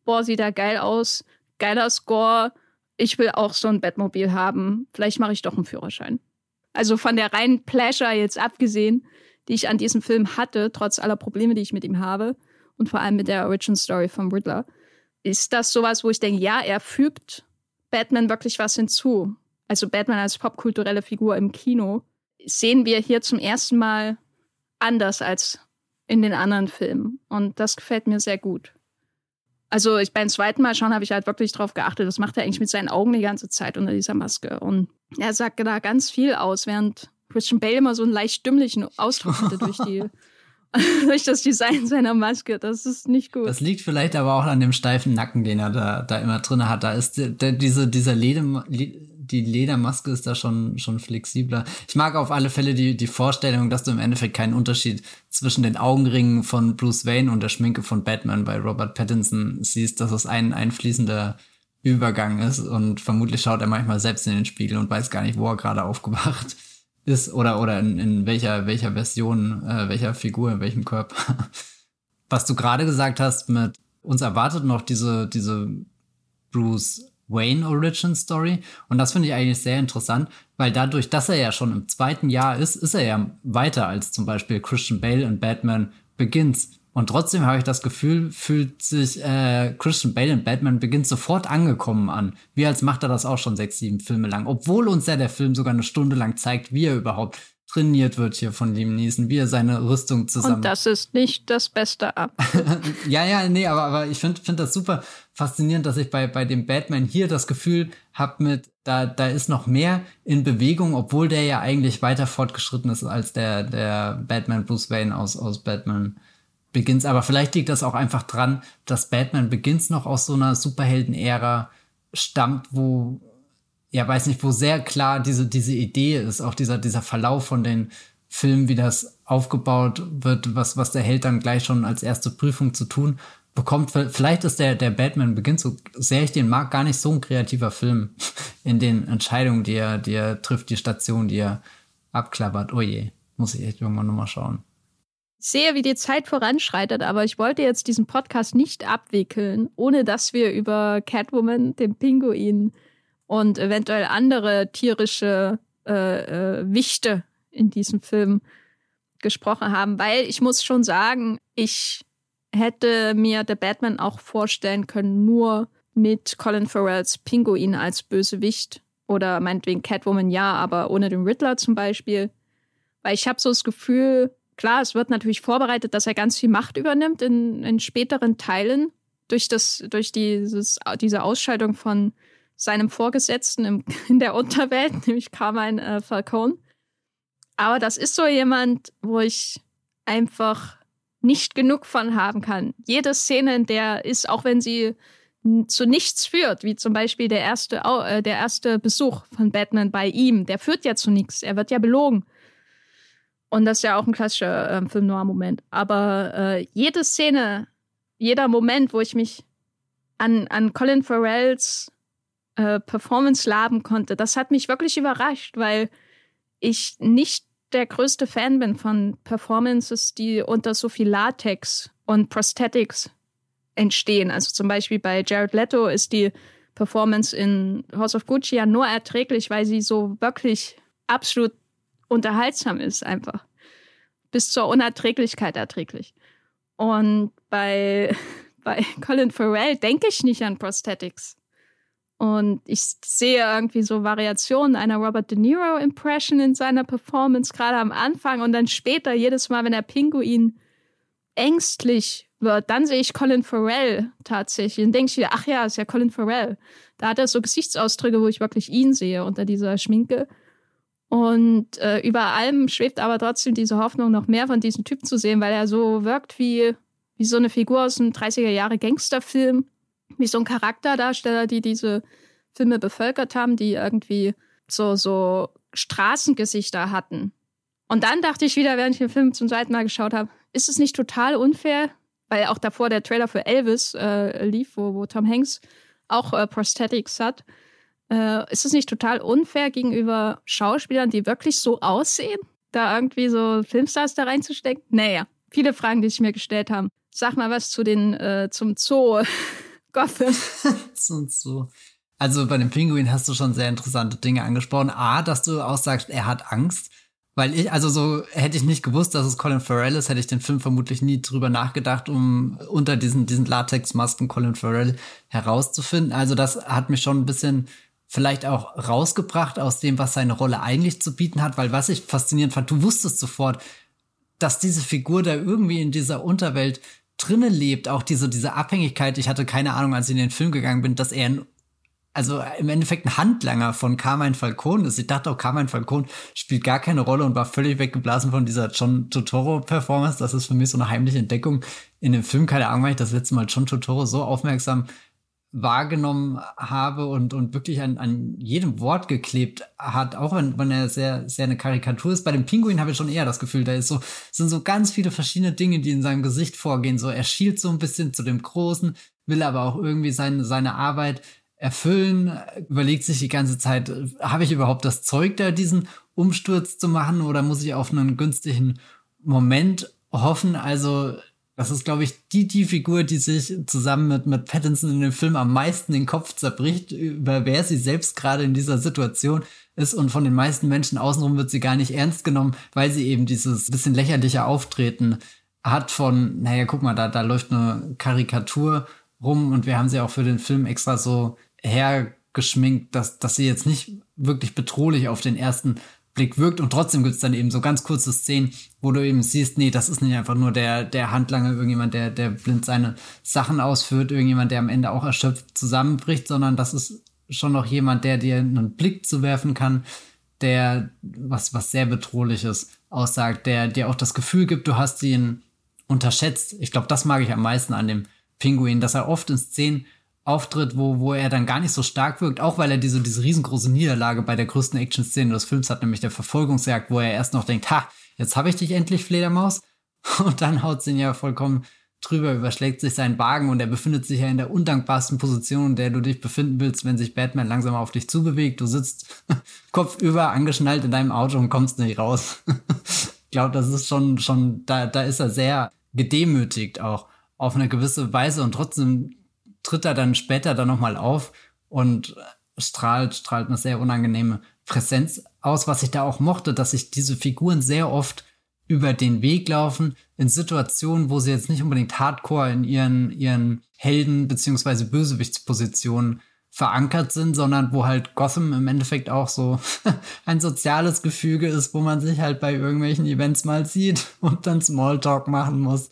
boah, sieht er geil aus, geiler Score, ich will auch so ein Batmobil haben, vielleicht mache ich doch einen Führerschein. Also von der reinen Pleasure jetzt abgesehen, die ich an diesem Film hatte, trotz aller Probleme, die ich mit ihm habe und vor allem mit der Origin Story vom Riddler, ist das sowas, wo ich denke, ja, er fügt Batman wirklich was hinzu. Also Batman als popkulturelle Figur im Kino sehen wir hier zum ersten Mal anders als in den anderen Filmen. Und das gefällt mir sehr gut. Also ich beim zweiten Mal schauen habe ich halt wirklich drauf geachtet. Das macht er eigentlich mit seinen Augen die ganze Zeit unter dieser Maske. Und er sagt da ganz viel aus, während Christian Bale immer so einen leicht dümmlichen Ausdruck hatte durch die durch das Design seiner Maske. Das ist nicht gut. Das liegt vielleicht aber auch an dem steifen Nacken, den er da, da immer drin hat. Da ist der, der, diese, dieser Lede, die Ledermaske ist da schon, schon flexibler. Ich mag auf alle Fälle die, die Vorstellung, dass du im Endeffekt keinen Unterschied zwischen den Augenringen von Bruce Wayne und der Schminke von Batman bei Robert Pattinson siehst, dass es ein, ein fließender Übergang ist und vermutlich schaut er manchmal selbst in den Spiegel und weiß gar nicht, wo er gerade aufgewacht ist oder, oder in, in welcher, welcher Version, äh, welcher Figur, in welchem Körper. Was du gerade gesagt hast mit uns erwartet noch diese, diese Bruce Wayne Origin Story. Und das finde ich eigentlich sehr interessant, weil dadurch, dass er ja schon im zweiten Jahr ist, ist er ja weiter als zum Beispiel Christian Bale in Batman Begins. Und trotzdem habe ich das Gefühl, fühlt sich äh, Christian Bale in Batman Begins sofort angekommen an. Wie als macht er das auch schon sechs, sieben Filme lang. Obwohl uns ja der Film sogar eine Stunde lang zeigt, wie er überhaupt trainiert wird hier von Liam Neeson, wie er seine Rüstung zusammen. Und das ist nicht das Beste ab. ja, ja, nee, aber, aber ich finde find das super faszinierend, dass ich bei, bei dem Batman hier das Gefühl habe mit, da, da ist noch mehr in Bewegung, obwohl der ja eigentlich weiter fortgeschritten ist als der, der Batman Bruce Wayne aus, aus Batman Begins. Aber vielleicht liegt das auch einfach dran, dass Batman Begins noch aus so einer Superhelden-Ära stammt, wo ja, weiß nicht, wo sehr klar diese, diese Idee ist, auch dieser, dieser Verlauf von den Filmen, wie das aufgebaut wird, was, was der Held dann gleich schon als erste Prüfung zu tun bekommt. Vielleicht ist der, der Batman beginnt so sehr ich den mag, gar nicht so ein kreativer Film in den Entscheidungen, die er, die er trifft, die Station, die er abklappert. Oh je, muss ich echt irgendwann nochmal schauen. Ich sehe, wie die Zeit voranschreitet, aber ich wollte jetzt diesen Podcast nicht abwickeln, ohne dass wir über Catwoman, den Pinguin, und eventuell andere tierische äh, äh, Wichte in diesem Film gesprochen haben, weil ich muss schon sagen, ich hätte mir The Batman auch vorstellen können, nur mit Colin Farrells Pinguin als Bösewicht oder meinetwegen Catwoman ja, aber ohne den Riddler zum Beispiel. Weil ich habe so das Gefühl, klar, es wird natürlich vorbereitet, dass er ganz viel Macht übernimmt in, in späteren Teilen durch, das, durch dieses, diese Ausschaltung von seinem Vorgesetzten im, in der Unterwelt, nämlich Carmine äh, Falcone. Aber das ist so jemand, wo ich einfach nicht genug von haben kann. Jede Szene, in der ist, auch wenn sie zu nichts führt, wie zum Beispiel der erste, äh, der erste Besuch von Batman bei ihm, der führt ja zu nichts, er wird ja belogen. Und das ist ja auch ein klassischer äh, Film Noir-Moment. Aber äh, jede Szene, jeder Moment, wo ich mich an, an Colin Farrells äh, Performance laben konnte, das hat mich wirklich überrascht, weil ich nicht der größte Fan bin von Performances, die unter so viel Latex und Prosthetics entstehen. Also zum Beispiel bei Jared Leto ist die Performance in House of Gucci ja nur erträglich, weil sie so wirklich absolut unterhaltsam ist, einfach. Bis zur Unerträglichkeit erträglich. Und bei, bei Colin Farrell denke ich nicht an Prosthetics. Und ich sehe irgendwie so Variationen einer Robert De Niro Impression in seiner Performance, gerade am Anfang und dann später, jedes Mal, wenn der Pinguin ängstlich wird, dann sehe ich Colin Farrell tatsächlich und denke ich wieder, ach ja, ist ja Colin Farrell. Da hat er so Gesichtsausdrücke, wo ich wirklich ihn sehe unter dieser Schminke. Und äh, über allem schwebt aber trotzdem diese Hoffnung, noch mehr von diesem Typ zu sehen, weil er so wirkt wie, wie so eine Figur aus einem 30er Jahre Gangsterfilm, wie so ein Charakterdarsteller, die diese Filme bevölkert haben, die irgendwie so, so Straßengesichter hatten. Und dann dachte ich wieder, während ich den Film zum zweiten Mal geschaut habe, ist es nicht total unfair, weil auch davor der Trailer für Elvis äh, lief, wo, wo Tom Hanks auch äh, Prosthetics hat. Äh, ist es nicht total unfair gegenüber Schauspielern, die wirklich so aussehen, da irgendwie so Filmstars da reinzustecken? Naja, viele Fragen, die sich mir gestellt haben. Sag mal was zu den, äh, zum Zoo Gotham. zum Zoo. Also bei dem Pinguin hast du schon sehr interessante Dinge angesprochen. A, dass du auch sagst, er hat Angst. Weil ich, also so hätte ich nicht gewusst, dass es Colin Farrell ist, hätte ich den Film vermutlich nie drüber nachgedacht, um unter diesen, diesen Latexmasken Colin Farrell herauszufinden. Also das hat mich schon ein bisschen vielleicht auch rausgebracht aus dem, was seine Rolle eigentlich zu bieten hat, weil was ich faszinierend fand, du wusstest sofort, dass diese Figur da irgendwie in dieser Unterwelt drinne lebt, auch diese, diese Abhängigkeit. Ich hatte keine Ahnung, als ich in den Film gegangen bin, dass er ein also im Endeffekt ein Handlanger von Carmine Falcone ist. Ich dachte auch, Carmine Falcone spielt gar keine Rolle und war völlig weggeblasen von dieser John Totoro-Performance. Das ist für mich so eine heimliche Entdeckung in dem Film. Keine Ahnung, weil ich das letzte Mal John Totoro so aufmerksam wahrgenommen habe und, und wirklich an, an jedem Wort geklebt hat, auch wenn, wenn er sehr, sehr eine Karikatur ist. Bei dem Pinguin habe ich schon eher das Gefühl, da ist so, sind so ganz viele verschiedene Dinge, die in seinem Gesicht vorgehen. So, er schielt so ein bisschen zu dem Großen, will aber auch irgendwie seine, seine Arbeit erfüllen, überlegt sich die ganze Zeit, habe ich überhaupt das Zeug da, diesen Umsturz zu machen oder muss ich auf einen günstigen Moment hoffen? Also, das ist, glaube ich, die, die Figur, die sich zusammen mit, mit Pattinson in dem Film am meisten den Kopf zerbricht, über wer sie selbst gerade in dieser Situation ist. Und von den meisten Menschen außenrum wird sie gar nicht ernst genommen, weil sie eben dieses bisschen lächerliche Auftreten hat von, naja, guck mal, da, da läuft eine Karikatur rum. Und wir haben sie auch für den Film extra so hergeschminkt, dass, dass sie jetzt nicht wirklich bedrohlich auf den ersten Blick wirkt und trotzdem gibt's dann eben so ganz kurze Szenen, wo du eben siehst, nee, das ist nicht einfach nur der, der Handlanger, irgendjemand, der, der blind seine Sachen ausführt, irgendjemand, der am Ende auch erschöpft zusammenbricht, sondern das ist schon noch jemand, der dir einen Blick zu werfen kann, der was, was sehr bedrohliches aussagt, der dir auch das Gefühl gibt, du hast ihn unterschätzt. Ich glaube, das mag ich am meisten an dem Pinguin, dass er oft in Szenen auftritt, wo, wo er dann gar nicht so stark wirkt, auch weil er diese, diese riesengroße Niederlage bei der größten Action-Szene des Films hat, nämlich der Verfolgungsjagd, wo er erst noch denkt, ha, jetzt habe ich dich endlich, Fledermaus. Und dann haut sie ihn ja vollkommen drüber, überschlägt sich sein Wagen und er befindet sich ja in der undankbarsten Position, in der du dich befinden willst, wenn sich Batman langsam auf dich zubewegt. Du sitzt kopfüber angeschnallt in deinem Auto und kommst nicht raus. ich glaube, das ist schon, schon, da, da ist er sehr gedemütigt auch auf eine gewisse Weise und trotzdem tritt er dann später dann nochmal auf und strahlt, strahlt eine sehr unangenehme Präsenz aus, was ich da auch mochte, dass sich diese Figuren sehr oft über den Weg laufen in Situationen, wo sie jetzt nicht unbedingt hardcore in ihren, ihren Helden- beziehungsweise Bösewichtspositionen verankert sind, sondern wo halt Gotham im Endeffekt auch so ein soziales Gefüge ist, wo man sich halt bei irgendwelchen Events mal sieht und dann Smalltalk machen muss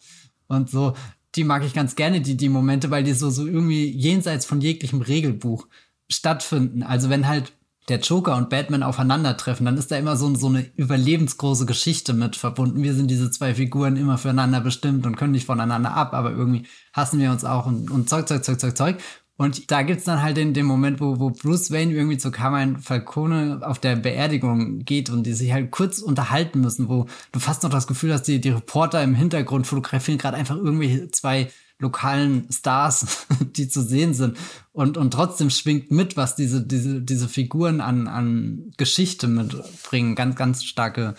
und so die mag ich ganz gerne, die, die Momente, weil die so, so irgendwie jenseits von jeglichem Regelbuch stattfinden. Also wenn halt der Joker und Batman aufeinandertreffen, dann ist da immer so, so eine überlebensgroße Geschichte mit verbunden. Wir sind diese zwei Figuren immer füreinander bestimmt und können nicht voneinander ab, aber irgendwie hassen wir uns auch und, und Zeug, Zeug, Zeug, Zeug, Zeug. Und da gibt's dann halt den, den Moment, wo, wo Bruce Wayne irgendwie zu Carmine Falcone auf der Beerdigung geht und die sich halt kurz unterhalten müssen, wo du fast noch das Gefühl hast, die, die Reporter im Hintergrund fotografieren gerade einfach irgendwelche zwei lokalen Stars, die zu sehen sind. Und, und trotzdem schwingt mit, was diese, diese, diese Figuren an, an Geschichte mitbringen. Ganz, ganz starke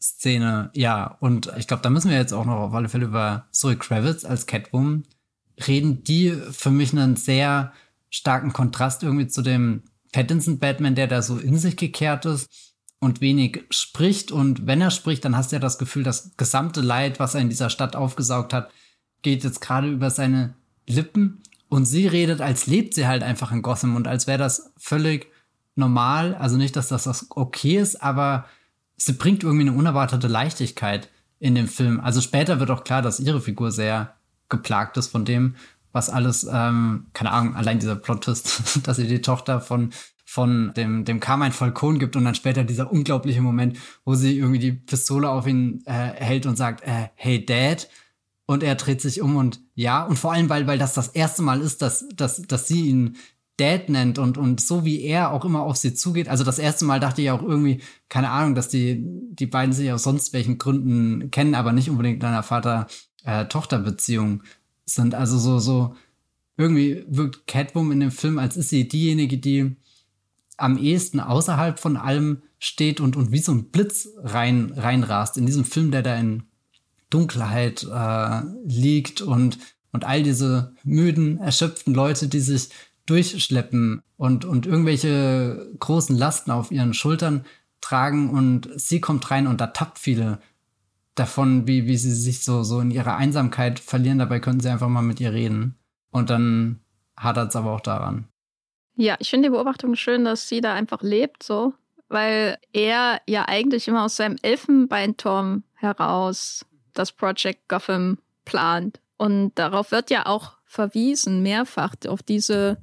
Szene. Ja, und ich glaube, da müssen wir jetzt auch noch auf alle Fälle über Zoe Kravitz als Catwoman reden, die für mich einen sehr starken Kontrast irgendwie zu dem Pattinson-Batman, der da so in sich gekehrt ist und wenig spricht. Und wenn er spricht, dann hast du ja das Gefühl, das gesamte Leid, was er in dieser Stadt aufgesaugt hat, geht jetzt gerade über seine Lippen. Und sie redet, als lebt sie halt einfach in Gotham und als wäre das völlig normal. Also nicht, dass das okay ist, aber sie bringt irgendwie eine unerwartete Leichtigkeit in dem Film. Also später wird auch klar, dass ihre Figur sehr geplagt ist von dem, was alles, ähm, keine Ahnung, allein dieser Plot-Twist, dass sie die Tochter von, von dem, dem Carmine Falcone gibt und dann später dieser unglaubliche Moment, wo sie irgendwie die Pistole auf ihn äh, hält und sagt, äh, hey Dad. Und er dreht sich um und ja, und vor allem, weil, weil das das erste Mal ist, dass, dass, dass sie ihn Dad nennt und, und so wie er auch immer auf sie zugeht. Also das erste Mal dachte ich auch irgendwie, keine Ahnung, dass die, die beiden sich aus sonst welchen Gründen kennen, aber nicht unbedingt in einer Vater-Tochter-Beziehung sind. Also so, so, irgendwie wirkt Catwoman in dem Film, als ist sie diejenige, die am ehesten außerhalb von allem steht und, und wie so ein Blitz rein, reinrast in diesem Film, der da in Dunkelheit äh, liegt und, und all diese müden, erschöpften Leute, die sich durchschleppen und, und irgendwelche großen Lasten auf ihren Schultern tragen und sie kommt rein und da tappt viele davon, wie, wie sie sich so, so in ihrer Einsamkeit verlieren. Dabei könnten sie einfach mal mit ihr reden. Und dann hadert es aber auch daran. Ja, ich finde die Beobachtung schön, dass sie da einfach lebt, so, weil er ja eigentlich immer aus seinem Elfenbeinturm heraus das Project Gotham plant. Und darauf wird ja auch verwiesen, mehrfach, auf diese,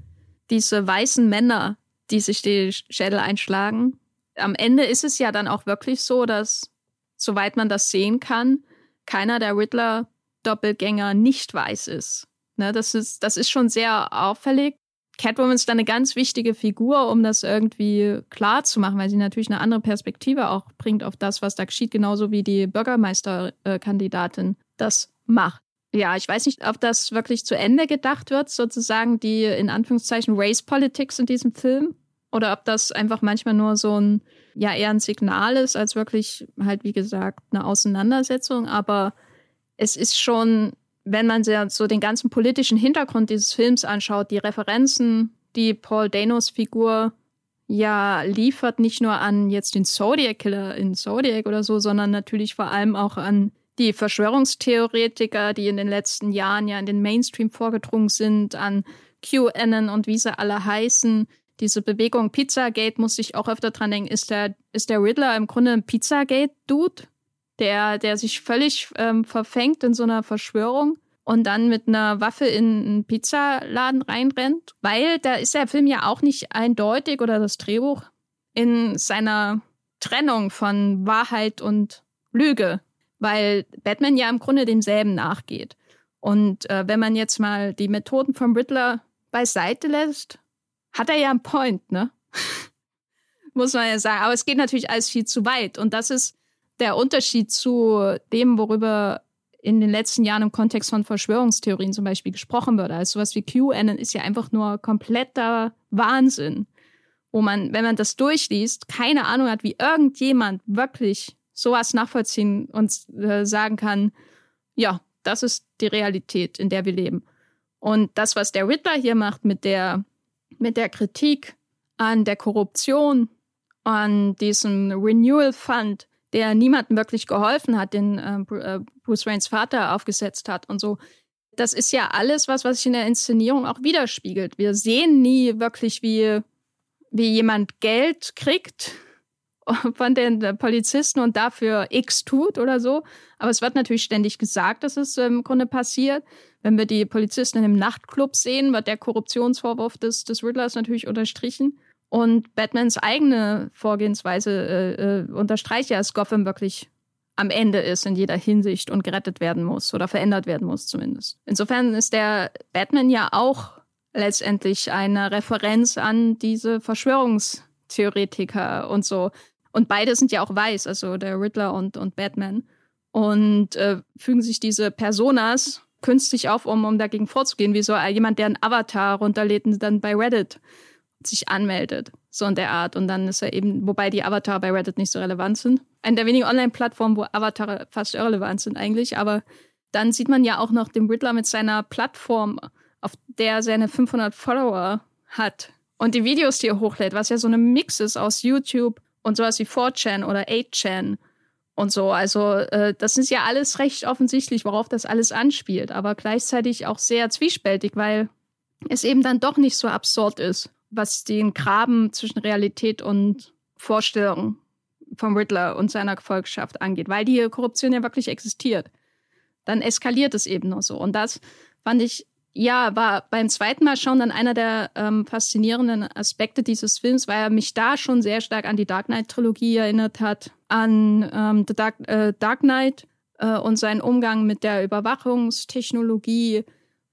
diese weißen Männer, die sich die Schädel einschlagen. Am Ende ist es ja dann auch wirklich so, dass, soweit man das sehen kann, keiner der Riddler-Doppelgänger nicht weiß ist. Ne, das, ist, das ist schon sehr auffällig. Catwoman ist dann eine ganz wichtige Figur, um das irgendwie klar zu machen, weil sie natürlich eine andere Perspektive auch bringt auf das, was da geschieht, genauso wie die Bürgermeisterkandidatin das macht. Ja, ich weiß nicht, ob das wirklich zu Ende gedacht wird, sozusagen die in Anführungszeichen Race Politics in diesem Film, oder ob das einfach manchmal nur so ein, ja, eher ein Signal ist, als wirklich halt, wie gesagt, eine Auseinandersetzung. Aber es ist schon wenn man sich so den ganzen politischen Hintergrund dieses Films anschaut, die Referenzen, die Paul Danos Figur ja liefert, nicht nur an jetzt den Zodiac Killer in Zodiac oder so, sondern natürlich vor allem auch an die Verschwörungstheoretiker, die in den letzten Jahren ja in den Mainstream vorgedrungen sind, an QAnon und wie sie alle heißen. Diese Bewegung Pizzagate muss ich auch öfter dran denken. Ist der, ist der Riddler im Grunde ein Pizzagate-Dude? der, der sich völlig ähm, verfängt in so einer Verschwörung und dann mit einer Waffe in einen Pizzaladen reinrennt, weil da ist der Film ja auch nicht eindeutig oder das Drehbuch in seiner Trennung von Wahrheit und Lüge, weil Batman ja im Grunde demselben nachgeht. Und äh, wenn man jetzt mal die Methoden vom Riddler beiseite lässt, hat er ja einen Point, ne? Muss man ja sagen. Aber es geht natürlich alles viel zu weit. Und das ist der Unterschied zu dem, worüber in den letzten Jahren im Kontext von Verschwörungstheorien zum Beispiel gesprochen wird. Also sowas wie QAnon ist ja einfach nur kompletter Wahnsinn, wo man, wenn man das durchliest, keine Ahnung hat, wie irgendjemand wirklich sowas nachvollziehen und äh, sagen kann, ja, das ist die Realität, in der wir leben. Und das, was der Riddler hier macht mit der, mit der Kritik an der Korruption, an diesem Renewal Fund, der niemandem wirklich geholfen hat, den äh, äh, Bruce Waynes Vater aufgesetzt hat und so. Das ist ja alles was, was sich in der Inszenierung auch widerspiegelt. Wir sehen nie wirklich, wie, wie jemand Geld kriegt von den Polizisten und dafür X tut oder so. Aber es wird natürlich ständig gesagt, dass es im Grunde passiert. Wenn wir die Polizisten einem Nachtclub sehen, wird der Korruptionsvorwurf des, des Riddlers natürlich unterstrichen. Und Batmans eigene Vorgehensweise äh, äh, unterstreicht ja, dass Gotham wirklich am Ende ist in jeder Hinsicht und gerettet werden muss oder verändert werden muss zumindest. Insofern ist der Batman ja auch letztendlich eine Referenz an diese Verschwörungstheoretiker und so. Und beide sind ja auch weiß, also der Riddler und, und Batman. Und äh, fügen sich diese Personas künstlich auf, um, um dagegen vorzugehen, wie so jemand, der einen Avatar runterlädt und dann bei Reddit sich anmeldet. So in der Art. Und dann ist er eben, wobei die Avatar bei Reddit nicht so relevant sind. Eine der wenigen Online-Plattformen, wo Avatare fast irrelevant sind eigentlich. Aber dann sieht man ja auch noch den Riddler mit seiner Plattform, auf der er seine 500 Follower hat. Und die Videos, die er hochlädt, was ja so eine Mix ist aus YouTube und sowas wie 4chan oder 8chan und so. Also äh, das ist ja alles recht offensichtlich, worauf das alles anspielt. Aber gleichzeitig auch sehr zwiespältig, weil es eben dann doch nicht so absurd ist was den Graben zwischen Realität und Vorstellung vom Riddler und seiner Gefolgschaft angeht, weil die Korruption ja wirklich existiert. Dann eskaliert es eben nur so. Und das fand ich ja, war beim zweiten Mal schon dann einer der ähm, faszinierenden Aspekte dieses Films, weil er mich da schon sehr stark an die Dark Knight-Trilogie erinnert hat, an ähm, The Dark, äh, Dark Knight äh, und seinen Umgang mit der Überwachungstechnologie,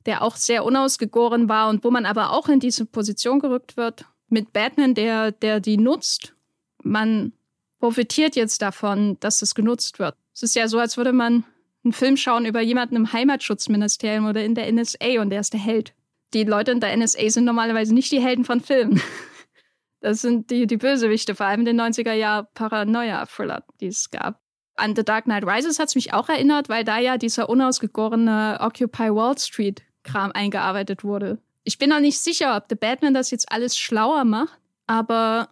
der auch sehr unausgegoren war und wo man aber auch in diese Position gerückt wird mit Batman, der, der die nutzt. Man profitiert jetzt davon, dass es genutzt wird. Es ist ja so, als würde man einen Film schauen über jemanden im Heimatschutzministerium oder in der NSA und der ist der Held. Die Leute in der NSA sind normalerweise nicht die Helden von Filmen. Das sind die, die Bösewichte, vor allem in den 90er Jahr Paranoia-Thriller, die es gab. An The Dark Knight Rises hat es mich auch erinnert, weil da ja dieser unausgegorene Occupy Wall Street Kram eingearbeitet wurde. Ich bin noch nicht sicher, ob The Batman das jetzt alles schlauer macht, aber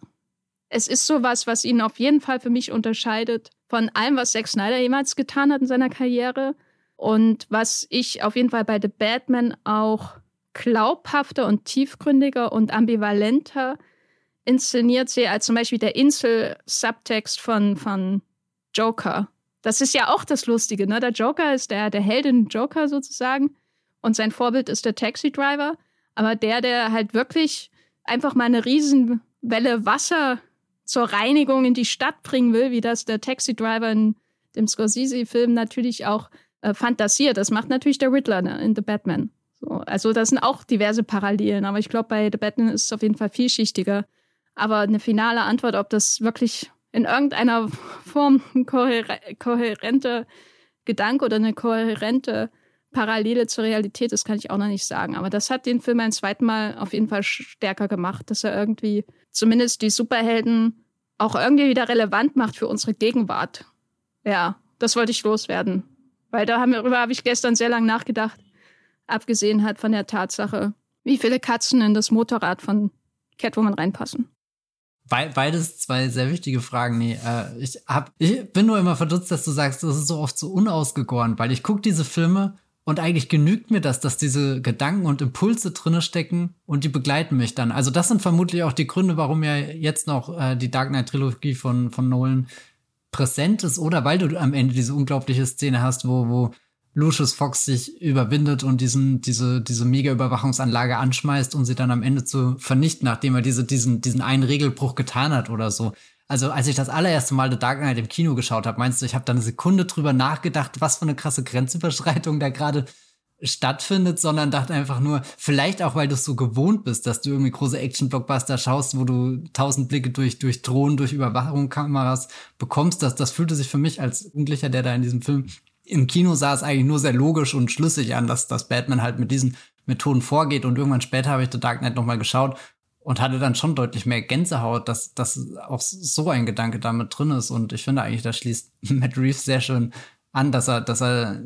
es ist sowas, was ihn auf jeden Fall für mich unterscheidet von allem, was Zack Snyder jemals getan hat in seiner Karriere und was ich auf jeden Fall bei The Batman auch glaubhafter und tiefgründiger und ambivalenter inszeniert sehe, als zum Beispiel der Insel-Subtext von, von Joker. Das ist ja auch das Lustige, ne? Der Joker ist der, der Heldin Joker sozusagen und sein Vorbild ist der Taxi-Driver. Aber der, der halt wirklich einfach mal eine Riesenwelle Wasser zur Reinigung in die Stadt bringen will, wie das der Taxi-Driver in dem Scorsese-Film natürlich auch äh, fantasiert. Das macht natürlich der Riddler ne, in The Batman. So, also das sind auch diverse Parallelen, aber ich glaube, bei The Batman ist es auf jeden Fall vielschichtiger. Aber eine finale Antwort, ob das wirklich in irgendeiner Form ein kohär kohärenter Gedanke oder eine kohärente Parallele zur Realität ist, kann ich auch noch nicht sagen. Aber das hat den Film ein zweites Mal auf jeden Fall stärker gemacht, dass er irgendwie zumindest die Superhelden auch irgendwie wieder relevant macht für unsere Gegenwart. Ja, das wollte ich loswerden. Weil darüber habe ich gestern sehr lange nachgedacht, abgesehen halt von der Tatsache, wie viele Katzen in das Motorrad von Catwoman reinpassen. Beides zwei sehr wichtige Fragen. Nee, äh, ich, hab, ich bin nur immer verdutzt, dass du sagst, das ist so oft so unausgegoren, weil ich gucke diese Filme und eigentlich genügt mir das, dass diese Gedanken und Impulse drinne stecken und die begleiten mich dann. Also das sind vermutlich auch die Gründe, warum ja jetzt noch äh, die Dark Knight Trilogie von, von Nolan präsent ist oder weil du am Ende diese unglaubliche Szene hast, wo, wo Lucius Fox sich überwindet und diesen, diese, diese Mega-Überwachungsanlage anschmeißt, um sie dann am Ende zu vernichten, nachdem er diese, diesen, diesen einen Regelbruch getan hat oder so also als ich das allererste Mal The Dark Knight im Kino geschaut habe, meinst du, ich habe da eine Sekunde drüber nachgedacht, was für eine krasse Grenzüberschreitung da gerade stattfindet, sondern dachte einfach nur, vielleicht auch, weil du es so gewohnt bist, dass du irgendwie große Action-Blockbuster schaust, wo du tausend Blicke durch, durch Drohnen, durch Überwachungskameras bekommst. Das, das fühlte sich für mich als Jugendlicher, der da in diesem Film im Kino saß, eigentlich nur sehr logisch und schlüssig an, dass, dass Batman halt mit diesen Methoden vorgeht. Und irgendwann später habe ich The Dark Knight nochmal geschaut und hatte dann schon deutlich mehr Gänsehaut, dass, dass auch so ein Gedanke damit drin ist. Und ich finde eigentlich, da schließt Matt Reeves sehr schön an, dass er, dass er,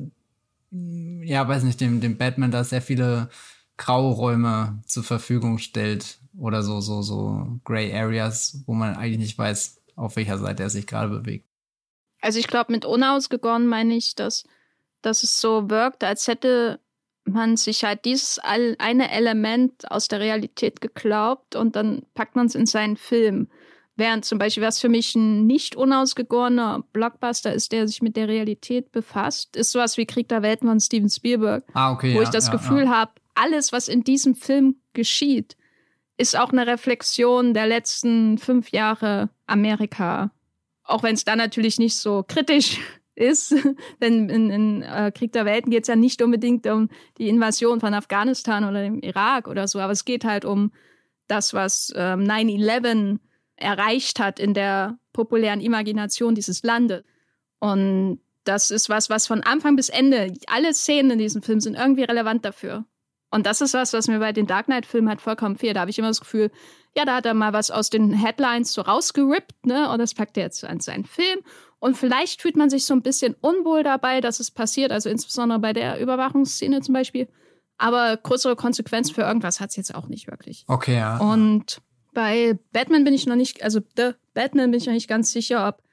ja, weiß nicht, dem, dem Batman da sehr viele graue Räume zur Verfügung stellt oder so, so, so Gray Areas, wo man eigentlich nicht weiß, auf welcher Seite er sich gerade bewegt. Also ich glaube, mit unausgegoren meine ich, dass, dass es so wirkt, als hätte man sich halt dieses eine Element aus der Realität geglaubt und dann packt man es in seinen Film. Während zum Beispiel, was für mich ein nicht unausgegorener Blockbuster ist, der sich mit der Realität befasst, ist sowas wie Krieg der Welten von Steven Spielberg. Ah, okay. Wo ja, ich das ja, Gefühl ja. habe, alles, was in diesem Film geschieht, ist auch eine Reflexion der letzten fünf Jahre Amerika. Auch wenn es da natürlich nicht so kritisch ist. Denn in, in äh, Krieg der Welten geht es ja nicht unbedingt um die Invasion von Afghanistan oder dem Irak oder so, aber es geht halt um das, was ähm, 9-11 erreicht hat in der populären Imagination dieses Landes. Und das ist was, was von Anfang bis Ende, alle Szenen in diesem Film sind irgendwie relevant dafür. Und das ist was, was mir bei den Dark Knight-Filmen halt vollkommen fehlt. Da habe ich immer das Gefühl, ja, da hat er mal was aus den Headlines so rausgerippt, ne? Und das packt er jetzt an seinen Film. Und vielleicht fühlt man sich so ein bisschen unwohl dabei, dass es passiert, also insbesondere bei der Überwachungsszene zum Beispiel. Aber größere Konsequenz für irgendwas hat es jetzt auch nicht wirklich. Okay, ja. Und bei Batman bin ich noch nicht, also The Batman bin ich noch nicht ganz sicher, ob,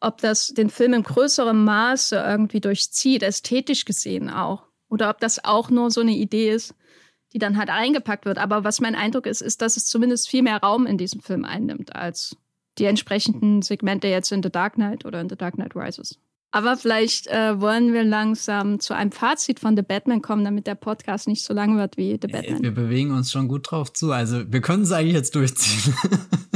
ob das den Film in größerem Maße irgendwie durchzieht, ästhetisch gesehen auch. Oder ob das auch nur so eine Idee ist, die dann halt eingepackt wird. Aber was mein Eindruck ist, ist, dass es zumindest viel mehr Raum in diesem Film einnimmt als die entsprechenden Segmente jetzt in The Dark Knight oder in The Dark Knight Rises. Aber vielleicht äh, wollen wir langsam zu einem Fazit von The Batman kommen, damit der Podcast nicht so lang wird wie The Batman. Wir bewegen uns schon gut drauf zu. Also wir können es eigentlich jetzt durchziehen.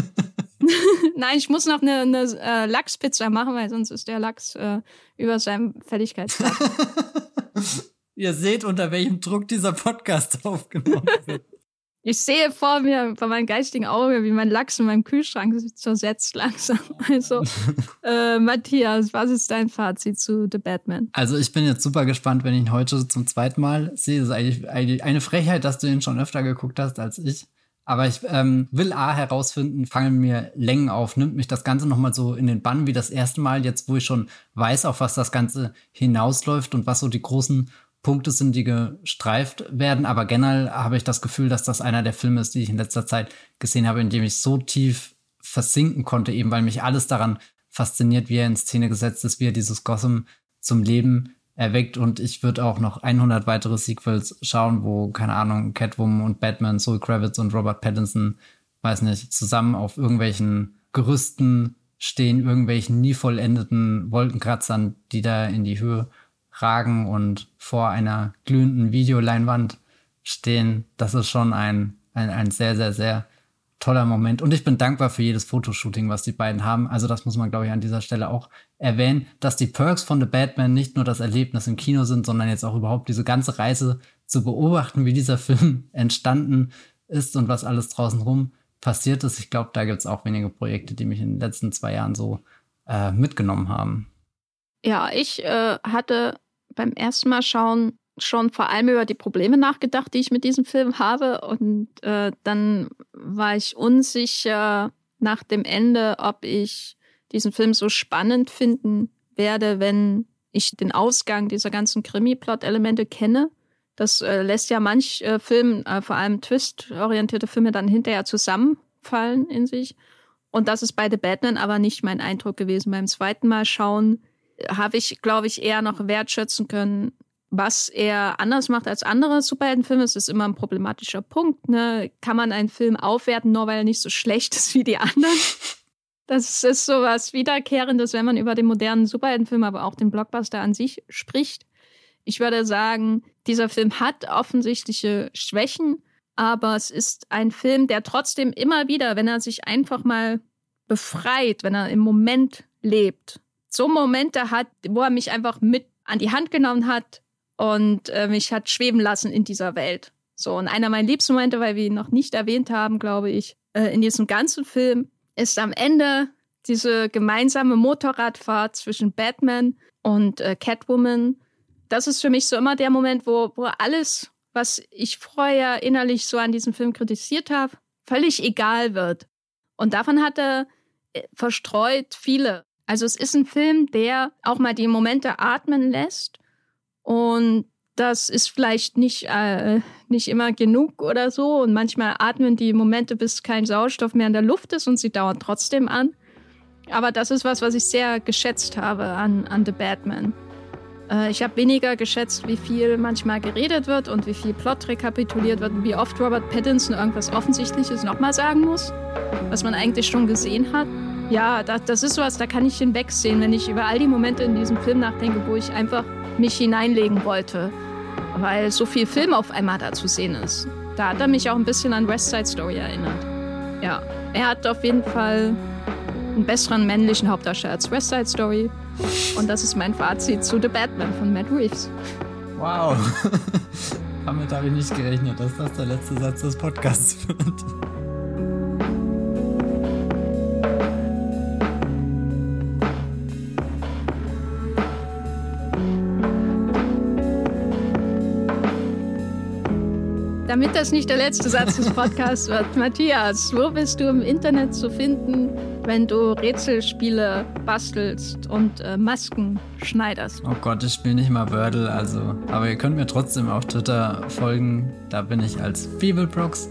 Nein, ich muss noch eine, eine äh, Lachspizza machen, weil sonst ist der Lachs äh, über seinem Fälligkeitsgrad. Ihr seht, unter welchem Druck dieser Podcast aufgenommen wird. Ich sehe vor mir, vor meinem geistigen Auge, wie mein Lachs in meinem Kühlschrank sich zersetzt langsam. Also, äh, Matthias, was ist dein Fazit zu The Batman? Also, ich bin jetzt super gespannt, wenn ich ihn heute zum zweiten Mal sehe. Es ist eigentlich, eigentlich eine Frechheit, dass du ihn schon öfter geguckt hast als ich. Aber ich ähm, will A herausfinden, fangen mir Längen auf, nimmt mich das Ganze nochmal so in den Bann wie das erste Mal, jetzt wo ich schon weiß, auf was das Ganze hinausläuft und was so die großen Punkte sind, die gestreift werden. Aber generell habe ich das Gefühl, dass das einer der Filme ist, die ich in letzter Zeit gesehen habe, in dem ich so tief versinken konnte, eben weil mich alles daran fasziniert, wie er in Szene gesetzt ist, wie er dieses Gotham zum Leben erweckt. Und ich würde auch noch 100 weitere Sequels schauen, wo, keine Ahnung, Catwoman und Batman, Zoe Kravitz und Robert Pattinson, weiß nicht, zusammen auf irgendwelchen Gerüsten stehen, irgendwelchen nie vollendeten Wolkenkratzern, die da in die Höhe ragen und vor einer glühenden Videoleinwand stehen. Das ist schon ein, ein, ein sehr, sehr, sehr toller Moment. Und ich bin dankbar für jedes Fotoshooting, was die beiden haben. Also das muss man, glaube ich, an dieser Stelle auch erwähnen, dass die Perks von The Batman nicht nur das Erlebnis im Kino sind, sondern jetzt auch überhaupt diese ganze Reise zu beobachten, wie dieser Film entstanden ist und was alles draußen rum passiert ist. Ich glaube, da gibt es auch wenige Projekte, die mich in den letzten zwei Jahren so äh, mitgenommen haben. Ja, ich äh, hatte beim ersten Mal schauen schon vor allem über die Probleme nachgedacht, die ich mit diesem Film habe. Und äh, dann war ich unsicher nach dem Ende, ob ich diesen Film so spannend finden werde, wenn ich den Ausgang dieser ganzen Krimi-Plot-Elemente kenne. Das äh, lässt ja manch äh, Film, äh, vor allem Twist-orientierte Filme, dann hinterher zusammenfallen in sich. Und das ist bei The Batman aber nicht mein Eindruck gewesen. Beim zweiten Mal schauen habe ich, glaube ich, eher noch wertschätzen können, was er anders macht als andere Superheldenfilme. Es ist immer ein problematischer Punkt. Ne? Kann man einen Film aufwerten, nur weil er nicht so schlecht ist wie die anderen? Das ist so was Wiederkehrendes, wenn man über den modernen Superheldenfilm, aber auch den Blockbuster an sich spricht. Ich würde sagen, dieser Film hat offensichtliche Schwächen, aber es ist ein Film, der trotzdem immer wieder, wenn er sich einfach mal befreit, wenn er im Moment lebt, so Momente hat, wo er mich einfach mit an die Hand genommen hat und äh, mich hat schweben lassen in dieser Welt. So, und einer meiner liebsten Momente, weil wir ihn noch nicht erwähnt haben, glaube ich, äh, in diesem ganzen Film, ist am Ende diese gemeinsame Motorradfahrt zwischen Batman und äh, Catwoman. Das ist für mich so immer der Moment, wo, wo alles, was ich vorher innerlich so an diesem Film kritisiert habe, völlig egal wird. Und davon hat er äh, verstreut viele also es ist ein Film, der auch mal die Momente atmen lässt. Und das ist vielleicht nicht, äh, nicht immer genug oder so. Und manchmal atmen die Momente, bis kein Sauerstoff mehr in der Luft ist und sie dauern trotzdem an. Aber das ist was, was ich sehr geschätzt habe an, an The Batman. Äh, ich habe weniger geschätzt, wie viel manchmal geredet wird und wie viel Plot rekapituliert wird und wie oft Robert Pattinson irgendwas Offensichtliches nochmal sagen muss, was man eigentlich schon gesehen hat. Ja, das, das ist was, da kann ich hinwegsehen, wenn ich über all die Momente in diesem Film nachdenke, wo ich einfach mich hineinlegen wollte, weil so viel Film auf einmal da zu sehen ist. Da hat er mich auch ein bisschen an West Side Story erinnert. Ja, er hat auf jeden Fall einen besseren männlichen Hauptdarsteller als West Side Story. Und das ist mein Fazit zu The Batman von Matt Reeves. Wow. Damit habe ich nicht gerechnet, dass das der letzte Satz des Podcasts wird. Damit das nicht der letzte Satz des Podcasts wird, Matthias, wo bist du im Internet zu finden, wenn du Rätselspiele bastelst und äh, Masken schneiderst? Oh Gott, ich spiele nicht mal Wordle, also. Aber ihr könnt mir trotzdem auf Twitter folgen. Da bin ich als Feeblebrox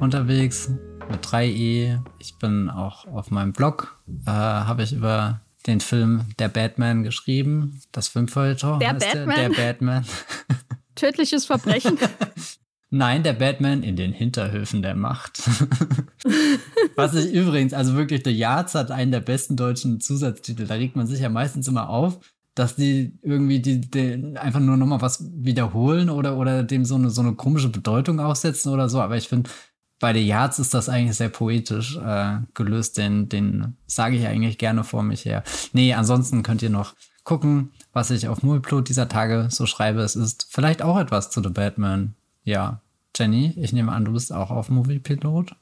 unterwegs mit 3e. Ich bin auch auf meinem Blog, äh, habe ich über den Film Der Batman geschrieben. Das Filmfeuilleton der Batman? Der, der Batman. Tödliches Verbrechen. Nein, der Batman in den Hinterhöfen der Macht. Was ich übrigens, also wirklich, der Yards hat einen der besten deutschen Zusatztitel. Da regt man sich ja meistens immer auf, dass die irgendwie die, die einfach nur nochmal was wiederholen oder, oder dem so eine, so eine komische Bedeutung aufsetzen oder so. Aber ich finde, bei The Yards ist das eigentlich sehr poetisch äh, gelöst, den, den sage ich eigentlich gerne vor mich her. Nee, ansonsten könnt ihr noch gucken, was ich auf Mulplot dieser Tage so schreibe. Es ist vielleicht auch etwas zu The Batman. Ja, Jenny, ich nehme an, du bist auch auf Moviepilot.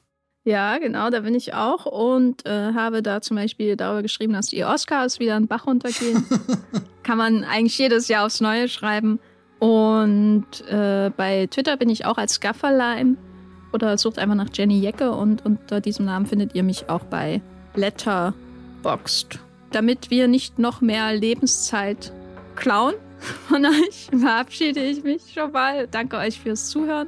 Ja, genau, da bin ich auch und äh, habe da zum Beispiel darüber geschrieben, dass die Oscars wieder einen Bach runtergehen. Kann man eigentlich jedes Jahr aufs Neue schreiben. Und äh, bei Twitter bin ich auch als Gafferlein oder sucht einfach nach Jenny Jecke und unter diesem Namen findet ihr mich auch bei Letterboxd. Damit wir nicht noch mehr Lebenszeit klauen von euch, verabschiede ich mich schon mal. Danke euch fürs Zuhören